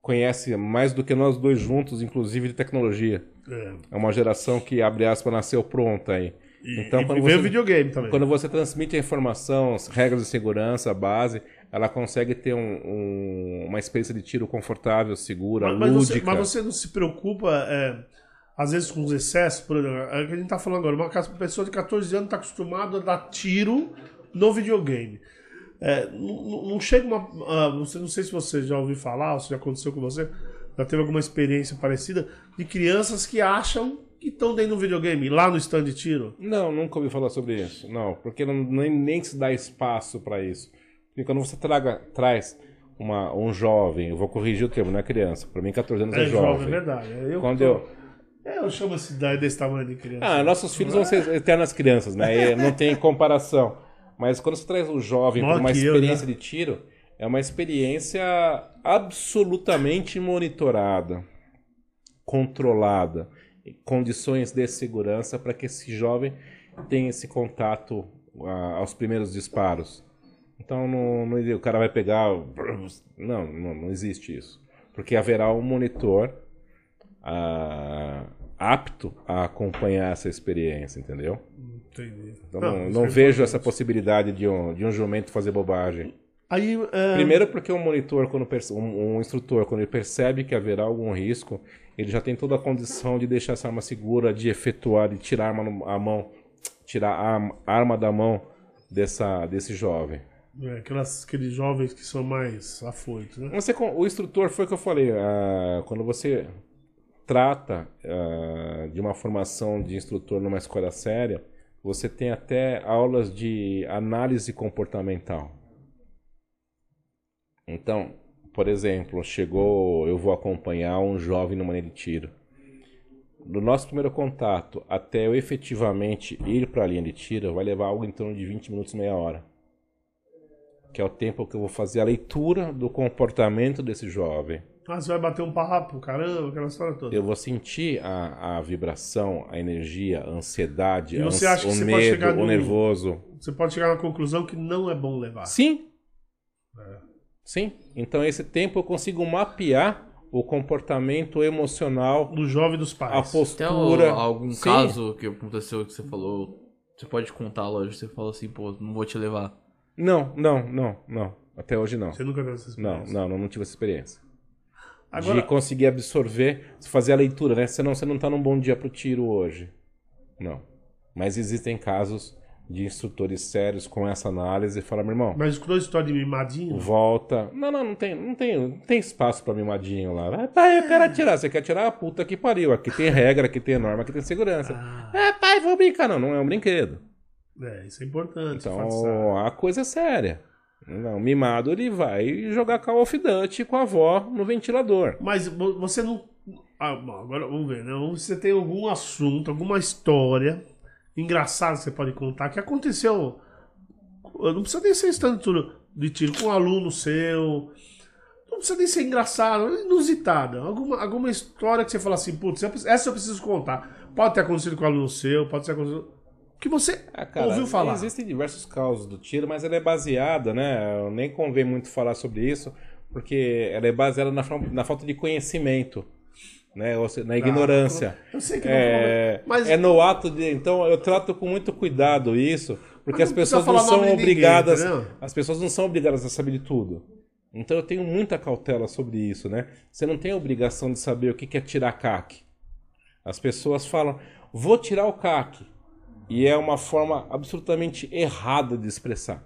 conhece mais do que nós dois juntos, inclusive de tecnologia. É. É uma geração que, abre aspas, nasceu pronta aí. E, Então, e quando você- videogame também. Quando você transmite a informação, as regras de segurança, a base, ela consegue ter um- um- uma experiência de tiro confortável, segura, Mas, mas você, lúdica. mas você não se preocupa, é, às vezes, com os excessos? Por exemplo, é o que a gente tá falando agora. Uma pessoa de 14 anos está acostumada a dar tiro no videogame. É, não, não- chega uma. ah, você, não sei se você já ouviu falar, ou se já aconteceu com você, já teve alguma experiência parecida, de crianças que acham que estão dentro do videogame, lá no stand de tiro. Não, nunca ouvi falar sobre isso. Não, porque não, nem, nem se dá espaço para isso. Porque quando você traga, traz uma, um jovem, eu vou corrigir o termo, não é criança. Para mim, 14 anos é, É jovem, é jovem. verdade. É, Eu, Quando tô- eu- é, eu chamo esse daí desse tamanho de criança. Ah, nossos filhos vão ser eternas crianças, né? Não tem comparação. Mas quando você traz o jovem para uma que eu, experiência né? de tiro, é uma experiência absolutamente monitorada, controlada, condições de segurança para que esse jovem tenha esse contato ah, aos primeiros disparos. Então não, não- o cara vai pegar. Não, não, não existe isso. Porque haverá um monitor ah, apto a acompanhar essa experiência, entendeu? Entendi. Então Não, não, não é vejo essa possibilidade de um, de um jumento fazer bobagem. Aí, é, Primeiro porque um monitor, quando perce- um, um instrutor, quando ele percebe que haverá algum risco, ele já tem toda a condição de deixar essa arma segura, de efetuar, de tirar a, arma no- a mão, tirar a arma- da mão dessa, desse jovem. É, aquelas, aqueles jovens que são mais afoitos, né? Você, o instrutor foi o que eu falei, ah, quando você trata ah, de uma formação de instrutor numa escola séria, você tem até aulas de análise comportamental. Então, por exemplo, chegou, eu vou acompanhar um jovem numa linha de tiro. Do nosso primeiro contato até eu efetivamente ir para a linha de tiro, vai levar algo em torno de 20 minutos, meia hora. que é o tempo que eu vou fazer a leitura do comportamento desse jovem. Ah, você vai bater um papo, caramba, aquela história toda. Eu vou sentir a, a vibração, a energia, a ansiedade, a você ans- acha que o você pode medo, chegar o no- nervoso. Você pode chegar na conclusão que não é bom levar. Sim. É. Sim. Então, esse tempo eu consigo mapear o comportamento emocional, Do jovem dos a pais. Tem postura. al- algum Sim. caso que aconteceu que você falou? Você pode contar, lógico. Você falou assim, pô, não vou te levar. Não, não, não, não. Até hoje não. Você nunca teve essa Não, experiência. não, não, não tive essa experiência. Agora, De conseguir absorver, fazer a leitura, né? Senão você não tá num bom dia pro tiro hoje. Não. Mas existem casos de instrutores sérios com essa análise e falar, meu irmão, mas escutou a história de mimadinho? volta. Não, não, não tem, não tem, não tem espaço pra mimadinho lá. Pai, eu quero atirar. Você quer atirar? Puta que pariu. Aqui tem regra, aqui tem norma, aqui tem segurança. Ah, É, pai, vou brincar. Não, não é um brinquedo. é, isso é importante. Então, enfatizar. a coisa é séria. Não, o mimado ele vai jogar Call of Duty com a avó no ventilador. Mas vo- você não. Ah, agora vamos ver, né? Você tem algum assunto, alguma história engraçada que você pode contar que aconteceu. Não precisa nem ser tudo de tiro com um aluno seu. Não precisa nem ser engraçado, inusitada. Alguma, alguma história que você fala assim, putz, essa eu preciso contar. Pode ter acontecido com um aluno seu, pode ter acontecido. Que você Ah, cara, ouviu falar. Existem diversos causos do tiro, mas ela é baseada, né? Eu nem convém muito falar sobre isso, porque ela é baseada na, na falta de conhecimento, né? Ou seja, na ignorância. Eu sei que não É, mas é no ato de. Então, eu trato com muito cuidado isso, porque as pessoas não são ninguém, obrigadas. entendeu? as pessoas não são obrigadas a saber de tudo. Então, eu tenho muita cautela sobre isso, né? Você não tem a obrigação de saber o que que é tirar CAC. As pessoas falam, vou tirar o CAC. E é uma forma absolutamente errada de expressar.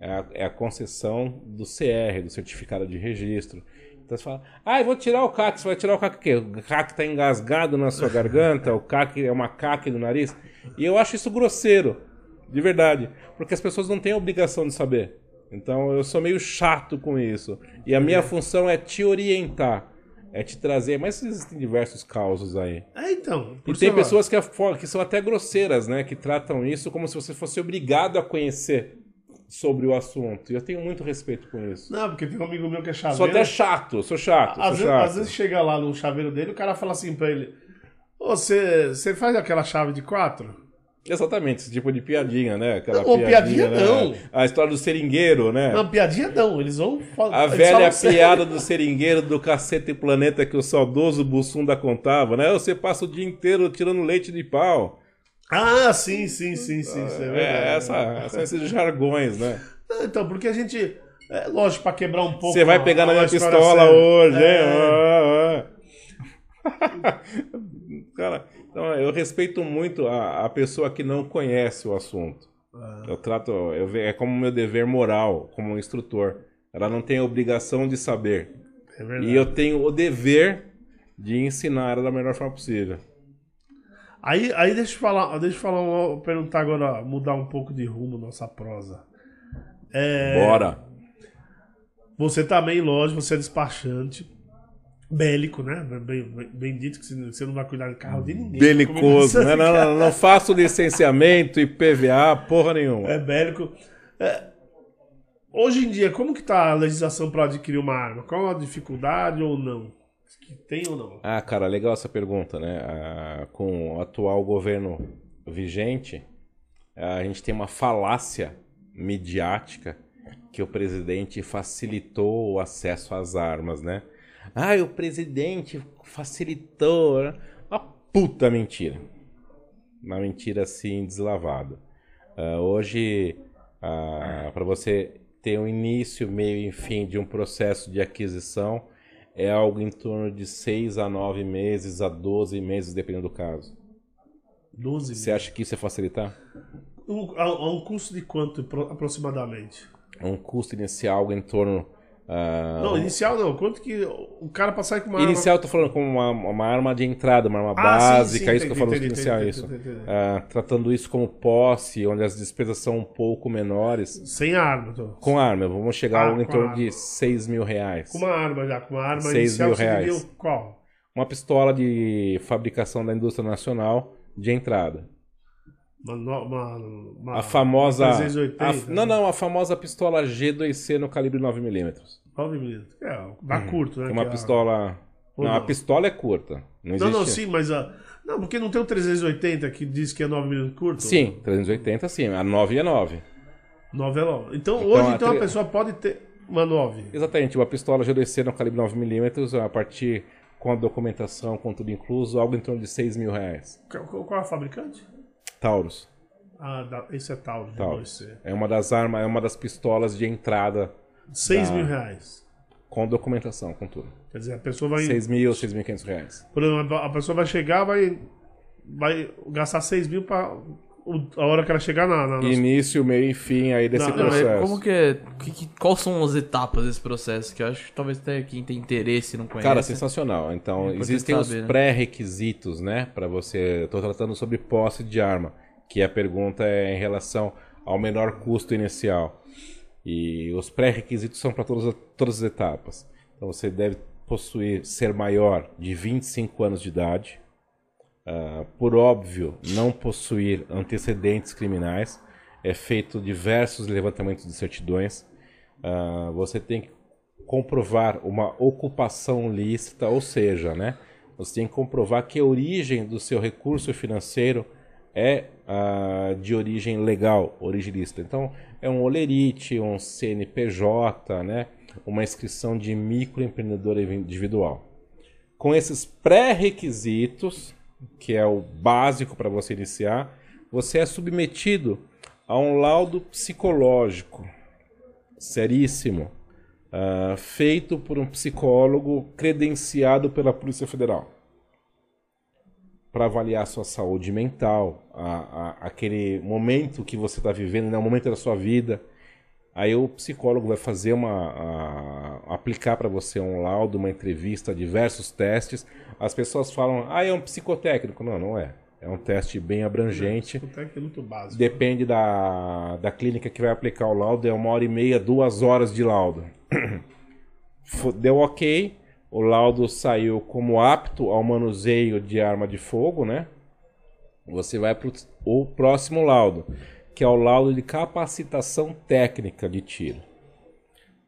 É a, é a concessão do CR, do Certificado de Registro. Então você fala, ah, eu vou tirar o CAC. Você vai tirar o CAC o quê? O CAC está engasgado na sua garganta? O CAC é uma CAC no nariz? E eu acho isso grosseiro, de verdade. Porque as pessoas não têm a obrigação de saber. Então eu sou meio chato com isso. E a minha função é te orientar. É te trazer. Mas existem diversos causos aí. É, então. por E tem pessoas que, é que são até grosseiras, né? Que tratam isso como se você fosse obrigado a conhecer sobre o assunto. E eu tenho muito respeito com isso. Não, porque tem um amigo meu que é chaveiro. Sou até chato, sou chato, Às sou vezes, chato. às vezes chega lá no chaveiro dele, o cara fala assim pra ele: Ô, Você você faz aquela chave de quatro? Exatamente, esse tipo de piadinha, né? Aquela Não, piadinha né? não. A história do seringueiro, né? Não, piadinha não, eles vão falar. A velha piada do seringueiro do cacete planeta que o saudoso Bussunda contava, né? Você passa o dia inteiro tirando leite de pau. Ah, sim, sim, sim, sim. isso é, verdade. É, essa, são esses jargões, né? Não, Então, porque a gente. É lógico, pra quebrar um pouco. Você vai pegar na minha pistola séria. hoje, hein? É. Ah, ah. Cara, então eu respeito muito a, a pessoa que não conhece o assunto. Eu trato, eu, é como meu dever moral, como um instrutor. Ela não tem a obrigação de saber. É verdade. E eu tenho o dever de ensinar ela da melhor forma possível. Aí, aí deixa eu falar, deixa eu falar, uma- perguntar agora, mudar um pouco de rumo nossa prosa. É, Bora! Você também, lógico, você é despachante. Bélico, né? Bem, dito que você- você não vai cuidar de carro de ninguém. Belicoso, né? Não, não, não faço licenciamento e PVA, porra nenhuma. É bélico. É, hoje em dia, como que tá a legislação para adquirir uma arma? Qual a dificuldade ou não? Tem ou não? Ah, cara, legal essa pergunta, né? Ah, com o atual governo vigente, a gente tem uma falácia midiática que o presidente facilitou o acesso às armas, né? Ah, o presidente facilitou. né? Uma puta mentira. Uma mentira assim deslavada. Ah, hoje, para você ter um início, meio e fim de um processo de aquisição, é algo em torno de 6 a 9 meses a 12 meses, dependendo do caso. 12 Você acha que isso é facilitar? Um, a, a um custo de quanto pro- aproximadamente? Um custo inicial em torno. Ah, Não, inicial não. Quanto que o cara passar com uma Inicial, eu tô falando como uma, uma arma de entrada, uma arma Ah, sim, básica, sim, é isso que eu falo entendi, inicial, entendi, isso. entendi, entendi. Ah, tratando isso como posse, onde as despesas são um pouco menores. Sem arma, tô. Com arma, vamos chegar Ah, em com torno arma. de 6 mil reais. Com uma arma já, com uma arma Seis inicial mil reais. qual? Uma pistola de fabricação da indústria nacional de entrada. Uma, uma, uma- A famosa. uma 380. a- não, não, a famosa pistola G2C no calibre 9mm. 9 milímetros. É, dá curto, né? É uma é a- pistola. Ou Não, a não? pistola é curta. Não, existe... Não, não, sim, mas a. Não, porque não tem o 380 que diz que é 9 milímetros curto? Sim, 380 sim. A 9 é 9. 9 é 9. Então, Então, hoje a então, a pessoa pode ter uma 9. Exatamente, uma pistola G2C no calibre 9mm, a partir com a documentação, com tudo incluso, algo em torno de 6 mil reais. Qual, qual é a fabricante? Taurus. Ah, da, esse é Taurus, Taurus. G2C. É uma das armas, é uma das pistolas de entrada 6 Tá. mil reais. com documentação, com tudo. Quer dizer, a pessoa vai. 6 mil, 6.500 reais. Por exemplo, a pessoa vai chegar, vai, vai gastar 6 mil pra. O- A hora que ela chegar na. na- Início, meio e fim aí desse Não, Não, processo. como que é. que- que- quais são as etapas desse processo? Que eu acho que talvez até quem tem interesse não conhece. Cara, sensacional. Então, É existem os saber, né? pré-requisitos, né? Pra você. Tô tratando sobre posse de arma. Que a pergunta é em relação ao menor custo inicial. E os pré-requisitos são para todas, as- todas as etapas. Então, você deve possuir, ser maior de 25 anos de idade. Ah, por óbvio, não possuir antecedentes criminais. É feito diversos levantamentos de certidões. Ah, você tem que comprovar uma ocupação lícita, ou seja, né, você tem que comprovar que a origem do seu recurso financeiro é ah, de origem legal, origem lícita. Então, é um olerite, um CNPJ, né, uma inscrição de microempreendedor individual. Com esses pré-requisitos, que é o básico para você iniciar, você é submetido a um laudo psicológico seríssimo, ah, feito por um psicólogo credenciado pela Polícia Federal para avaliar a sua saúde mental, a, a- aquele momento que você está vivendo, né, o momento da sua vida. Aí o psicólogo vai fazer uma. a- aplicar para você um laudo, uma entrevista, diversos testes. As pessoas falam, ah, é um psicotécnico. Não, não é. É um teste bem abrangente. Que é muito básico. Depende da, da clínica que vai aplicar o laudo, é uma hora e meia, duas horas de laudo. Deu ok, o laudo saiu como apto ao manuseio de arma de fogo, né? Você vai para o próximo laudo, que é o laudo de capacitação técnica de tiro.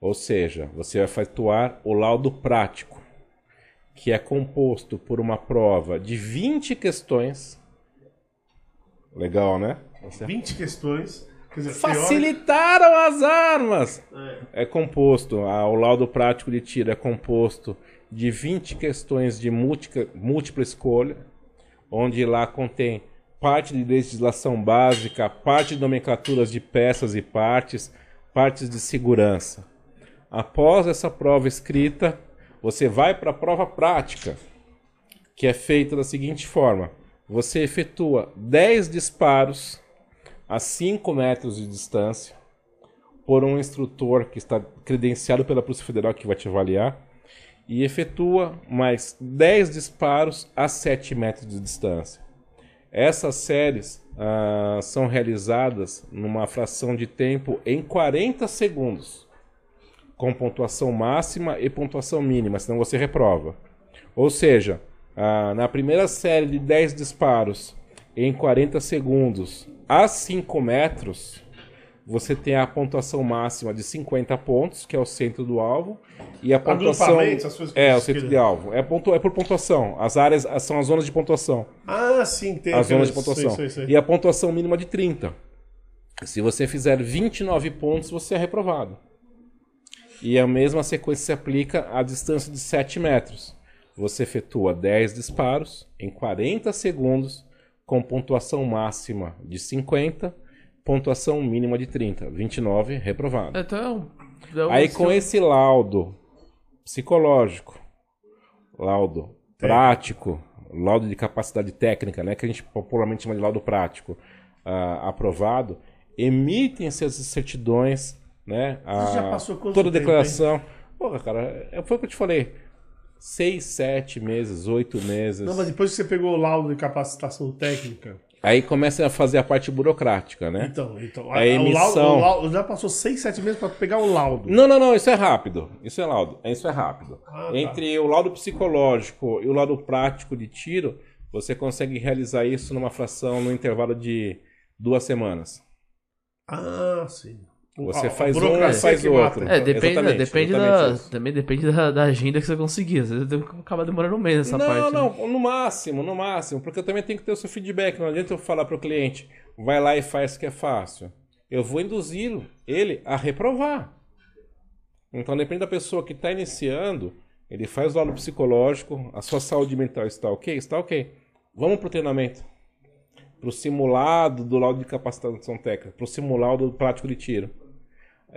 Ou seja, você vai efetuar o laudo prático, que é composto por uma prova de 20 questões. Legal, né? Você 20 questões. Dizer, Facilitaram as armas! É composto, a- o laudo prático de tiro é composto de 20 questões de múltipla, múltipla escolha, onde lá contém parte de legislação básica, parte de nomenclaturas de peças e partes, partes de segurança. Após essa prova escrita, você vai para a prova prática, que é feita da seguinte forma: você efetua 10 disparos a 5 metros de distância por um instrutor que está credenciado pela Polícia Federal que vai te avaliar e efetua mais 10 disparos a 7 metros de distância. Essas séries ah, são realizadas numa fração de tempo em 40 segundos, com pontuação máxima e pontuação mínima, senão você reprova. Ou seja, ah, na primeira série de 10 disparos em 40 segundos a 5 metros, você tem a pontuação máxima de 50 pontos, que é o centro do alvo, e a pontuação é o centro de alvo. É, pontu... é por pontuação. As áreas as- são as zonas de pontuação. Ah, sim, tem. As zonas de pontuação. sei, sei, sei. E a pontuação mínima de 30. Se você fizer 29 pontos, você é reprovado. E a mesma sequência se aplica à distância de 7 metros. Você efetua 10 disparos em 40 segundos, com pontuação máxima de 50, pontuação mínima de 30. 29, reprovado. É, Então é um. é um Aí com esse laudo psicológico, laudo prático, laudo de capacidade técnica, né, que a gente popularmente chama de laudo prático, ah, aprovado, emitem-se as certidões, né, Você já a- passou quanto toda tempo, declaração. Porra, cara, é- foi o que eu te falei. Seis, sete meses, oito meses. Não, mas depois que você pegou o laudo de capacitação técnica. Aí começa a fazer a parte burocrática, né? Então, então A o emissão. laudo, o laudo- já passou 6, 7 meses pra pegar o laudo. Não, não, não, isso é rápido. Isso é laudo. Isso é rápido. Ah, tá. Entre o laudo psicológico e o laudo prático de tiro, você consegue realizar isso numa fração no intervalo de duas semanas. Ah, sim. Você A- faz um, burocracia faz outro. mata. É, depende, Exatamente, depende exatamente da, também depende da, da agenda que você conseguir. Às vezes acaba demorando um mês essa não, parte. né? não, no máximo, no máximo, porque eu também tenho que ter o seu feedback. Não adianta eu falar para o cliente, vai lá e faz que é fácil. Eu vou induzir ele a reprovar. Então depende da pessoa que está iniciando, ele faz o laudo psicológico, a sua saúde mental está ok? Está ok. Vamos para o treinamento. Para o simulado do laudo de capacitação técnica, para o simulado do prático de tiro.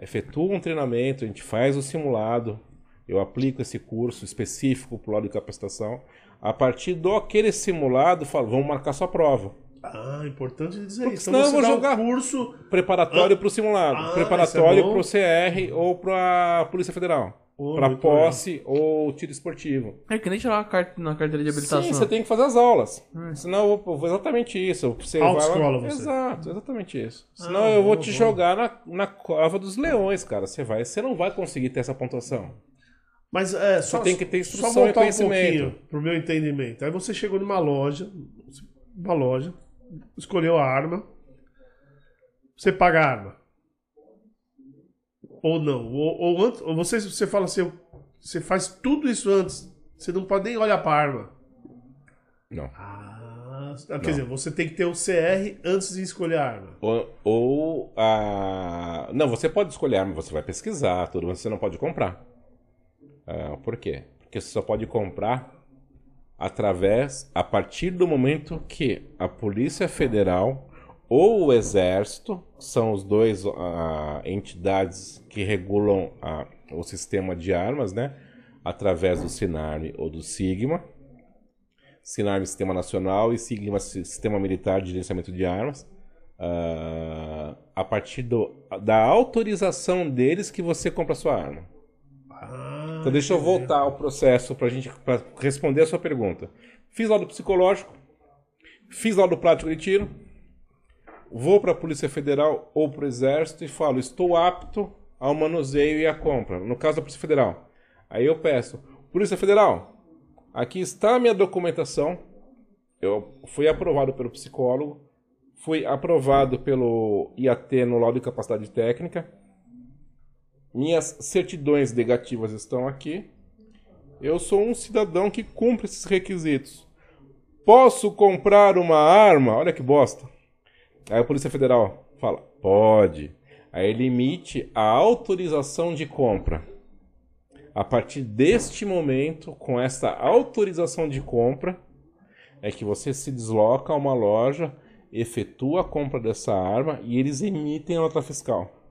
Efetua um treinamento, a gente faz o simulado, eu aplico esse curso específico para o laudo de capacitação. A partir do aquele simulado, falo, vamos marcar sua prova. Ah, importante dizer Porque isso. senão eu vou dá um jogar- curso. Preparatório para o simulado, Ah, preparatório isso é para o CR ou para a Polícia Federal. Oh, para posse ou tiro esportivo. É que nem tirar uma carta na carteira de habilitação. Sim, você tem que fazer as aulas. Hum. Senão eu vou exatamente isso. Você vai lá... você. Exato, exatamente isso. Senão Ah, eu vou te jogar na, na cova dos leões, cara. Você vai, você não vai conseguir ter essa pontuação. Mas é, só, tem que ter só instrução e voltar um conhecimento. pouquinho pro meu entendimento. Aí você chegou numa loja, uma loja, escolheu a arma, você paga a arma. Ou não. Ou, ou, antes, ou você, você fala assim, você faz tudo isso antes, você não pode nem olhar pra arma. Não. Ah, quer dizer, você tem que ter o CR antes de escolher a arma. Ou, ou a. Não, você pode escolher arma, você vai pesquisar, tudo, mas você não pode comprar. Ah, por quê? Porque você só pode comprar através, a partir do momento que a Polícia Federal ou o Exército, são os dois ah, entidades que regulam ah, o sistema de armas, né? Através do Sinarme ou do Sigma. Sinarme Sistema Nacional e Sigma Sistema Militar de Gerenciamento de Armas. Ah, a partir do, da autorização deles que você compra a sua arma. Ah, Então deixa eu voltar ao processo para gente pra responder a sua pergunta. Fiz laudo psicológico, fiz laudo prático de tiro, vou para a Polícia Federal ou para o Exército e falo, estou apto ao manuseio e à compra. No caso da Polícia Federal. Aí eu peço, Polícia Federal, aqui está a minha documentação. Eu fui aprovado pelo psicólogo, fui aprovado pelo IAT no laudo de capacidade técnica. Minhas certidões negativas estão aqui. Eu sou um cidadão que cumpre esses requisitos. Posso comprar uma arma? Olha que bosta. Aí a Polícia Federal fala: pode. Aí ele emite a autorização de compra. A partir deste momento, com essa autorização de compra, é que você se desloca a uma loja, efetua a compra dessa arma e eles emitem a nota fiscal.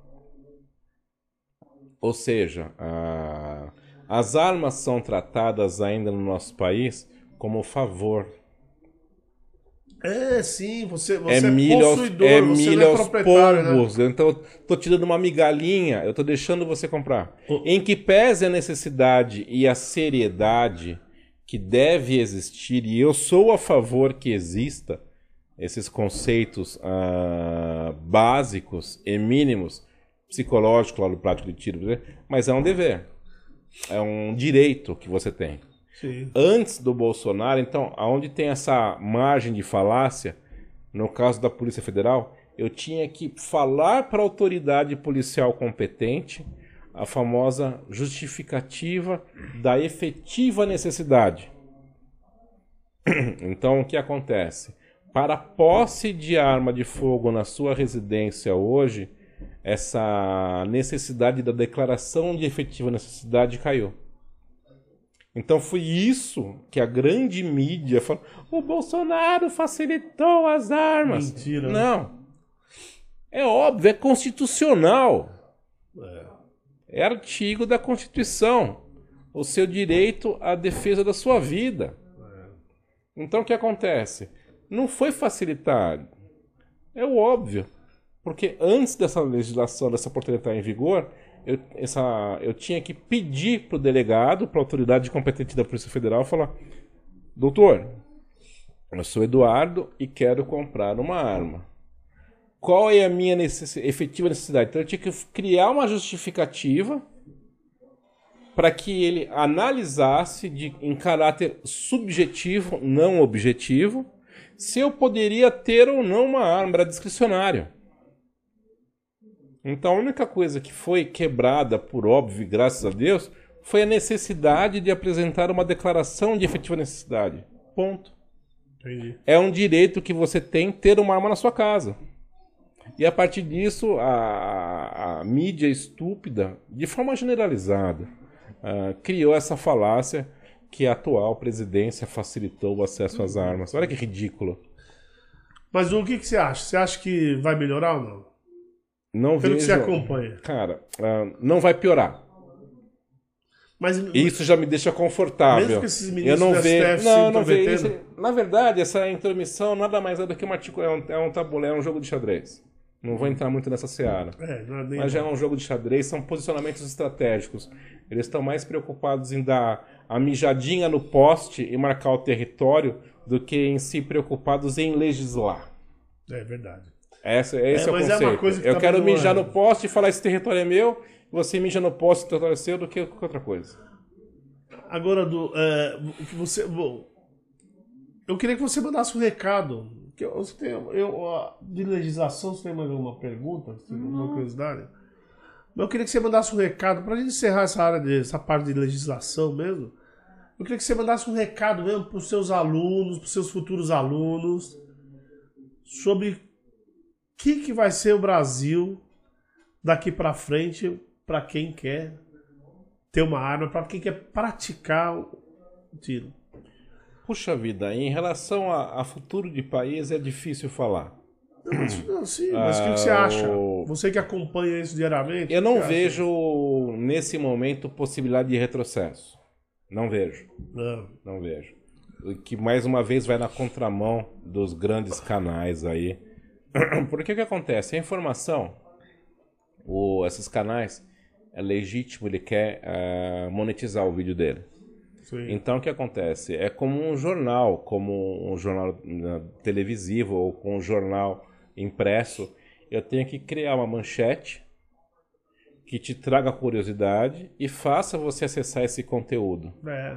Ou seja, a- as armas são tratadas ainda no nosso país como favor. É, sim, você, você É é, milho aos, é milho não é aos proprietário, né? poucos. Então, eu tô te dando uma migalhinha, eu tô deixando você comprar. O- Em que pese a necessidade e a seriedade que deve existir, e eu sou a favor que exista esses conceitos ah, básicos e mínimos, psicológico, lá do prático de tiro, né? mas é um dever. É um direito que você tem Sim. antes do Bolsonaro, então, aonde tem essa margem de falácia, no caso da Polícia Federal, eu tinha que falar para a autoridade policial competente a famosa justificativa da efetiva necessidade. Então, o que acontece? Para posse de arma de fogo na sua residência hoje, essa necessidade da declaração de efetiva necessidade caiu. Então foi isso que a grande mídia falou. O Bolsonaro facilitou as armas. Mentira, né? Não. É óbvio, é constitucional. É artigo da Constituição. O seu direito à defesa da sua vida. Então o que acontece? Não foi facilitado. É o óbvio. Porque antes dessa legislação, dessa portaria estar em vigor, eu, essa, eu tinha que pedir para o delegado, para a autoridade competente da Polícia Federal, falar: Doutor, eu sou Eduardo e quero comprar uma arma. Qual é a minha necess- efetiva necessidade? Então eu tinha que criar uma justificativa para que ele analisasse de, em caráter subjetivo, não objetivo, se eu poderia ter ou não uma arma, era discricionário. Então a única coisa que foi quebrada, por óbvio, graças a Deus, foi a necessidade de apresentar uma declaração de efetiva necessidade. Ponto. Entendi. É um direito que você tem ter uma arma na sua casa. E a partir disso, a, a mídia estúpida, de forma generalizada, uh, criou essa falácia que a atual presidência facilitou o acesso às armas. Olha que ridículo. Mas o que, que você acha? Você acha que vai melhorar ou não? Não Pelo vejo... que você acompanha. Cara, uh, não vai piorar. Mas Isso já me deixa confortável. Mesmo que esses eu ministros não do vejo, se não, eu não vejo isso. Na verdade, essa intromissão nada mais é do que uma é um, é um tabuleiro, é um jogo de xadrez. Não vou entrar muito nessa seara. É, não é Mas já é um jogo de xadrez, são posicionamentos estratégicos. Eles estão mais preocupados em dar a mijadinha no poste e marcar o território do que em si preocupados em legislar. É verdade. Essa, esse É, é, o é conceito. coisa que Eu tá quero mijar no poste e falar esse território é meu, você mija no poste e o território é seu do que qualquer outra coisa. Agora, do, é, você. bom, eu queria que você mandasse um recado. Que eu, você tem, eu, de legislação, você tem mais alguma pergunta? Você tem alguma curiosidade? Mas eu queria que você mandasse um recado, para a gente encerrar essa área, de, essa parte de legislação mesmo. Eu queria que você mandasse um recado mesmo para os seus alunos, para os seus futuros alunos, sobre que, que vai ser o Brasil daqui para frente para quem quer ter uma arma, para quem quer praticar o tiro. Puxa vida, em relação a, a futuro de país é difícil falar. Não, mas, não, sim, mas o que, que você acha? Ah, Você que acompanha isso diariamente? Eu não você acha? vejo nesse momento possibilidade de retrocesso. Não vejo, Não. não vejo. O Que mais uma vez vai na contramão dos grandes canais aí. Porque o que acontece? A informação, o, esses canais, é legítimo, ele quer eh, monetizar o vídeo dele. Sim. Então o que acontece? É como um jornal, como um jornal né, televisivo ou com um jornal impresso. Eu tenho que criar uma manchete que te traga curiosidade e faça você acessar esse conteúdo. É.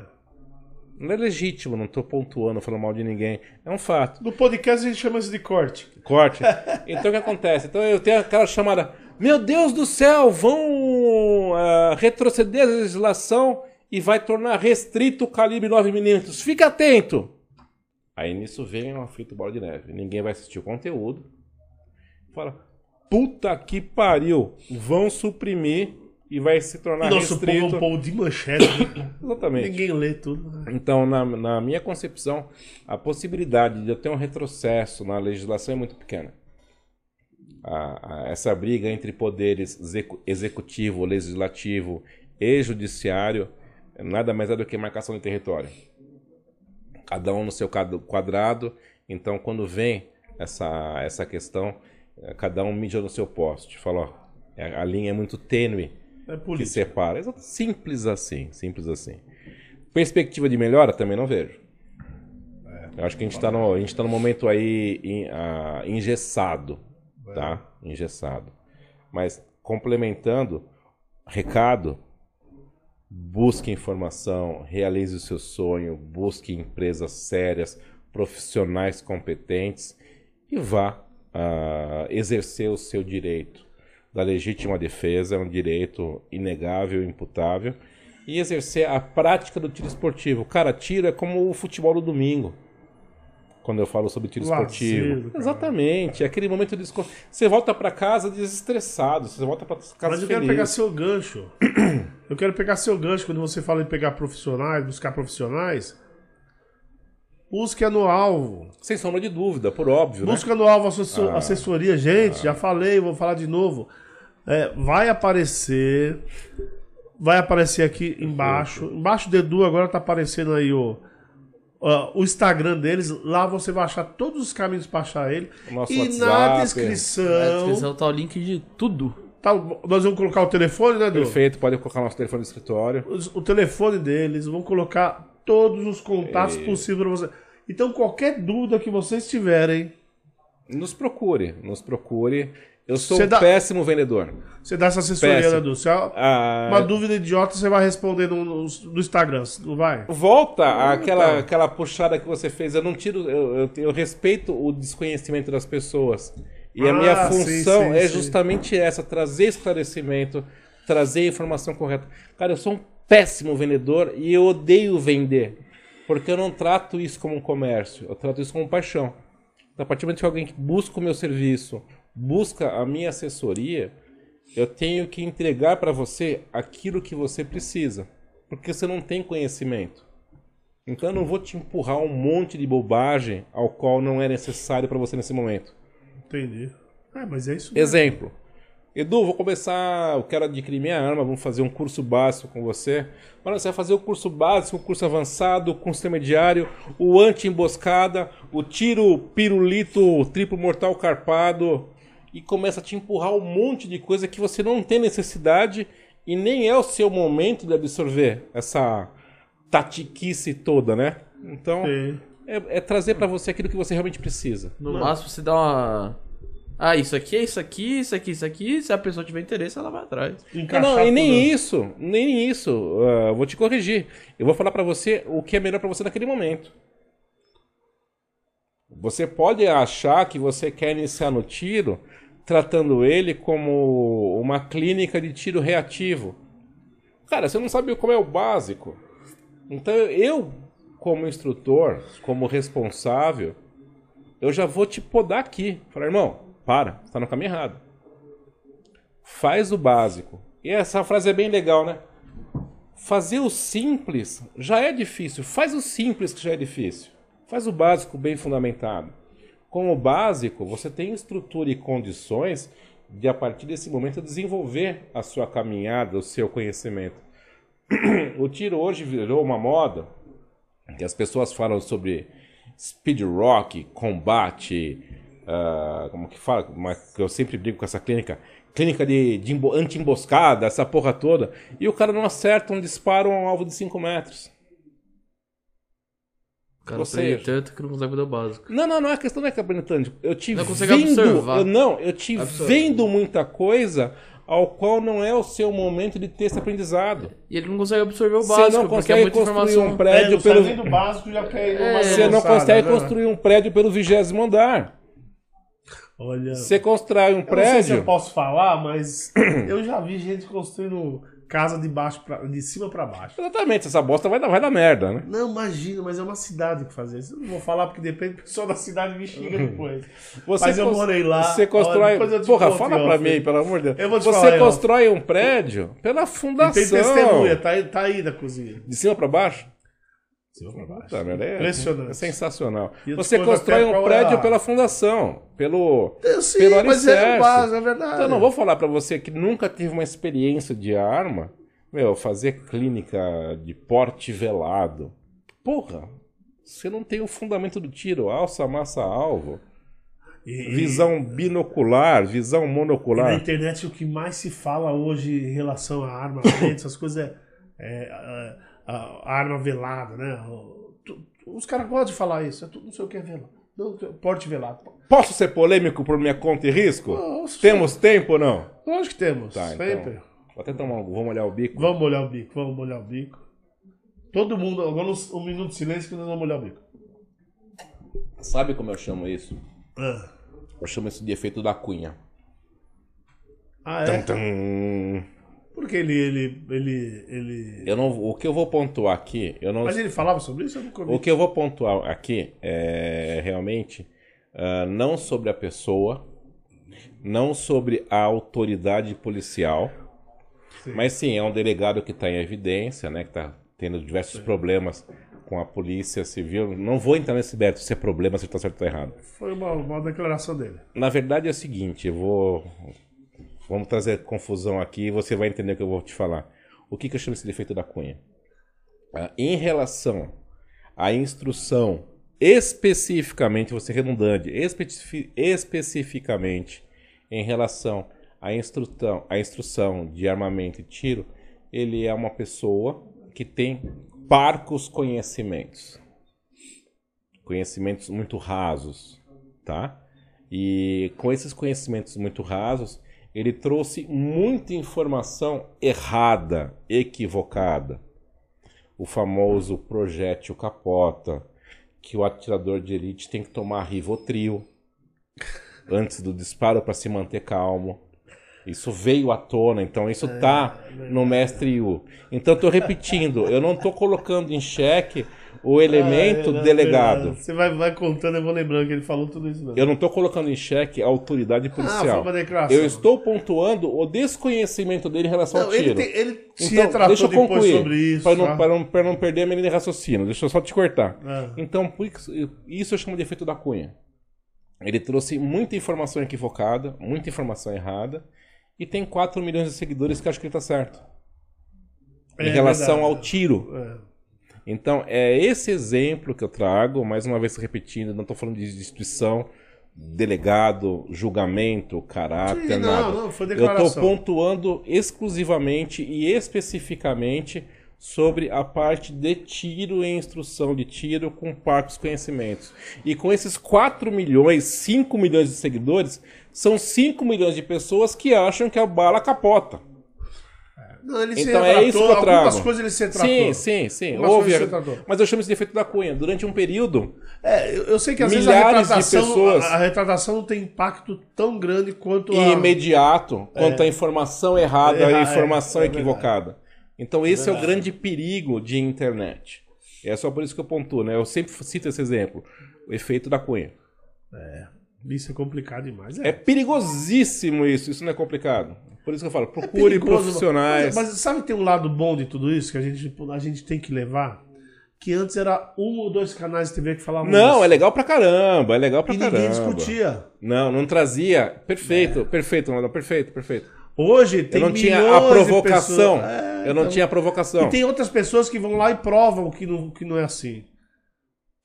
Não é legítimo, não estou pontuando, falando mal de ninguém. É um fato. No podcast a gente chama isso de corte. Corte. Então o que acontece? Então eu tenho aquela chamada: Meu Deus do céu, vão ah, retroceder a legislação e vai tornar restrito o calibre 9mm. Fica atento! Aí nisso vem uma frita bola de neve. Ninguém vai assistir o conteúdo. Fala: Puta que pariu! Vão suprimir e vai se tornar Nosso povo é restrito. um povo de manchete. né? Exatamente. Ninguém lê tudo. Então, na, na minha concepção, a possibilidade de eu ter um retrocesso na legislação é muito pequena. A- a- essa briga entre poderes execu- executivo, legislativo e judiciário nada mais é do que marcação de território. Cada um no seu quadrado. Então, quando vem essa, essa questão, eh, cada um mija no seu poste. Fala, ó, a a linha é muito tênue É que separa. Simples assim, simples assim. Perspectiva de melhora também não vejo. Eu acho que a gente está no, a gente tá no momento aí em- ah, engessado, tá? Engessado. Mas complementando, recado, busque informação, realize o seu sonho, busque empresas sérias, profissionais competentes e vá ah, exercer o seu direito da legítima defesa, é um direito inegável, imputável, e exercer a prática do tiro esportivo. Cara, tiro é como o futebol do domingo. Quando eu falo sobre tiro Lazer esportivo. cara. Exatamente, é aquele momento de. Você volta pra casa desestressado, você volta pra casa Mas eu quero feliz. pegar seu gancho. Eu quero pegar seu gancho quando você fala em pegar profissionais, buscar profissionais. Busque no alvo. Sem sombra de dúvida, por óbvio, né? Busca no alvo Ah. assessoria. Gente, já falei, vou falar de novo. É, vai aparecer. Vai aparecer aqui embaixo. Embaixo do Edu agora tá aparecendo aí o, o Instagram deles. Lá você vai achar todos os caminhos para achar ele. O nosso e WhatsApp. na Na descrição. descrição tá o link de tudo. tá, nós vamos colocar o telefone, né, Edu? Perfeito, pode colocar nosso telefone no escritório. os- o telefone deles, vão colocar todos os contatos É. possíveis para você. Então, qualquer dúvida que vocês tiverem, Nos procure, nos procure. Eu sou um dá- péssimo vendedor. Você dá essa assessoria, Péssimo. né, Edu? Se é Ah, uma dúvida idiota, você vai responder no, no, no Instagram, não vai? Volta àquela, Então. aquela puxada que você fez. Eu não tiro. Eu, eu, eu respeito o desconhecimento das pessoas. E a Ah, minha sim, função sim, é sim. justamente essa: trazer esclarecimento, trazer a informação correta. Cara, eu sou um péssimo vendedor e eu odeio vender. Porque eu não trato isso como um comércio, eu trato isso como paixão. Então, a partir do momento que alguém que busca o meu serviço, busca a minha assessoria, eu tenho que entregar para você aquilo que você precisa. Porque você não tem conhecimento. Então eu não vou te empurrar um monte de bobagem ao qual não é necessário para você nesse momento. Entendi. É, mas é isso mesmo. Exemplo. Edu, vou começar, eu quero adquirir minha arma, vamos fazer um curso básico com você. Mano, você vai fazer o curso básico, o curso avançado, o curso intermediário, o anti-emboscada, o tiro pirulito triplo mortal carpado e começa a te empurrar um monte de coisa que você não tem necessidade e nem é o seu momento de absorver essa tatiquice toda, né? Então, é, é trazer pra você aquilo que você realmente precisa. No máximo você dá uma. Ah, isso aqui é isso aqui, isso aqui, isso aqui. Se a pessoa tiver interesse, ela vai atrás. Não, Encaixar não, e nem tudo. isso, nem isso. Ah, vou te corrigir. Eu vou falar pra você o que é melhor pra você naquele momento. Você pode achar que você quer iniciar no tiro tratando ele como uma clínica de tiro reativo. Cara, você não sabe como é o básico. Então eu, como instrutor, como responsável, eu já vou te podar aqui. Falar, irmão, para, você tá no caminho errado. Faz o básico. E essa frase é bem legal, né? Fazer o simples já é difícil. Faz o simples que já é difícil. Faz o básico bem fundamentado. Com o básico, você tem estrutura e condições de, a partir desse momento, desenvolver a sua caminhada, o seu conhecimento. O tiro hoje virou uma moda, que as pessoas falam sobre speed rock, combate, ah, como que fala? Mas que eu sempre brigo com essa clínica, clínica de, de embo- anti-emboscada, essa porra toda, e o cara não acerta um disparo a um alvo de 5 metros. O cara Ou aprende seja- tanto que não consegue fazer o básico. Não, não, não, a questão não é que aprende tanto. Eu te Não consegue vendo, observar. eu, não, eu te Absorve. vendo muita coisa ao qual não é o seu momento de ter esse aprendizado. E ele não consegue absorver o Você básico, não porque é consegue muita construir informação. um É, prédio não sai pelo do básico, já quer É, Você não consegue né? construir um prédio pelo vigésimo andar. Olha, Você constrói um eu não sei se prédio. eu posso falar, mas eu já vi gente construindo casa de baixo pra, de cima pra baixo. Exatamente, essa bosta vai dar, vai dar merda, né? Não, imagina, mas é uma cidade que fazer isso. Eu não vou falar porque depende do pessoal da cidade me xinga depois. Você Mas eu morei lá. Você Olha, constrói. eu te Porra, conto, fala filho. mim, pelo amor de Deus. Eu vou te Você falar, constrói um prédio pela E fundação. tem testemunha, tá aí, tá aí da cozinha. De cima pra baixo? Tá, merda, é, Impressionante. é sensacional. Você constrói um é prédio a- pela fundação, pelo, sei, pelo mas é básico, é verdade. Então, eu não vou falar pra você que nunca teve uma experiência de arma, meu, fazer clínica de porte velado. Porra, você não tem o fundamento do tiro, alça, massa, alvo, E- visão binocular, visão E na monocular. internet o que mais se fala hoje em relação a arma, essas coisas é, é, a, arma velada, né? Os caras gostam de falar isso, é tudo não sei o que é velado. Porte velado. Posso ser polêmico por minha conta e risco? Nossa, Temos tempo ou não? Lógico que temos, Tá, sempre. então. Vou até tomar um, vamos olhar o bico. Vamos molhar o bico, vamos molhar o bico. Todo mundo, agora um minuto de silêncio que nós vamos molhar o bico. Sabe como eu chamo isso? Ah, Eu chamo isso de efeito da cunha. Ah, é? Tum, tum. Porque ele, ele, ele, ele... Eu não, o que eu vou pontuar aqui, eu não, Mas ele falava sobre isso? Eu nunca o que eu vou pontuar aqui é realmente ah, não sobre a pessoa, não sobre a autoridade policial, Sim. mas sim é um delegado que está em evidência, né, que está tendo diversos problemas com a polícia civil. Não vou entrar nesse mérito se é problema, se está certo ou errado. Foi uma, uma declaração dele. Na verdade é o seguinte, eu vou. Vamos trazer confusão aqui e você vai entender o que eu vou te falar. O que, que eu chamo esse defeito da cunha? Ah, em relação à instrução, especificamente, ser redundante, especifi- especificamente em relação à instrução, à instrução de armamento e tiro, ele é uma pessoa que tem parcos conhecimentos conhecimentos muito rasos, tá? E com esses conhecimentos muito rasos, ele trouxe muita informação errada, equivocada. O famoso projétil capota, que o atirador de elite tem que tomar Rivotril antes do disparo para se manter calmo. Isso veio à tona, então isso tá no mestre Yu. Então tô repetindo, eu não tô colocando em xeque o elemento Ah, é, não, delegado. Você vai, vai contando, eu vou lembrando que ele falou tudo isso mesmo. Eu não estou colocando em xeque a autoridade Ah, policial. declaração. eu estou pontuando o desconhecimento dele em relação Não, ao ele, tiro. ele se Então, retratou deixa eu concluir, sobre isso. para não, tá? para não, para não perder a minha linha de raciocínio. Deixa eu só te cortar. Ah. Então, isso eu chamo de efeito da cunha. Ele trouxe muita informação equivocada, muita informação errada, e tem 4 milhões de seguidores que acham que ele está certo. Em É relação verdade. ao tiro. É. Então, é esse exemplo que eu trago, mais uma vez repetindo, não estou falando de instituição, delegado, julgamento, caráter, Sim, não, nada. não, foi eu estou pontuando exclusivamente e especificamente sobre a parte de tiro e instrução de tiro com parcos conhecimentos. E com esses 4 milhões, 5 milhões de seguidores, são 5 milhões de pessoas que acham que a bala capota. Não, ele se Então é retratou, isso que eu trago. Algumas coisas ele se. Sim, sim, sim. Algumas Houve, mas eu chamo isso de efeito da cunha. Durante um período, É, eu, eu sei que às vezes a Milhares de retratação, pessoas- a, a retratação não tem impacto tão grande quanto e a... imediato quanto à informação errada Erra- e informação é, é equivocada. Então esse é o grande perigo de internet. É só por isso que eu pontuo, né? Eu sempre cito esse exemplo. O efeito da cunha. Isso é complicado demais. É perigosíssimo isso, isso não é complicado. Por isso que eu falo, procure É profissionais. Mas, mas sabe que tem um lado bom de tudo isso que a gente, a gente tem que levar? Que antes era um ou dois canais de TV que falavam Não, isso. é legal pra caramba, é legal pra E caramba. ninguém discutia. Não, não trazia. Perfeito, perfeito, Ronaldo, perfeito, perfeito. Hoje tem Eu não tinha a provocação. É, eu não então- tinha a provocação. E tem outras pessoas que vão lá e provam que não, que não é assim.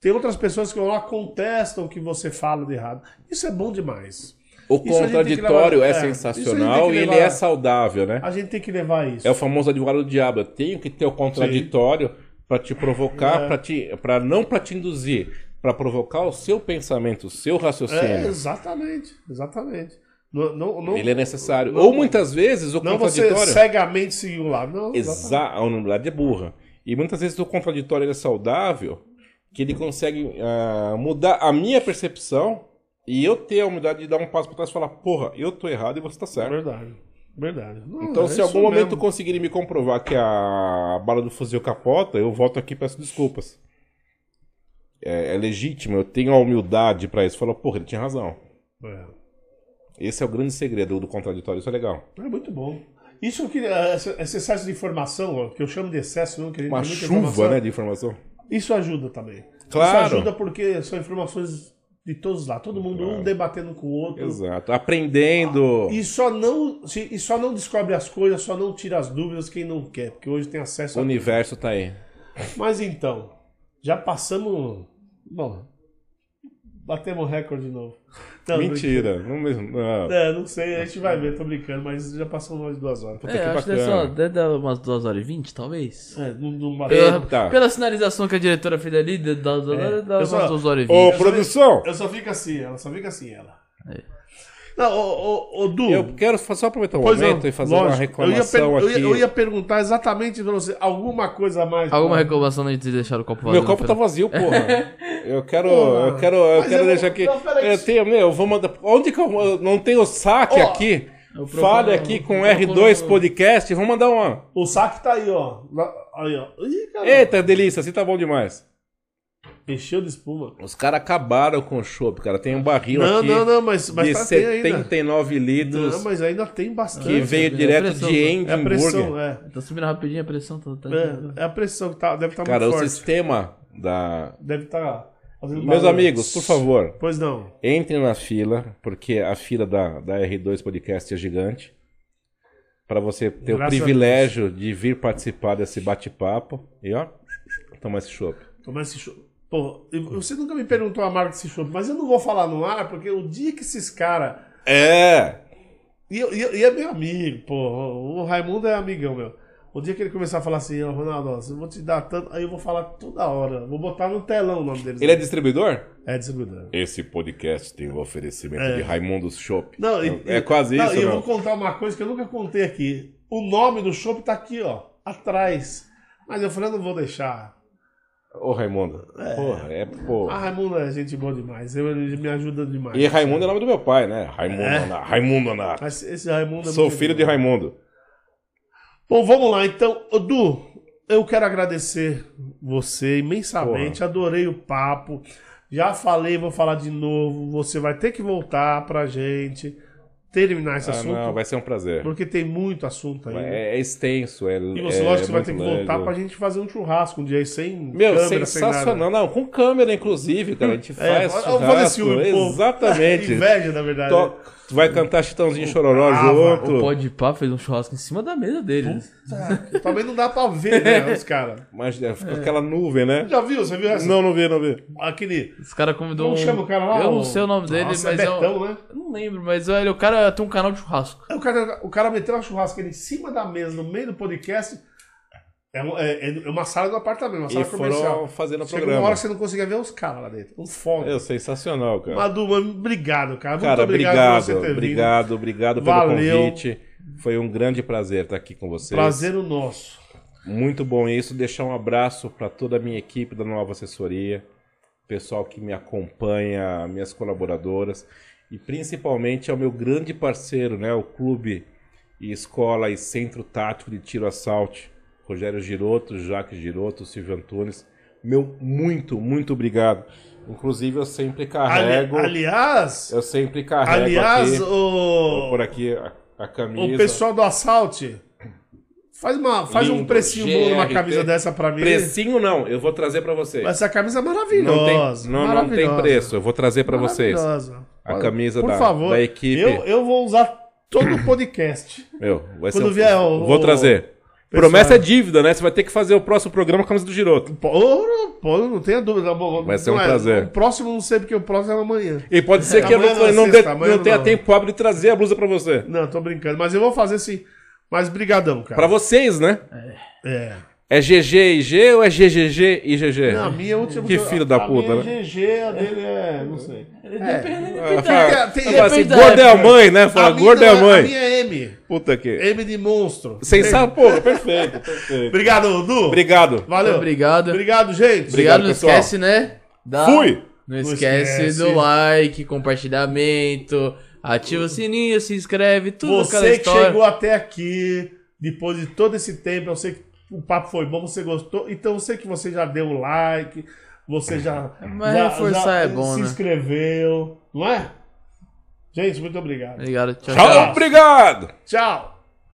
Tem outras pessoas que vão lá contestam o que você fala de errado. Isso é bom demais. O Isso contraditório levar- é, é, sensacional e ele é saudável, né? A gente tem que levar isso. É o famoso advogado do diabo. Eu tenho que ter o contraditório pra te provocar, É. pra te, para não pra te induzir, pra provocar o seu pensamento, o seu É, raciocínio. exatamente. Exatamente. Não, não, não, Ele é necessário. não- Ou muitas vezes o não você contraditório. cegamente seguir um lado. Não. Exa a unanimidade é burra. E muitas vezes o contraditório é saudável, que ele consegue ah, mudar a minha percepção e eu ter a humildade de dar um passo para trás e falar, porra, eu tô errado e você tá certo. Verdade. Verdade. Não, Então, é se em algum momento mesmo. conseguirem me comprovar que a bala do fuzil capota, eu volto aqui e peço desculpas. É, é legítimo, eu tenho a humildade pra isso. Falo, porra, ele tinha razão. É. Esse é o grande segredo do contraditório, isso é legal. É muito bom. Isso que esse esse excesso de informação, que eu chamo de excesso, não, que a gente Uma chuva, informação, né, de informação. Isso ajuda também. Claro. Isso ajuda porque são informações de todos lá, todo mundo um debatendo com o outro. Exato. Aprendendo. E só não e só não descobre as coisas, só não tira as dúvidas quem não quer, porque hoje tem acesso O a universo tá aí. Mas então, já passamos, bom, batemos recorde de novo. Não, Mentira. Não mesmo. Não. É, não sei, a gente vai ver, tô brincando, mas já passamos mais de duas horas. Puta É, que acho que deve, só, deve dar umas 2 horas e 20, talvez. É, não, não Pela, sinalização que a diretora fez ali, dá, dá, dá, dá Eu umas só- 2 horas e Ô, 20. produção! Eu só fico assim, ela só fica assim, ela. É. Não, ô, ô, ô, Du. Eu quero só aproveitar um momento não, e fazer uma lógico. Eu ia, per- reclamação eu ia- aqui. eu ia perguntar exatamente pra você, alguma coisa a mais? Alguma pra- reclamação de ter deixado o copo vazio? Meu copo tá vazio, porra. Eu quero, Porra. eu quero, eu Mas quero eu- deixar aqui. não, peraí. Eu tenho, meu, eu vou mandar. Onde que eu, eu não tenho saque Ó, aqui? eu procuro- Fale aqui eu com procuro- R2 Podcast. Vamos mandar uma. O saque tá aí, ó. Aí, ó. Ih, cara. Eita, delícia, assim tá bom demais. Encheu de espuma. Os caras acabaram com o chopp, cara. Tem um barril Não, aqui não, não, mas, mas de tá, tem ainda. 79 litros Não, mas ainda tem bastante. que veio é direto pressão, de né? É a pressão, Edimburgo. é. Tá subindo rapidinho a pressão. Tá, tá... É, é a pressão que tá, deve estar Cara, muito o forte. sistema da. Deve estar fazendo Meus barulho. amigos, por favor, Pois não. Entrem na fila, porque a fila da, da R2 Podcast é gigante. Para você ter Graças o privilégio de vir participar desse bate-papo. E ó, toma esse chopp. Tomar esse show. Pô, você nunca me perguntou a marca desse show, mas eu não vou falar no ar, porque o dia que esses caras. É! E, e, e é meu amigo, pô. O Raimundo é amigão meu. O dia que ele começar a falar assim, ó, Ronaldo, eu vou te dar tanto. Aí eu vou falar toda hora. Vou botar no telão o nome deles. Ele é distribuidor? É distribuidor. Esse podcast tem o oferecimento É. de Raimundos Shop. Não, e- é quase não, isso, E eu vou contar uma coisa que eu nunca contei aqui. O nome do shopping tá aqui, ó, atrás. Mas eu falei, eu não vou deixar. Ô, Raimundo. Porra, é, pô. Ah, Raimundo é gente boa demais. Ele me ajuda demais. E Raimundo é o nome do meu pai, né? Raimundo É? Honato. Raimundo. Mas esse Raimundo é Sou filho de. Raimundo. Bom, vamos lá. Então, Edu, eu quero agradecer você imensamente. Adorei o papo. Já falei, vou falar de novo. Você vai ter que voltar pra gente terminar esse Ah, assunto. não, vai ser um prazer. Porque tem muito assunto aí. É, é extenso, é E você, é lógico, que vai ter que voltar largo. pra gente fazer um churrasco um dia aí sem Meu, câmera, sem nada. sensacional. Não, com câmera, inclusive, cara. A gente É, faz vou fazer ciúme, pô. Exatamente. Inveja, na verdade. To- Tu vai cantar Chitãozinho Chororó junto. O Pode Pá fez um churrasco em cima da mesa deles. Tá. Também não dá pra ver, né, os caras. Mas é, fica aquela nuvem, né? Já viu? Você viu essa? Não, não vi, não vi. Aquele... Os caras convidou Como um... chama o cara lá? Eu não O- sei o nome dele, Nossa, mas é é um- Betão, né? Eu não lembro, mas olha, o cara tem um canal de churrasco. Aí O cara, o cara meteu uma churrasqueira em cima da mesa, no meio do podcast. É, um- é- é uma sala do apartamento, uma E sala comercial. foram fazendo o Chegou uma programa. hora que você não conseguia ver os caras lá dentro. Um fome. É sensacional, cara. Madu, mano, obrigado, cara. Muito Cara, obrigado, obrigado, por você ter vindo. obrigado, obrigado pelo Valeu. convite. Foi um grande prazer estar aqui com vocês. Prazer o nosso. Muito bom isso. Deixar um abraço para toda a minha equipe da Nova Assessoria, pessoal que me acompanha, minhas colaboradoras e principalmente ao meu grande parceiro, né, o Clube e Escola e Centro Tático de Tiro Assalte, Rogério Giroto, Jacques Giroto, Silvio Antunes. Meu muito, muito obrigado. Inclusive eu sempre Ali- carrego, aliás, eu sempre carrego aliás, aqui, o, por aqui a, a camisa. o pessoal do Assault faz, uma, faz um Lindo, precinho bom numa GRT. camisa dessa pra mim. Precinho não, eu vou trazer para vocês. Essa camisa é Não maravilhosa. tem, não, não tem maravilhosa. preço, eu vou trazer para vocês. Maravilhosa. A camisa Por da, favor, da equipe. Eu, eu vou usar todo o podcast. Meu, vai Quando ser um- vier o- Vou o- trazer. Promessa é dívida, né? Você vai ter que fazer o próximo programa com a camisa do Giroto. Pô, pô, não tenha dúvida. Vai ser um não é- prazer. O próximo não sei porque o próximo é amanhã. E pode ser que eu não, não não, sexta, não tenha não. tempo hábil de trazer a blusa para você. Não, tô brincando. Mas eu vou fazer sim. Mas brigadão, cara. Para vocês, né? É. É GG e G ou é GGG e GG? Não, a minha última... Que filho da a puta, minha né? é GG, a dele é... não sei. Ah, fala- tem- tem- fala assim, depende da gordo é a mãe, né? Fala, gordo é a mãe. A minha é M. Puta que. M de monstro. Sensacional, porra, perfeito, perfeito. Obrigado, Du. Obrigado. Valeu. Obrigado. Obrigado, gente. Obrigado, não esquece, né? da- Fui! Não Não esquece, do like, compartilhamento, ativa o sininho, se inscreve, tudo Você que chegou até aqui, depois de todo esse tempo, eu sei que o papo foi bom, você gostou. Então eu sei que você já deu o like, você já, Mas já, reforçar já é bom, se né? inscreveu, não é? Gente, muito obrigado. Obrigado, tchau, Tchau, tchau. obrigado! Tchau.